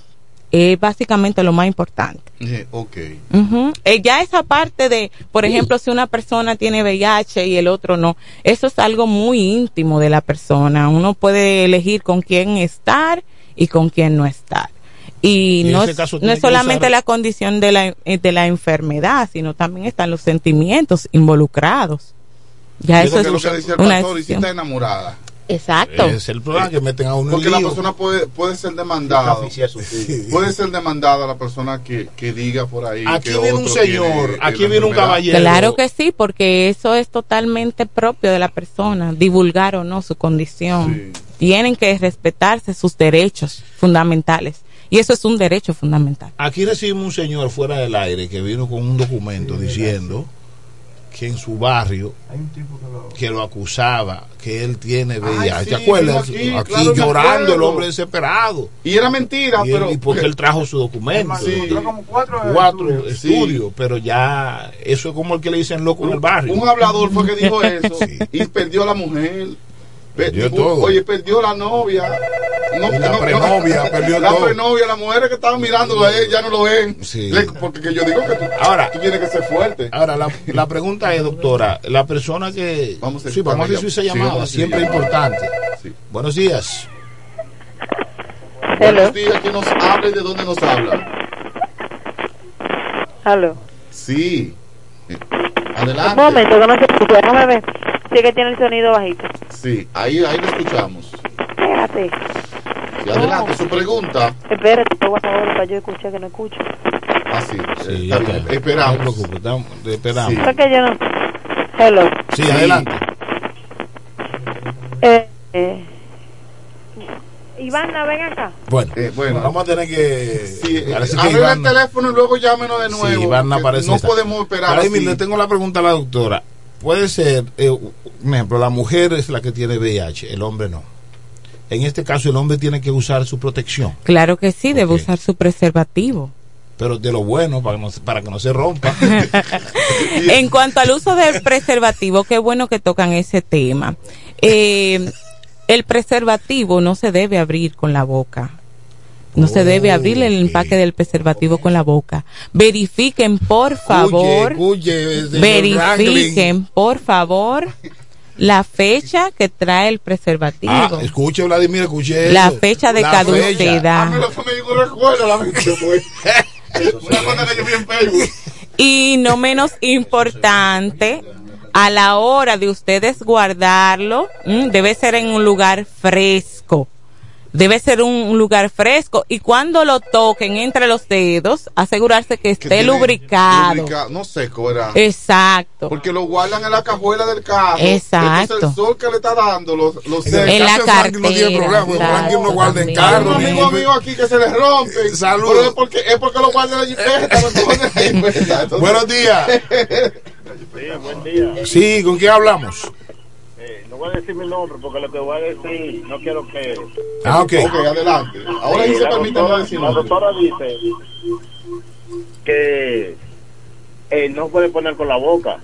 [SPEAKER 21] es básicamente lo más importante.
[SPEAKER 17] Eh, ok.
[SPEAKER 21] Ujú. Eh, ya esa parte de, por ejemplo, si una persona tiene VIH y el otro no, eso es algo muy íntimo de la persona. Uno puede elegir con quién estar y con quién no estar. Y, no, es, no es solamente
[SPEAKER 22] usar-
[SPEAKER 21] la condición de la, eh, de la enfermedad, sino también están los sentimientos involucrados. Ya
[SPEAKER 17] Eso
[SPEAKER 21] es
[SPEAKER 17] lo que decía el
[SPEAKER 21] una
[SPEAKER 17] pastor, y si
[SPEAKER 21] decisión.
[SPEAKER 17] está enamorada.
[SPEAKER 21] Exacto.
[SPEAKER 22] Es el problema que meten a uno
[SPEAKER 17] Porque la persona puede, puede ser demandada. Puede ser demandada la persona que, que diga por ahí.
[SPEAKER 22] Aquí
[SPEAKER 17] que
[SPEAKER 22] viene un señor,
[SPEAKER 17] tiene,
[SPEAKER 22] aquí
[SPEAKER 17] eh,
[SPEAKER 22] viene un caballero.
[SPEAKER 21] Claro que sí, porque eso es totalmente propio de la persona, divulgar o no su condición. Tienen que respetarse sus derechos fundamentales. Y eso es un derecho fundamental.
[SPEAKER 22] Aquí recibimos un señor fuera del aire que vino con un documento diciendo que en su barrio que lo acusaba que él tiene VIH.
[SPEAKER 17] sí,
[SPEAKER 22] ¿Te acuerdas? Aquí,
[SPEAKER 17] aquí, claro, me
[SPEAKER 22] llorando el hombre desesperado.
[SPEAKER 17] Y era mentira,
[SPEAKER 22] Y, él-
[SPEAKER 17] pero.
[SPEAKER 22] y porque él trajo su documento.
[SPEAKER 17] Sí.
[SPEAKER 22] cuatro
[SPEAKER 17] estudios.
[SPEAKER 22] estudios, pero ya eso es como el que le dicen loco en el barrio.
[SPEAKER 17] Un hablador fue que dijo eso y perdió a la mujer. Pe-
[SPEAKER 22] Perdió todo.
[SPEAKER 17] Oye, perdió la novia. No,
[SPEAKER 22] la prenovia, perdió
[SPEAKER 17] la
[SPEAKER 22] todo.
[SPEAKER 17] prenovia, las mujeres que estaban mirándolo a él ya no lo ven. Le- porque que yo digo que tú,
[SPEAKER 22] Ahora,
[SPEAKER 17] tú tienes que ser fuerte.
[SPEAKER 22] Ahora, la, la pregunta es, doctora, la persona que...
[SPEAKER 17] Vamos a
[SPEAKER 22] sí, vamos a esa
[SPEAKER 17] Sí,
[SPEAKER 22] llamada,
[SPEAKER 17] vamos a
[SPEAKER 22] siempre
[SPEAKER 17] recibir.
[SPEAKER 22] importante. Buenos días.
[SPEAKER 17] Buenos días, que nos habla y de dónde nos habla.
[SPEAKER 24] Aló.
[SPEAKER 17] Sí. Eh,
[SPEAKER 24] Un
[SPEAKER 17] Adelante.
[SPEAKER 24] momento, que no se escucha. Déjame ver. Sí que tiene el sonido bajito.
[SPEAKER 17] Sí, ahí, ahí lo escuchamos.
[SPEAKER 24] Espérate.
[SPEAKER 17] Sí, adelante, su pregunta.
[SPEAKER 24] Espérate, te voy a saber para yo escuchar que no escucho.
[SPEAKER 17] Ah, sí.
[SPEAKER 22] Sí,
[SPEAKER 17] está
[SPEAKER 22] ya
[SPEAKER 17] bien.
[SPEAKER 22] está.
[SPEAKER 17] Esperamos.
[SPEAKER 22] No te preocupes, estamos- esperamos.
[SPEAKER 17] Sí.
[SPEAKER 24] Yo no. Hello.
[SPEAKER 22] Sí, adelante.
[SPEAKER 24] Eh, eh. Ivana, ven acá.
[SPEAKER 22] Bueno,
[SPEAKER 17] Eh, bueno.
[SPEAKER 22] vamos a tener que...
[SPEAKER 17] Sí,
[SPEAKER 22] parece que
[SPEAKER 17] arregla el teléfono y luego llámenos de nuevo.
[SPEAKER 22] Sí, Iván
[SPEAKER 17] porque
[SPEAKER 22] aparece
[SPEAKER 17] no
[SPEAKER 22] esta.
[SPEAKER 17] podemos esperar.
[SPEAKER 22] Mire, le tengo la pregunta a la doctora. Puede ser, eh, un ejemplo, la mujer es la que tiene VIH, el hombre no. En este caso, el hombre tiene que usar su protección,
[SPEAKER 21] Claro que sí, debe usar su preservativo.
[SPEAKER 22] pero de lo bueno, para, que no- para que no se rompa.
[SPEAKER 21] en cuanto al uso del preservativo, qué bueno que tocan ese tema. Eh, el preservativo no se debe abrir con la boca. No se debe abrir el empaque del preservativo con la boca. Verifiquen, por favor. Verifiquen, por favor, la fecha que trae el preservativo.
[SPEAKER 22] Ah, escuche, Vladimir, escuche.
[SPEAKER 21] la
[SPEAKER 22] eso.
[SPEAKER 21] fecha de
[SPEAKER 22] La
[SPEAKER 21] caducidad.
[SPEAKER 17] Facebook.
[SPEAKER 21] Y no menos importante, a la hora de ustedes guardarlo, mm, debe ser en un lugar fresco. Debe ser un lugar fresco y cuando lo toquen entre los dedos, asegurarse que esté
[SPEAKER 17] tiene
[SPEAKER 21] lubricado.
[SPEAKER 17] lubrica- no seco, era.
[SPEAKER 21] Exacto.
[SPEAKER 17] Porque lo guardan en la cajuela del carro.
[SPEAKER 21] Exacto.
[SPEAKER 17] Entonces el sol que le está dando los, los
[SPEAKER 22] En
[SPEAKER 21] En la
[SPEAKER 22] Franklin no tiene
[SPEAKER 21] cartera,
[SPEAKER 22] problema, Franklin no guarda en
[SPEAKER 21] también.
[SPEAKER 17] Hay
[SPEAKER 22] carro.
[SPEAKER 17] un amigo mío aquí que se le rompe.
[SPEAKER 22] Saludos.
[SPEAKER 17] Pero es porque, es porque lo guarda en la jipeta. lo pone en la jipeta. Entonces-
[SPEAKER 22] Buenos días.
[SPEAKER 23] Sí, buen día.
[SPEAKER 22] Sí, ¿con quién hablamos?
[SPEAKER 23] Eh, no voy a decir mi nombre porque lo que voy a decir no quiero que.
[SPEAKER 22] Ah, ok.
[SPEAKER 17] Ok, adelante. Ahora sí
[SPEAKER 23] Sí,
[SPEAKER 17] se
[SPEAKER 23] la
[SPEAKER 17] permite
[SPEAKER 23] doctora-
[SPEAKER 17] no decir
[SPEAKER 23] La doctora dice que eh, no puede poner con la boca.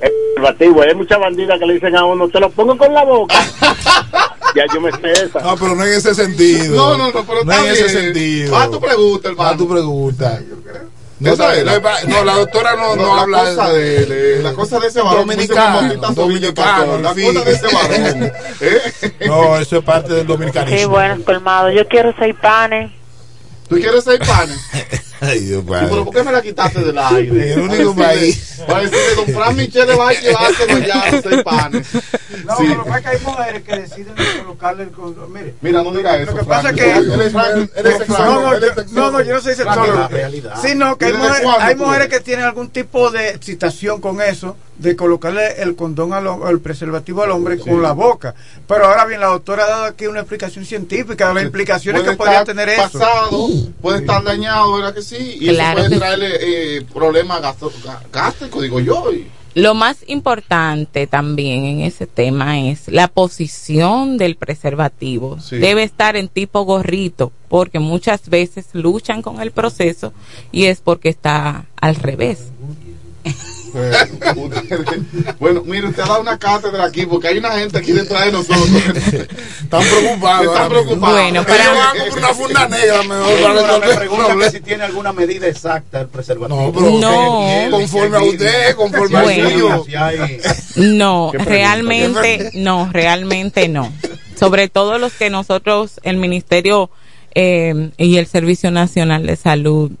[SPEAKER 23] El preservativo, hay muchas bandidas que le dicen a uno, te lo pongo con la boca. ya yo me sé esa.
[SPEAKER 22] No, pero no en ese sentido.
[SPEAKER 17] No, no, no, pero
[SPEAKER 22] No en ese sentido.
[SPEAKER 17] Haz tu pregunta, hermano.
[SPEAKER 22] Haz tu pregunta. No, sabe,
[SPEAKER 17] era.
[SPEAKER 22] no, no, la doctora no, no,
[SPEAKER 17] la
[SPEAKER 22] habla
[SPEAKER 17] cosa de, de- la cosa de ese varón
[SPEAKER 22] Dominicano, dominicano,
[SPEAKER 17] la
[SPEAKER 22] fin.
[SPEAKER 17] cosa de ese varón ¿eh?
[SPEAKER 22] No, eso es parte del dominicanismo.
[SPEAKER 24] Sí, bueno, colmado. Yo quiero seis panes.
[SPEAKER 17] ¿Tú quieres seis panes?
[SPEAKER 22] Ay, Dios
[SPEAKER 17] ¿Y pero por qué me la quitaste del aire?
[SPEAKER 22] El único país.
[SPEAKER 17] Para decirle, don Fran Michele va a llevárselo ya los seis panes.
[SPEAKER 15] No,
[SPEAKER 17] Sí.
[SPEAKER 15] pero que hay mujeres que deciden colocarle el condón. Mire,
[SPEAKER 17] Mira, no diga eso.
[SPEAKER 15] lo que pasa es que. No, no, yo, no, no, no soy sexólogo.
[SPEAKER 17] realidad.
[SPEAKER 15] Sino que hay,
[SPEAKER 17] ¿Desde
[SPEAKER 15] mujeres, hay
[SPEAKER 17] tú
[SPEAKER 15] mujeres que tienen algún tipo de excitación con eso, de colocarle el condón al, el preservativo al hombre con la boca. Pero ahora bien, la doctora ha dado aquí una explicación científica de las implicaciones que podría tener eso.
[SPEAKER 17] pasado, puede estar dañado, ¿verdad que sí? Y
[SPEAKER 21] Claro
[SPEAKER 17] eso puede traerle eh, problemas gástricos, digo yo. y-
[SPEAKER 21] Lo más importante también en ese tema es la posición del preservativo.
[SPEAKER 17] Sí.
[SPEAKER 21] Debe estar en tipo gorrito, porque muchas veces luchan con el proceso y es porque está al revés.
[SPEAKER 17] Eh, usted- bueno, mire, usted ha dado una cátedra aquí porque hay una gente aquí detrás de nosotros.
[SPEAKER 22] Están preocupados.
[SPEAKER 17] Están preocupados.
[SPEAKER 21] Bueno, para-
[SPEAKER 22] Ellos van con una funda negra mejor para
[SPEAKER 25] Ahora
[SPEAKER 22] resolver
[SPEAKER 25] me pregunta que si tiene alguna medida exacta el preservativo.
[SPEAKER 22] No, pero
[SPEAKER 21] No.
[SPEAKER 22] conforme a usted, conforme a
[SPEAKER 21] Bueno.
[SPEAKER 22] suyo.
[SPEAKER 25] Si hay-
[SPEAKER 21] No, realmente no, realmente no. Sobre todo los que nosotros, el Ministerio eh, y el Servicio Nacional de Salud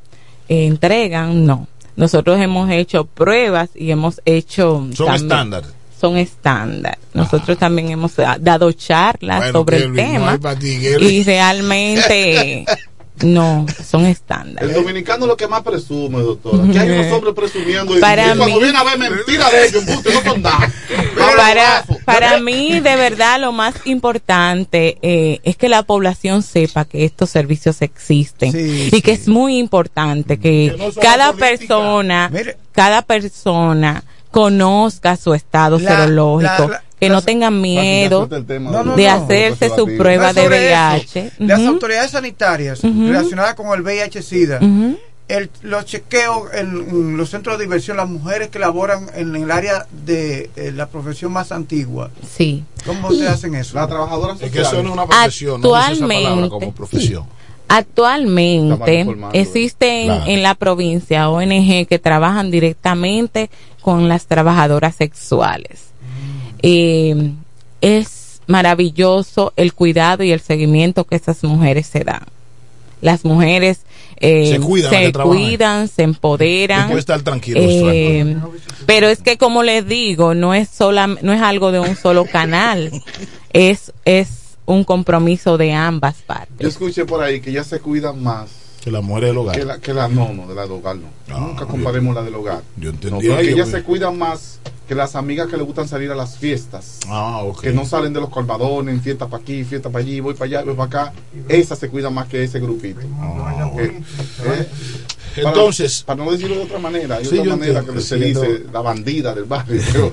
[SPEAKER 21] eh, entregan, no. Nosotros hemos hecho pruebas y hemos hecho...
[SPEAKER 22] Son
[SPEAKER 21] también-
[SPEAKER 22] estándar.
[SPEAKER 21] Son estándar. Nosotros también hemos da- dado charlas
[SPEAKER 22] Bueno,
[SPEAKER 21] sobre el tema
[SPEAKER 22] ti,
[SPEAKER 21] y realmente no, son
[SPEAKER 17] El
[SPEAKER 21] estándares.
[SPEAKER 17] dominicano es lo que más presume, doctora. Que hay unos hombres presumiendo y,
[SPEAKER 21] Para
[SPEAKER 17] y cuando
[SPEAKER 21] mí-
[SPEAKER 17] viene a ver mentira de ellos, no son nada.
[SPEAKER 21] para, para mí, de verdad, lo más importante eh, es que la población sepa que estos servicios existen
[SPEAKER 15] Sí,
[SPEAKER 21] y que es muy importante que,
[SPEAKER 22] Que no
[SPEAKER 21] cada
[SPEAKER 22] política.
[SPEAKER 21] persona,
[SPEAKER 15] Mire.
[SPEAKER 21] cada persona conozca su estado
[SPEAKER 15] La-
[SPEAKER 21] serológico,
[SPEAKER 15] la- la-
[SPEAKER 21] que
[SPEAKER 15] las-
[SPEAKER 21] no tengan miedo
[SPEAKER 15] No, no,
[SPEAKER 21] de
[SPEAKER 15] no.
[SPEAKER 21] hacerse su prueba
[SPEAKER 15] No
[SPEAKER 21] de VIH.
[SPEAKER 15] eso. Las autoridades sanitarias relacionadas con el VIH-Sida, el, los chequeos en, en los centros de diversión, las mujeres que laboran en el área de eh, la profesión más antigua,
[SPEAKER 21] Sí.
[SPEAKER 15] ¿cómo ustedes hacen eso?
[SPEAKER 17] La trabajadora
[SPEAKER 22] Es que eso no es una profesión, no usa esa palabra como profesión.
[SPEAKER 21] Actualmente
[SPEAKER 17] informando.
[SPEAKER 21] existen
[SPEAKER 22] Claro.
[SPEAKER 21] en la provincia ONG que trabajan directamente con las trabajadoras sexuales. Eh, es maravilloso el cuidado y el seguimiento que esas mujeres se dan. Las mujeres eh,
[SPEAKER 22] Se cuidan
[SPEAKER 21] se cuidan, se empoderan.
[SPEAKER 22] Puedes estar tranquilo,
[SPEAKER 21] Eh, pero es que como les digo, no es sola, no es algo de un solo canal, es es un compromiso de ambas partes.
[SPEAKER 17] Yo escuché por ahí que ya se cuidan más
[SPEAKER 22] Que la mujer del hogar.
[SPEAKER 17] que la, que la no, no, de la del hogar no. Nunca comparemos la del hogar.
[SPEAKER 22] Yo
[SPEAKER 17] No,
[SPEAKER 22] entendí.
[SPEAKER 17] pero que
[SPEAKER 22] ahí,
[SPEAKER 17] ellas se cuidan más que las amigas que le gustan salir a las fiestas.
[SPEAKER 22] Ah, ok.
[SPEAKER 17] Que no salen de los colmadones, fiesta para aquí, fiesta para allí, voy para allá, voy para acá. Esas se cuidan más que ese grupito. Eh, eh, para-
[SPEAKER 22] Entonces,
[SPEAKER 17] para, no decirlo de otra manera, hay
[SPEAKER 22] Sí,
[SPEAKER 17] otra
[SPEAKER 22] yo
[SPEAKER 17] manera
[SPEAKER 22] entiendo,
[SPEAKER 17] que se dice
[SPEAKER 22] no.
[SPEAKER 17] la bandida del barrio. Pero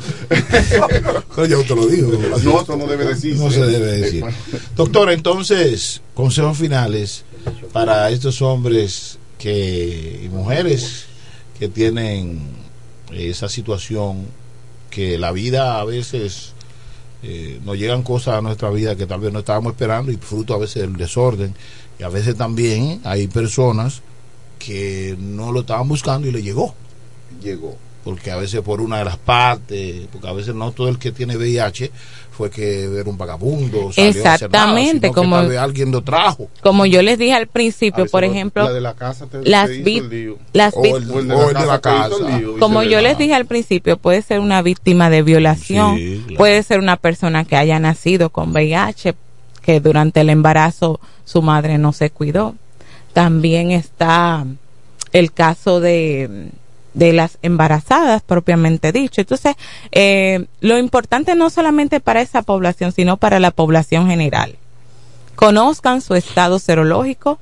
[SPEAKER 22] Pero ya usted lo dijo.
[SPEAKER 17] no, eso no debe decirse.
[SPEAKER 22] No se debe decir.
[SPEAKER 17] Eh,
[SPEAKER 22] Doctora, entonces, consejos finales para estos hombres que y mujeres que tienen esa situación que la vida a veces eh, nos llegan cosas a nuestra vida que tal vez no estábamos esperando y fruto a veces del desorden Y a veces también hay personas que no lo estaban buscando y le llegó.
[SPEAKER 17] Llegó.
[SPEAKER 22] Porque a veces por una de las partes, porque a veces no todo el que tiene VIH fue que era un vagabundo. salió a hacer nada,
[SPEAKER 21] Exactamente,
[SPEAKER 22] que
[SPEAKER 21] como-
[SPEAKER 22] tal vez alguien lo trajo.
[SPEAKER 21] Como yo les dije al principio, por ejemplo,
[SPEAKER 17] La de la casa te,
[SPEAKER 21] las las
[SPEAKER 17] o el, o el de
[SPEAKER 22] o
[SPEAKER 17] la
[SPEAKER 22] de
[SPEAKER 17] casa,
[SPEAKER 22] la
[SPEAKER 17] lío,
[SPEAKER 21] como yo les dije al principio, puede ser una víctima de violación,
[SPEAKER 22] Sí, claro.
[SPEAKER 21] puede ser una persona que haya nacido con VIH, que durante el embarazo su madre no se cuidó. También está el caso de, de las embarazadas propiamente dicho. Entonces, eh, lo importante no solamente para esa población, sino para la población general. Conozcan su estado serológico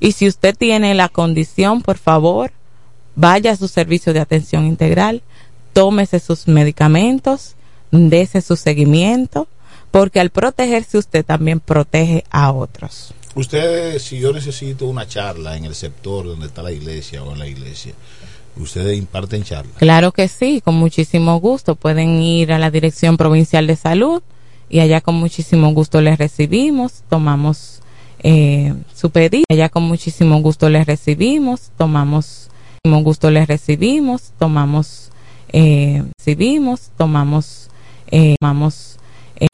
[SPEAKER 21] y si usted tiene la condición, por favor, vaya a su servicio de atención integral, tómese sus medicamentos, dese su seguimiento, porque al protegerse usted también protege a otros.
[SPEAKER 22] Usted, si yo necesito una charla en el sector donde está la iglesia o en la iglesia, ustedes imparten charlas.
[SPEAKER 21] Claro que sí, con muchísimo gusto. Pueden ir a la Dirección Provincial de Salud y allá con muchísimo gusto les recibimos, tomamos eh, su pedido. Allá con muchísimo gusto les recibimos, tomamos, muchísimo gusto les recibimos, tomamos, eh, recibimos, tomamos, eh, tomamos, eh,